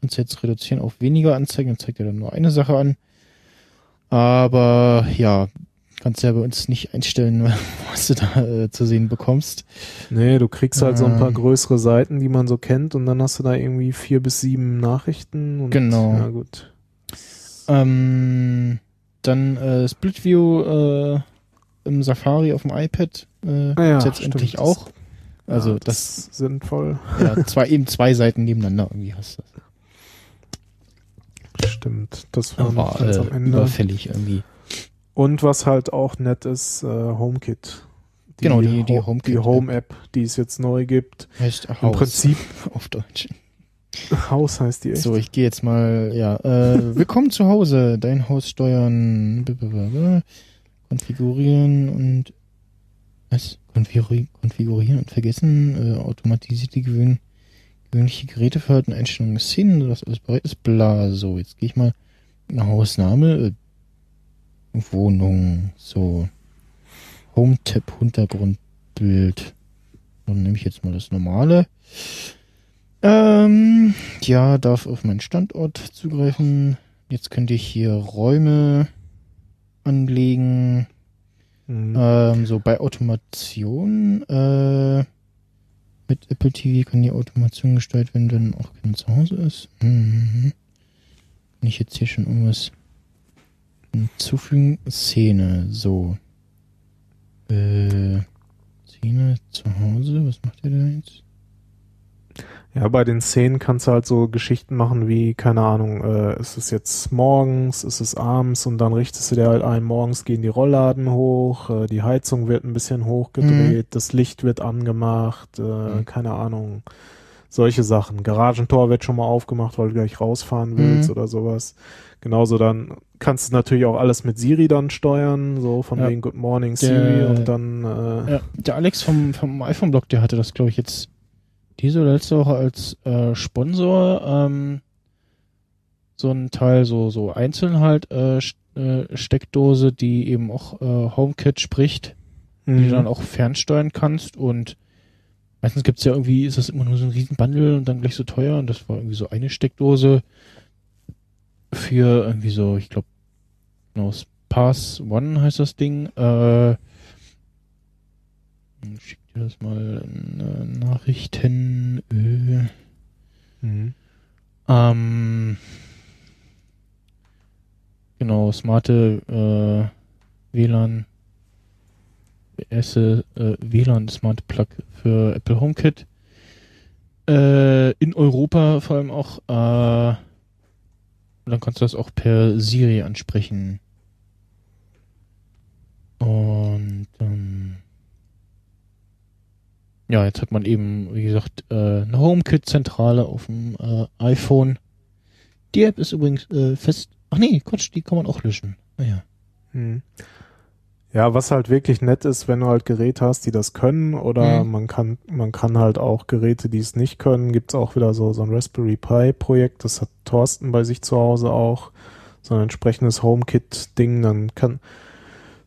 Kannst du jetzt reduzieren auf weniger Anzeigen, dann zeigt er dann nur eine Sache an. Aber ja, kannst ja bei uns nicht einstellen, [laughs] was du da äh, zu sehen bekommst. Nee, du kriegst halt so ein paar Ähm. größere Seiten, die man so kennt, und dann hast du da irgendwie vier bis sieben Nachrichten. Und, Genau. Ja, gut. Ähm, dann äh, Split View äh, im Safari auf dem iPad äh, Ah ja, ist jetzt endlich Das- auch. Also ja, das, ist sinnvoll. ja, [laughs] zwei, eben zwei Seiten nebeneinander irgendwie hast du. Stimmt. Das war ganz äh, am Ende. überfällig irgendwie. Und was halt auch nett ist, äh, HomeKit. Genau, die- die Ho- HomeKit Die Home-App, die es jetzt neu gibt. Heißt Im Haus Prinzip [laughs] auf Deutsch. Haus heißt die echt. So, ich gehe jetzt mal, ja, äh, [laughs] willkommen zu Hause, dein Haus steuern, konfigurieren und was? Konfiguri konfigurieren und vergessen, äh, automatisierte gewöhn gewöhnliche Geräteverhalten, Einstellungen, Szenen, was alles bereit ist, bla, so, jetzt gehe ich mal in Hausname, äh, Wohnung, so, Home-Tab, Hintergrundbild, dann nehme ich jetzt mal das normale. Ähm, ja, darf auf meinen Standort zugreifen. Jetzt könnte ich hier Räume anlegen. Mhm. Ähm, so bei Automation, äh, mit Apple TV kann die Automation gesteuert werden, wenn auch keiner zu Hause ist. Mhm. Kann ich jetzt hier schon irgendwas hinzufügen? Szene, so. Äh, Szene zu Hause, was macht ihr da jetzt? Ja, bei den Szenen kannst du halt so Geschichten machen wie, keine Ahnung, äh, ist es jetzt morgens, ist es abends und dann richtest du dir halt ein, morgens gehen die Rollladen hoch, äh, die Heizung wird ein bisschen hochgedreht, das Licht wird angemacht, äh, Mhm. keine Ahnung, solche Sachen. Garagentor wird schon mal aufgemacht, weil du gleich rausfahren willst Mhm. oder sowas. Genauso dann kannst du natürlich auch alles mit Siri dann steuern, so von Ja. wegen Good Morning Der- Siri und dann äh, Ja, der Alex vom, vom iPhone-Blog, der hatte das, glaube ich, jetzt diese letzte Woche als äh, Sponsor. Ähm, so ein Teil, so, so einzeln halt, äh, äh, Steckdose, die eben auch äh, HomeKit spricht, die mhm. du dann auch fernsteuern kannst. Und meistens gibt's ja irgendwie, ist das immer nur so ein Riesenbundle und dann gleich so teuer. Und das war irgendwie so eine Steckdose für irgendwie so, ich glaube, genau, Pass One heißt das Ding. Äh, ich schick dir das mal in äh, Nachrichten. Äh, Mhm. ähm, genau, smarte äh, WLAN. Erste äh, WLAN Smart Plug für Apple HomeKit. Äh, in Europa vor allem auch. Äh, dann kannst du das auch per Siri ansprechen. Und ähm, ja, jetzt hat man eben, wie gesagt, äh, eine HomeKit-Zentrale auf dem äh, iPhone. Die App ist übrigens äh, fest. Ach nee, Quatsch, die kann man auch löschen. Ah Naja. Hm. Ja, was halt wirklich nett ist, wenn du halt Geräte hast, die das können, oder Mhm. man kann, man kann halt auch Geräte, die es nicht können, gibt's auch wieder so, so ein Raspberry Pi Projekt, das hat Thorsten bei sich zu Hause auch, so ein entsprechendes HomeKit-Ding, dann kann,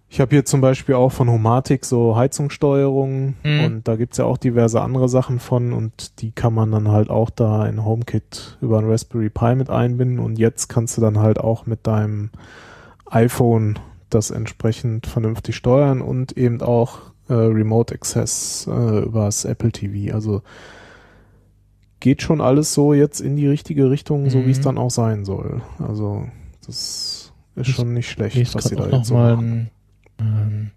ich habe hier zum Beispiel auch von Homatic so Heizungssteuerung Mhm. und da gibt's ja auch diverse andere Sachen von und die kann man dann halt auch da in HomeKit über ein Raspberry Pi mit einbinden und jetzt kannst du dann halt auch mit deinem iPhone das entsprechend vernünftig steuern und eben auch äh, Remote Access äh, übers Apple TV. Also geht schon alles so jetzt in die richtige Richtung, so wie es Mhm. dann auch sein soll. Also das ist Ich- schon nicht schlecht, Ich was sie da jetzt so mal machen. einen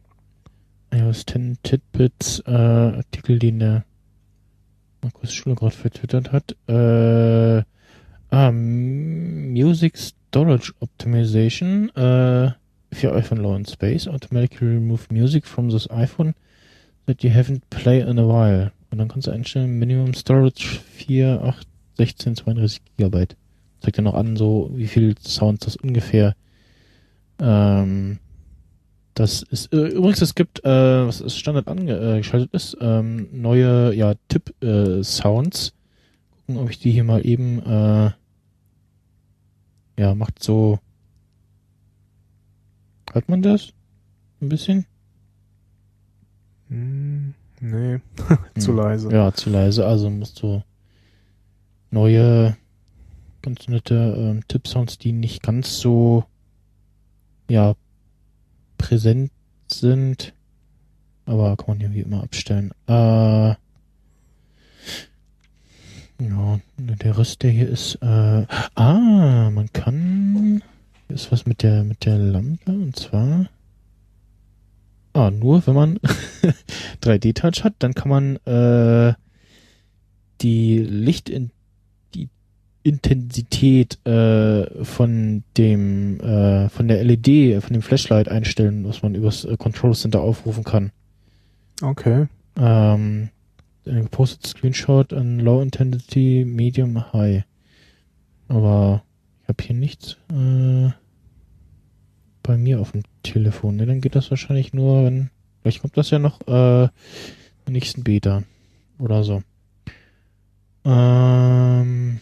ähm, iOS 10 Titbits äh, Artikel, den der Markus Schüler gerade vertwittert hat. Äh, ah, Music Storage Optimization. Äh, your iPhone low in space, automatically remove music from this iPhone that you haven't played in a while. Und dann kannst du einstellen, Minimum Storage 4, 8, 16, 32 Gigabyte. Zeigt dir noch an, so wie viel Sounds das ungefähr ähm, das ist äh, übrigens, es gibt, äh, was ist Standard angeschaltet ist, ähm, neue ja, Tipp-Sounds. Gucken, ob ich die hier mal eben äh, ja, macht so. Hört man das? Ein bisschen? Hm, nee, [laughs] zu Hm. leise. Ja, zu leise. Also musst du neue, ganz nette ähm, Tipp-Sounds, die nicht ganz so ja präsent sind. Aber kann man ja wie immer abstellen. Äh, ja, der Rest, der hier ist, äh, ah, man kann, hier ist was mit der, mit der Lampe, und zwar, ah, nur wenn man [laughs] 3D-Touch hat, dann kann man, äh, die Licht in, die Intensität, äh, von dem, äh, von der LED, von dem Flashlight einstellen, was man übers äh, Control Center aufrufen kann. Okay. Ähm, ein gepostet Screenshot an Low Intensity, Medium, High. Aber ich habe hier nichts äh, bei mir auf dem Telefon. Ne, dann geht das wahrscheinlich nur, wenn. Vielleicht kommt das ja noch äh, im nächsten Beta oder so. Ähm,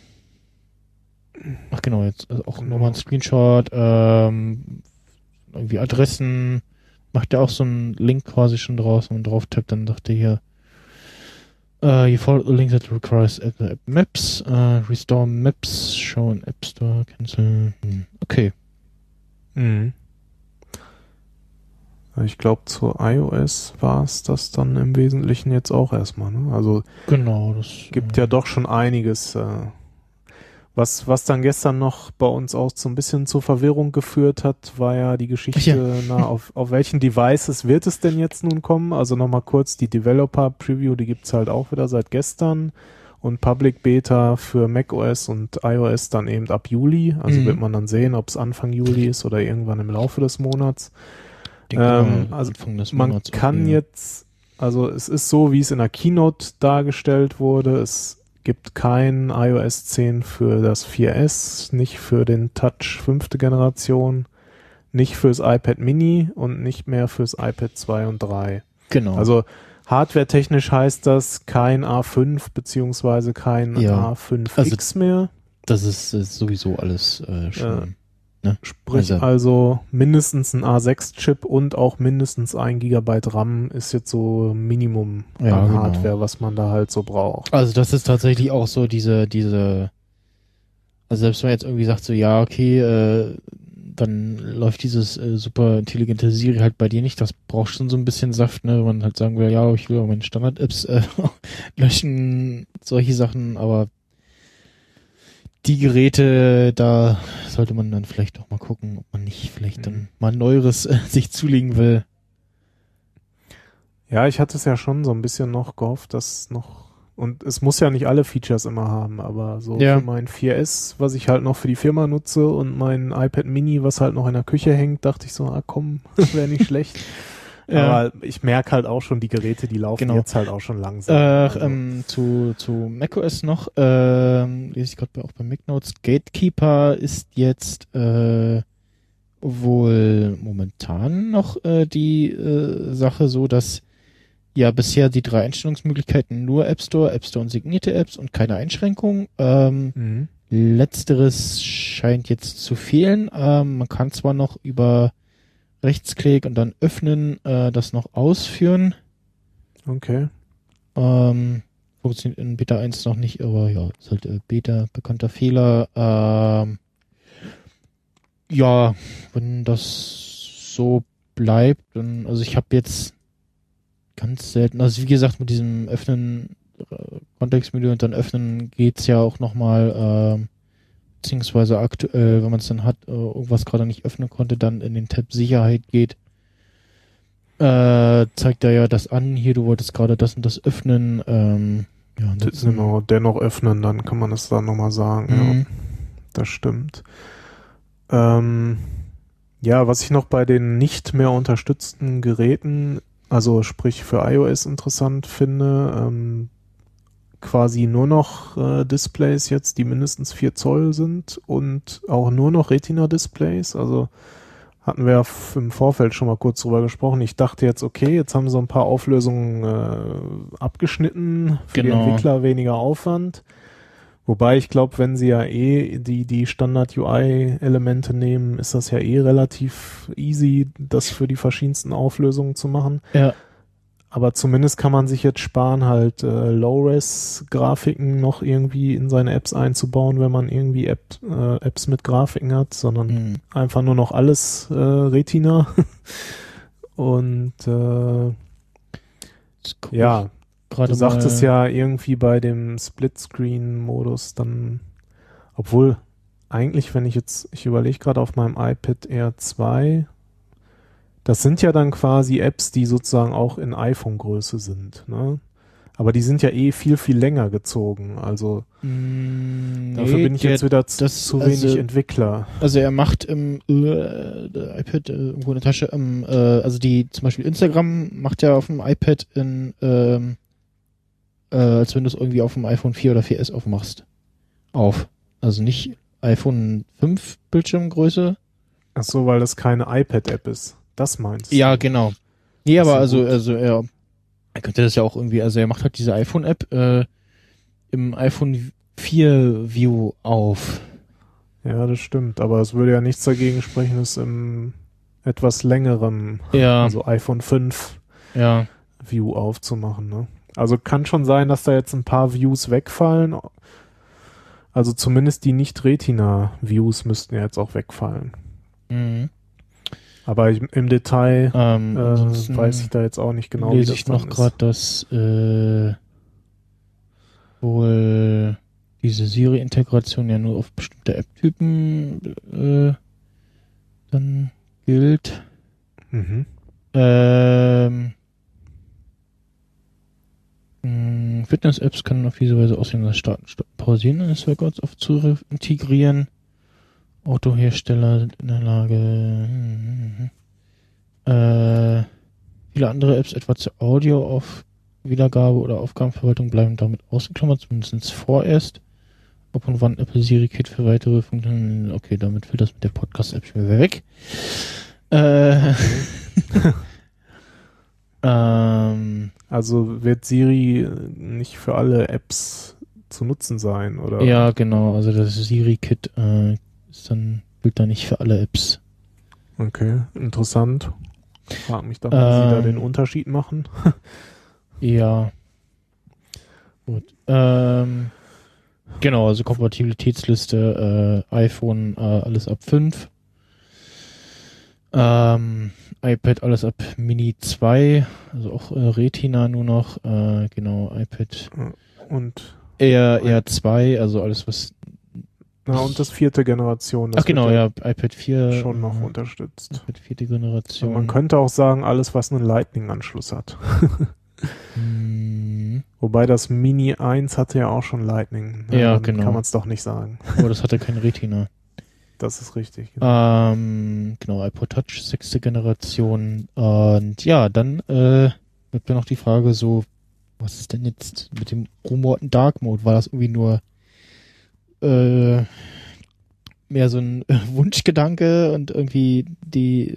ach genau, jetzt also auch nochmal ein Screenshot, ähm, irgendwie Adressen, macht er auch so einen Link quasi schon draus, man drauf tippt, dann sagt er hier, uh, you follow the link that requires app, app maps, uh, restore maps, show in App Store, cancel. Hm, Okay. Mhm. Ich glaube, zu iOS war es das dann im Wesentlichen jetzt auch erstmal. Ne? Also Genau, das gibt äh, ja doch schon einiges. Äh, was, was dann gestern noch bei uns auch so ein bisschen zur Verwirrung geführt hat, war ja die Geschichte, Ja. [laughs] na, auf, auf welchen Devices wird es denn jetzt nun kommen? Also nochmal kurz, die Developer Preview, die gibt's halt auch wieder seit gestern und Public Beta für macOS und iOS dann eben ab Juli. Also Mhm. wird man dann sehen, ob es Anfang Juli ist oder irgendwann im Laufe des Monats. ähm, also des Man Monats kann irgendwie. jetzt, also es ist so, wie es in der Keynote dargestellt wurde. Es gibt kein iOS 10 für das 4S, nicht für den Touch fünfte Generation, nicht fürs iPad Mini und nicht mehr fürs iPad 2 und 3. Genau. Also hardware-technisch heißt das kein A5 beziehungsweise kein Ja. A5X mehr. das ist, ist sowieso alles äh, schon. Sprich Also- also, mindestens ein A6-Chip und auch mindestens ein Gigabyte RAM ist jetzt so Minimum Ja, an genau. Hardware, was man da halt so braucht. Also das ist tatsächlich auch so diese, diese, also selbst wenn man jetzt irgendwie sagt so, ja, okay, äh, dann läuft dieses äh, super intelligente Siri halt bei dir nicht, das braucht schon so ein bisschen Saft, ne, wenn man halt sagen will, ja, ich will auch meine Standard-Apps äh, [laughs] löschen, solche Sachen, aber die Geräte, da sollte man dann vielleicht auch mal gucken, ob man nicht vielleicht Mhm. dann mal neueres äh, [laughs] sich zulegen will. Ja, ich hatte es ja schon so ein bisschen noch gehofft, dass noch und es muss ja nicht alle Features immer haben, aber so Ja. für mein 4S, was ich halt noch für die Firma nutze und mein iPad Mini, was halt noch in der Küche hängt, dachte ich so, ah komm, [laughs] wäre nicht schlecht. Ja. Aber ich merke halt auch schon, die Geräte, die laufen Genau. jetzt halt auch schon langsam. Äh, Also- ähm, zu, zu macOS noch, ähm, lese ich gerade auch bei MacNotes, Gatekeeper ist jetzt äh, wohl momentan noch äh, die äh, Sache so, dass ja bisher die drei Einstellungsmöglichkeiten nur App Store, App Store und signierte Apps und keine Einschränkung. Ähm, Mhm. Letzteres scheint jetzt zu fehlen. Ähm, man kann zwar noch über Rechtsklick und dann öffnen äh, das noch ausführen. Okay. Ähm, funktioniert in Beta 1 noch nicht, aber ja, ist halt äh, Beta bekannter Fehler. Ähm, ja, wenn das so bleibt. Und, also ich habe jetzt ganz selten, also wie gesagt, mit diesem Öffnen äh, Kontextmenü und dann öffnen geht's ja auch nochmal, äh, beziehungsweise aktuell, wenn man es dann hat, äh, irgendwas gerade nicht öffnen konnte, dann in den Tab Sicherheit geht, äh, zeigt er ja das an, hier, du wolltest gerade das und das öffnen, ähm, ja, genau, dennoch öffnen, dann kann man es dann nochmal sagen, mhm. ja. Das stimmt. Ähm, ja, was ich noch bei den nicht mehr unterstützten Geräten, also sprich für iOS interessant finde, ähm, quasi nur noch äh, Displays jetzt, die mindestens 4 Zoll sind und auch nur noch Retina-Displays. Also hatten wir im Vorfeld schon mal kurz drüber gesprochen. Ich dachte jetzt, okay, jetzt haben sie ein paar Auflösungen äh, abgeschnitten, für genau. die Entwickler weniger Aufwand. Wobei ich glaube, wenn sie ja eh die, die Standard-UI-Elemente nehmen, ist das ja eh relativ easy, das für die verschiedensten Auflösungen zu machen. Ja. Aber zumindest kann man sich jetzt sparen, halt äh, Low-Res-Grafiken noch irgendwie in seine Apps einzubauen, wenn man irgendwie App, äh, Apps mit Grafiken hat, sondern mhm. einfach nur noch alles äh, Retina. [laughs] Und äh, ja, du sagtest ja irgendwie bei dem Split-Screen-Modus dann, obwohl eigentlich, wenn ich jetzt, ich überlege gerade auf meinem iPad Air 2, das sind ja dann quasi Apps, die sozusagen auch in iPhone-Größe sind, ne? Aber die sind ja eh viel, viel länger gezogen. Also mm, dafür bin ich der, jetzt wieder das, zu wenig also, Entwickler. Also er macht im äh, iPad äh, irgendwo in der Tasche, ähm, äh, also die zum Beispiel Instagram macht ja auf dem iPad in, ähm, äh, als wenn du es irgendwie auf dem iPhone 4 oder 4S aufmachst. Auf. Also nicht iPhone 5 Bildschirmgröße. Ach so, weil das keine iPad-App ist. Das meinst du? Ja, genau. Nee, aber also, gut. also er, er könnte das ja auch irgendwie, also er macht halt diese iPhone-App äh, im iPhone 4 View auf. Ja, das stimmt, aber es würde ja nichts dagegen sprechen, es im etwas längerem, ja. also iPhone 5 ja. View aufzumachen. Ne? Also kann schon sein, dass da jetzt ein paar Views wegfallen. Also zumindest die Nicht-Retina-Views müssten ja jetzt auch wegfallen. Mhm. Aber im Detail ähm, äh, weiß ich da jetzt auch nicht genau, lese wie das ich noch gerade, dass äh, wohl diese Siri-Integration ja nur auf bestimmte App-Typen äh, dann gilt. Mhm. Ähm, hm, Fitness-Apps können auf diese Weise aussehen, dass Starten, Stoppen, Pausieren eines Workouts auf Zugriff integrieren. Autohersteller in der Lage. Äh, viele andere Apps, etwa zur Audio auf Wiedergabe oder Aufgabenverwaltung, bleiben damit ausgeklammert, zumindest vorerst. Ob und wann Apple Siri Kit für weitere Funktionen. Okay, damit fällt das mit der Podcast-App schon wieder weg. Äh, [laughs] ähm, also wird Siri nicht für alle Apps zu nutzen sein, oder? Ja, genau. Also das Siri Kit äh, ist dann gilt da nicht für alle Apps. Okay, interessant. Frag mich dann, wie ähm, sie da den ähm. Unterschied machen. [laughs] ja. Gut. Ähm, genau, also Kompatibilitätsliste, äh, iPhone, äh, alles ab 5. Ähm, iPad alles ab Mini 2, also auch äh, Retina nur noch, äh, genau, iPad. Und eher, eher 2, also alles, was na, und das vierte Generation. Das Ach genau, ja, iPad 4. Schon noch äh, unterstützt. iPad vierte Generation. Und man könnte auch sagen, alles, was einen Lightning-Anschluss hat. [laughs] hm. Wobei das Mini 1 hatte ja auch schon Lightning. Ja, ja genau. Kann man es doch nicht sagen. [laughs] Aber das hatte kein Retina. Das ist richtig. Genau. Ähm, genau, iPod Touch, sechste Generation. Und ja, dann äh, wird mir noch die Frage so, was ist denn jetzt mit dem rumorten Dark Mode? War das irgendwie nur äh, mehr so ein [laughs] Wunschgedanke und irgendwie die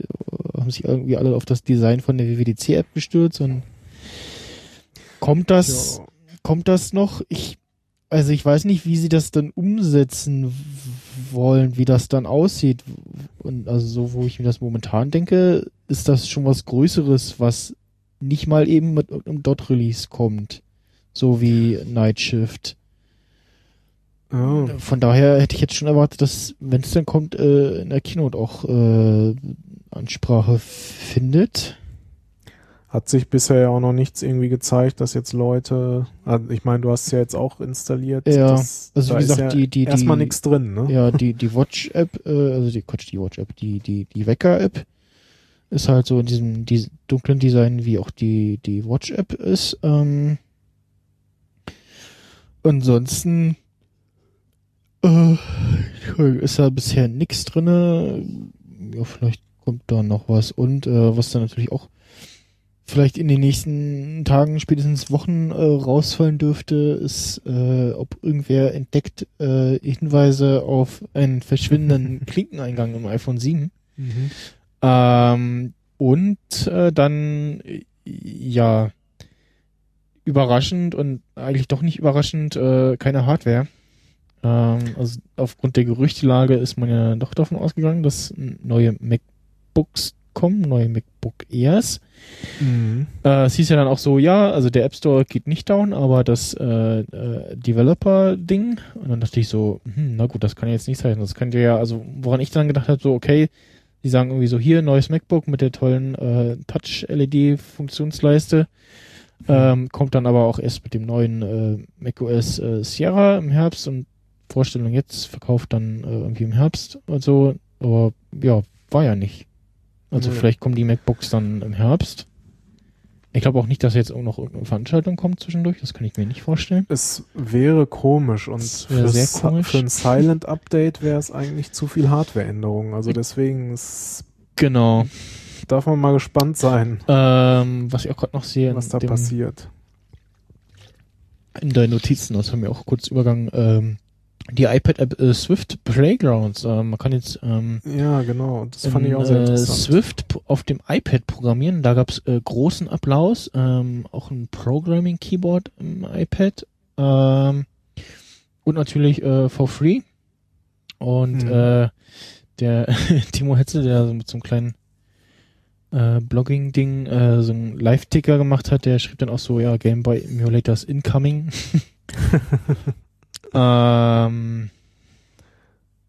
haben sich irgendwie alle auf das Design von der WWDC-App gestürzt und kommt das, ja. kommt das noch? Ich, also ich weiß nicht, wie sie das dann umsetzen wollen, wie das dann aussieht. Und also so, wo ich mir das momentan denke, ist das schon was Größeres, was nicht mal eben mit einem Dot-Release kommt. So wie Night Shift. Oh. Von daher hätte ich jetzt schon erwartet, dass, wenn es dann kommt, äh, in der Keynote auch äh, Ansprache findet. Hat sich bisher ja auch noch nichts irgendwie gezeigt, dass jetzt Leute, also ich meine, du hast es ja jetzt auch installiert. Ja, das, also wie gesagt, ja die, die, erstmal nichts drin, ne? Ja, die, die Watch-App, äh, also die, Quatsch, die Watch-App, die, die, die Wecker-App ist halt so in diesem die, dunklen Design, wie auch die, die Watch-App ist. Ähm, ansonsten äh, ist da bisher nichts drinne. Ja, vielleicht kommt da noch was. Und äh, was dann natürlich auch vielleicht in den nächsten Tagen, spätestens Wochen äh, rausfallen dürfte, ist, äh, ob irgendwer entdeckt äh, Hinweise auf einen verschwindenden [laughs] Klinkeneingang im iPhone 7. Mhm. Ähm, und äh, dann, ja, überraschend und eigentlich doch nicht überraschend, äh, keine Hardware. Ähm, also aufgrund der Gerüchtelage ist man ja doch davon ausgegangen, dass neue MacBooks kommen, neue MacBook Airs. Mhm. Äh, es hieß ja dann auch so, ja, also der App Store geht nicht down, aber das äh, äh, Developer-Ding. Und dann dachte ich so, hm, na gut, das kann ja jetzt nicht sein. Das könnte ja, also woran ich dann gedacht habe, so, okay, die sagen irgendwie so, hier, neues MacBook mit der tollen äh, Touch-LED-Funktionsleiste. Ähm, kommt dann aber auch erst mit dem neuen äh, macOS äh, Sierra im Herbst und Vorstellung jetzt verkauft dann äh, irgendwie im Herbst und so. Aber ja, war ja nicht. Also Nee. vielleicht kommen die MacBooks dann im Herbst. Ich glaube auch nicht, dass jetzt auch noch irgendeine Veranstaltung kommt zwischendurch. Das kann ich mir nicht vorstellen. Es wäre komisch und wäre für, komisch. für ein Silent-Update wäre es eigentlich zu viel Hardware-Änderungen. Also deswegen es Genau. darf man mal gespannt sein, Ähm, was ich auch gerade noch sehe was da passiert. in deinen Notizen, das haben wir auch kurz Übergang, ähm, die iPad-App äh, Swift Playgrounds. Ähm, man kann jetzt ähm, Ja, genau. Das fand in, ich auch sehr äh, interessant. Swift auf dem iPad programmieren. Da gab's äh, großen Applaus. Ähm, auch ein Programming-Keyboard im iPad. Ähm, und natürlich äh, for free. Und Mhm. äh, der [laughs] Timo Hetzel, der so mit so einem kleinen äh, Blogging-Ding äh, so einen Live-Ticker gemacht hat, der schrieb dann auch so, ja, Game Boy Emulators incoming. [laughs] [laughs] ähm,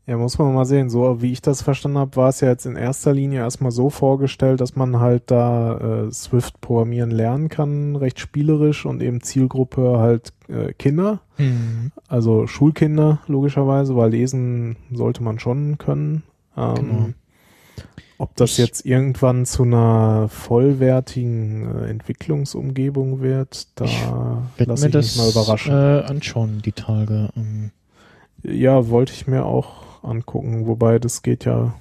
Ja, muss man mal sehen. So wie ich das verstanden habe, war es ja jetzt in erster Linie erstmal so vorgestellt, dass man halt da äh, Swift programmieren lernen kann, recht spielerisch und eben Zielgruppe halt äh, Kinder, hm, also Schulkinder logischerweise, weil lesen sollte man schon können. Ähm, Genau. Ob das Ich- jetzt irgendwann zu einer vollwertigen äh, Entwicklungsumgebung wird, da lasse mir ich das mich mal überraschen. Äh, anschauen, die Tage. Ähm, Ja, wollte ich mir auch angucken, wobei das geht ja,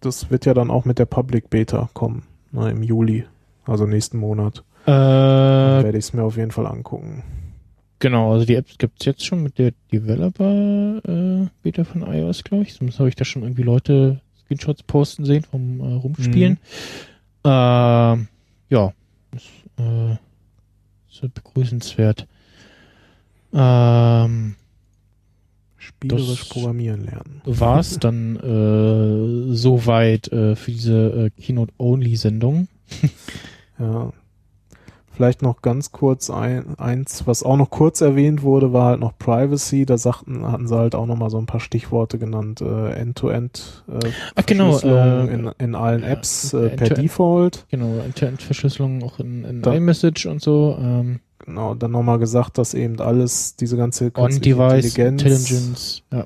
das wird ja dann auch mit der Public Beta kommen, ne, im Juli, also nächsten Monat. Äh, werde ich es mir auf jeden Fall angucken. genau, also die App gibt's jetzt schon mit der Developer äh, Beta von iOS, glaube ich. Zumindest habe ich da schon irgendwie Leute Screenshots posten sehen vom äh, Rumspielen. Ähm, ja, ist, äh, ist begrüßenswert. Ähm, Spielerisch programmieren lernen. war's [laughs] dann äh, soweit äh, für diese äh, Keynote-Only-Sendung. Ja. Vielleicht noch ganz kurz ein, eins, was auch noch kurz erwähnt wurde, war halt noch Privacy. Da sagten, hatten sie halt auch noch mal so ein paar Stichworte genannt. Äh, End-to-End äh, Ach, genau, Verschlüsselung äh, in, in allen Apps äh, per End-to-End. Default. Genau, End-to-End-Verschlüsselung auch in, in Da- iMessage und so. Ähm, Genau, dann nochmal gesagt, dass eben alles, diese ganze künstliche On-Device Intelligenz, Intelligence. Ja.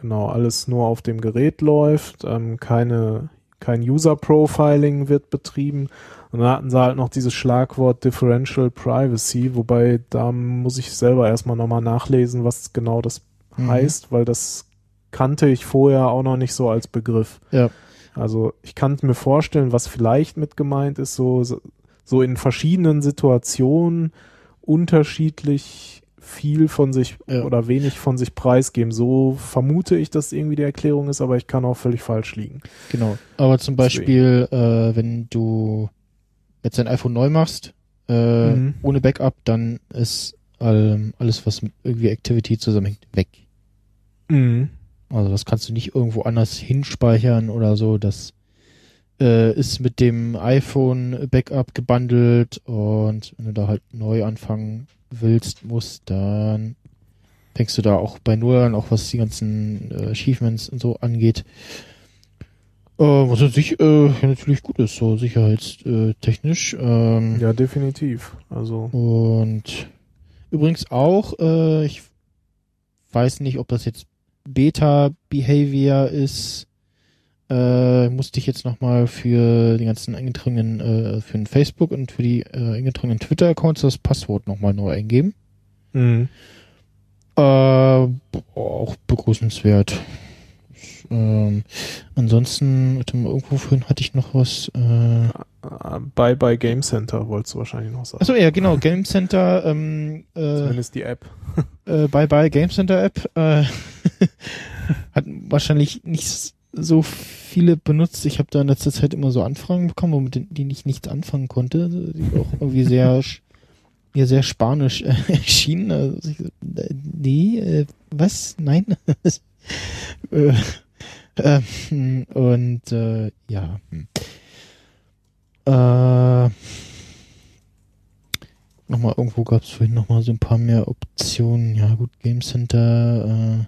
genau, alles nur auf dem Gerät läuft, ähm, keine, kein User-Profiling wird betrieben. Und dann hatten sie halt noch dieses Schlagwort Differential Privacy, wobei da muss ich selber erstmal nochmal nachlesen, was genau das Mhm. heißt, weil das kannte ich vorher auch noch nicht so als Begriff. Ja. Also ich kann mir vorstellen, was vielleicht mit gemeint ist, so, so- in verschiedenen Situationen unterschiedlich viel von sich Ja. oder wenig von sich preisgeben. So vermute ich, dass irgendwie die Erklärung ist, aber ich kann auch völlig falsch liegen. Genau. Aber zum Deswegen. Beispiel, äh, wenn du jetzt dein iPhone neu machst, äh, Mhm. ohne Backup, dann ist ähm, alles, was mit irgendwie Activity zusammenhängt, weg. Also das kannst du nicht irgendwo anders hinspeichern oder so. Das äh, ist mit dem iPhone Backup gebundelt und wenn du da halt neu anfangen willst, musst, dann fängst du da auch bei Null an, auch was die ganzen äh, Achievements und so angeht. Äh, was an sich äh, natürlich gut ist, so sicherheitstechnisch. Ähm, Ja, definitiv. Also, Und übrigens auch, äh, ich weiß nicht, ob das jetzt Beta-Behavior ist. Äh, musste ich jetzt nochmal für die ganzen eingetragenen, äh, für den Facebook und für die äh, eingetragenen Twitter-Accounts das Passwort nochmal neu eingeben. mhm. Äh, auch begrüßenswert. Ähm, ansonsten, irgendwo vorhin hatte ich noch was. Äh, Äh, Bye Bye Game Center wolltest du wahrscheinlich noch sagen. achso, ja, genau, Game Center, ähm, äh, Zumindest die App. [laughs] äh, Bye Bye Game Center App äh, [laughs] hat wahrscheinlich nicht s- so viele benutzt. Ich habe da in letzter Zeit immer so Anfragen bekommen, womit denen ich nichts anfangen konnte, die auch irgendwie sehr [laughs] mir sehr spanisch äh, erschienen. Also ich, äh, nee, äh, was? Nein. äh, ähm, [laughs] und äh, ja. Äh, nochmal irgendwo gab es vorhin nochmal so ein paar mehr Optionen. Ja gut, Game Center, äh,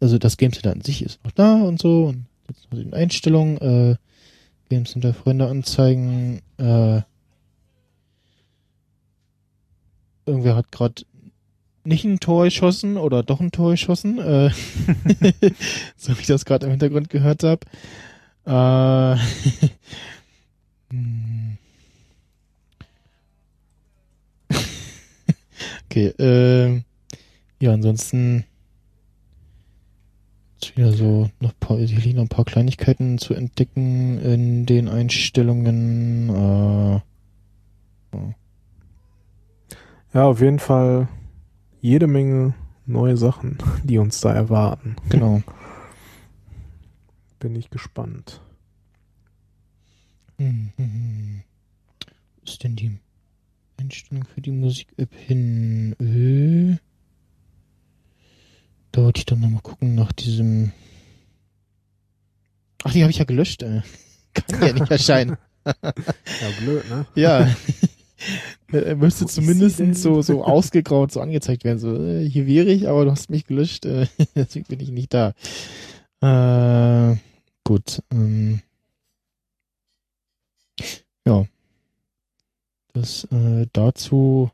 also das Game Center an sich ist noch da und so. Und jetzt noch in Einstellungen, äh, Game Center Freunde anzeigen. Äh, irgendwer hat gerade nicht ein Tor geschossen oder doch ein Tor geschossen, äh, [laughs] [laughs] so wie ich das gerade im Hintergrund gehört habe. Äh, [laughs] hm. okay, ähm, ja, ansonsten wieder so noch ein paar, hier liegen noch ein paar Kleinigkeiten zu entdecken in den Einstellungen. Äh, Ja, auf jeden Fall jede Menge neue Sachen, die uns da erwarten. genau. Bin ich gespannt. Wo ist denn die Einstellung für die Musik-App hin? Äh, da wollte ich doch nochmal gucken nach diesem. Ach, die habe ich ja gelöscht. Äh. [laughs] Kann ja nicht erscheinen. [laughs] Ja, blöd, ne? Ja. [laughs] Er müsste zumindest so, so ausgegraut so angezeigt werden. So, äh, hier wäre ich, aber du hast mich gelöscht, äh, [laughs] deswegen bin ich nicht da. Äh, gut. Ähm, ja. Das äh, dazu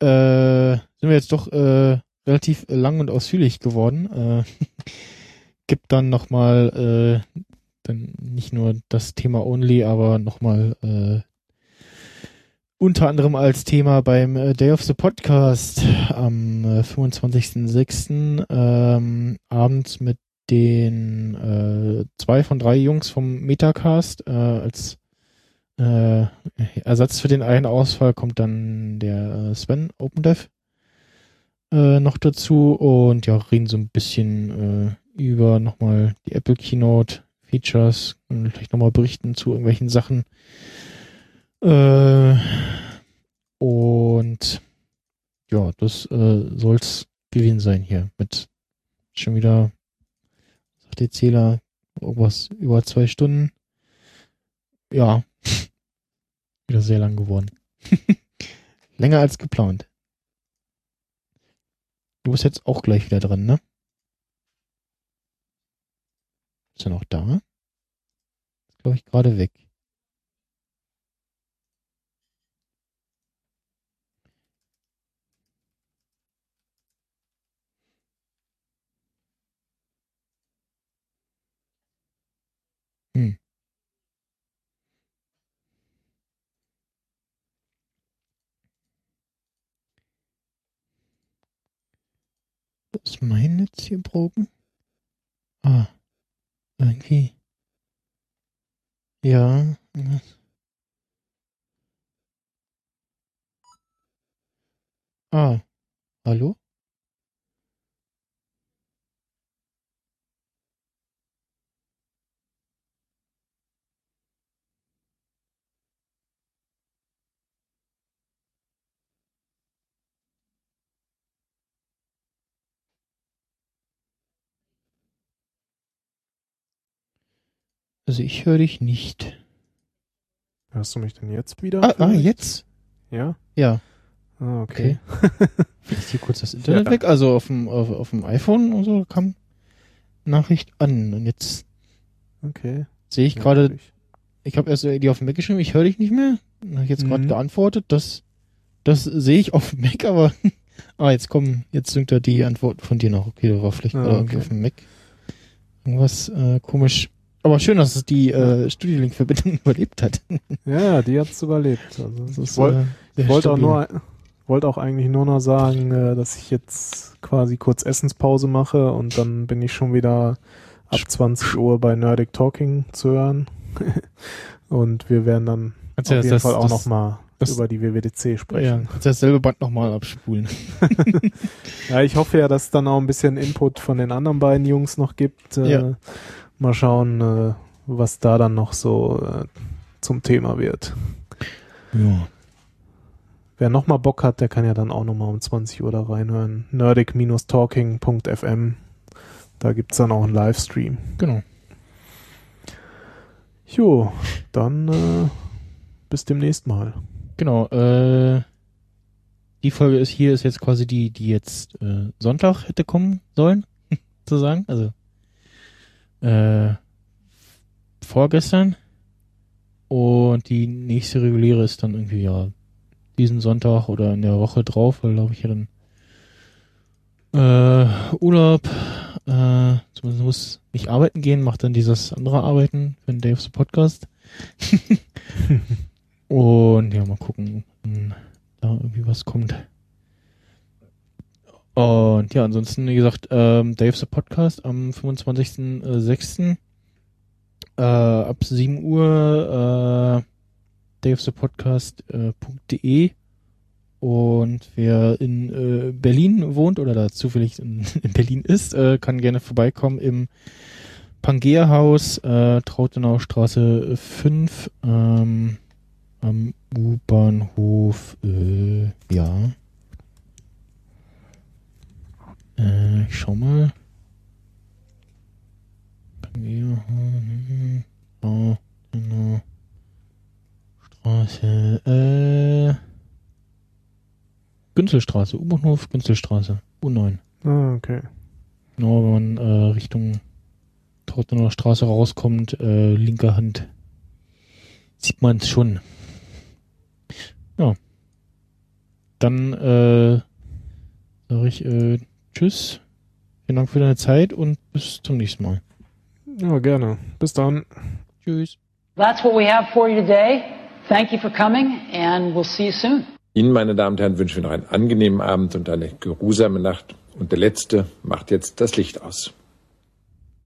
äh, sind wir jetzt doch äh, relativ lang und ausführlich geworden. Äh, [laughs] gibt dann nochmal äh, dann nicht nur das Thema Only, aber nochmal äh, unter anderem als Thema beim äh, Day of the Podcast am äh, 25.06. Ähm, abends mit den äh, zwei von drei Jungs vom Metacast äh, als äh, Ersatz für den einen Ausfall kommt dann der äh, Sven OpenDev äh, noch dazu und ja, reden so ein bisschen äh, über nochmal die Apple Keynote Features und vielleicht nochmal berichten zu irgendwelchen Sachen. Äh, und ja, das äh, soll's gewesen sein hier mit schon wieder, sagt der Zähler, irgendwas über zwei Stunden. Ja, [laughs] wieder sehr lang geworden. [laughs] Länger als geplant. Du bist jetzt auch gleich wieder dran, ne? Ist er noch da? Ist, glaube ich, gerade weg. Hm. Ist mein Netz hier broken? Ah. Irgendwie. Ja. Ah. Hallo? Also ich höre dich nicht. Hörst du mich denn jetzt wieder? Ah, ah jetzt? Ja? Ja. Ah, okay. Vielleicht [laughs] hier kurz das Internet Ja. weg. Also auf dem, auf, auf dem iPhone und so kam Nachricht an. Und jetzt Okay. Sehe ich gerade, ich habe erst die auf dem Mac geschrieben, ich höre dich nicht mehr. Habe ich jetzt gerade mhm. geantwortet, das, das sehe ich auf dem Mac, aber [laughs] ah, jetzt kommen, jetzt sind da die Antworten von dir noch. Okay, da war vielleicht ah, okay. irgendwie auf dem Mac irgendwas äh, komisch. Aber schön, dass es die äh, Studiolink-Verbindung [laughs] überlebt hat. ja, die hat's überlebt. Also ich wollte äh, wollt auch nur, wollte auch eigentlich nur noch sagen, äh, dass ich jetzt quasi kurz Essenspause mache und dann bin ich schon wieder ab 20 Uhr bei Nerdic Talking zu hören. [laughs] und wir werden dann Kannst auf jeden das, Fall auch nochmal über die WWDC sprechen. Ja, dasselbe Band nochmal abspulen. [laughs] ja, ich hoffe ja, dass es dann auch ein bisschen Input von den anderen beiden Jungs noch gibt. Äh, ja. Mal schauen, äh, was da dann noch so äh, zum Thema wird. Ja. Wer nochmal Bock hat, der kann ja dann auch nochmal um 20 Uhr da reinhören. nerdic-talking.fm. Da gibt's dann auch einen Livestream. Genau. Jo, dann äh, bis demnächst mal. Genau, äh, die Folge ist hier ist jetzt quasi die, die jetzt äh, Sonntag hätte kommen sollen, [laughs] sozusagen. Also äh, vorgestern. Und die nächste reguläre ist dann irgendwie ja diesen Sonntag oder in der Woche drauf, weil glaube ich ja dann äh, Urlaub, äh, zumindest muss ich arbeiten gehen, macht dann dieses andere Arbeiten für den Dave's Podcast. [laughs] Und ja, mal gucken, wenn da irgendwie was kommt. Und ja, ansonsten, wie gesagt, ähm, Dave's Podcast am 25.06. Äh, ab 7 Uhr äh, davesthepodcast.de äh, und wer in äh, Berlin wohnt oder da zufällig in, [laughs] in Berlin ist, äh, kann gerne vorbeikommen im Pangea-Haus, äh, Trautenauer Straße 5, ähm, am U-Bahnhof, äh, ja. Äh, ich schau mal. Pangea, oh, genau. Straße, äh, Günzelstraße, U-Bahnhof, Günzelstraße, U9. Ah, okay. Genau, wenn man äh, Richtung Trottener Straße rauskommt, äh, linker Hand, sieht man es schon. Ja. Dann äh, sage ich äh, Tschüss. Vielen Dank für deine Zeit und bis zum nächsten Mal. Ja, gerne. Bis dann. Tschüss. That's what we have for you today. Thank you for coming and we'll see you soon. Ihnen, meine Damen und Herren, wünschen wir noch einen angenehmen Abend und eine geruhsame Nacht. Und der Letzte macht jetzt das Licht aus.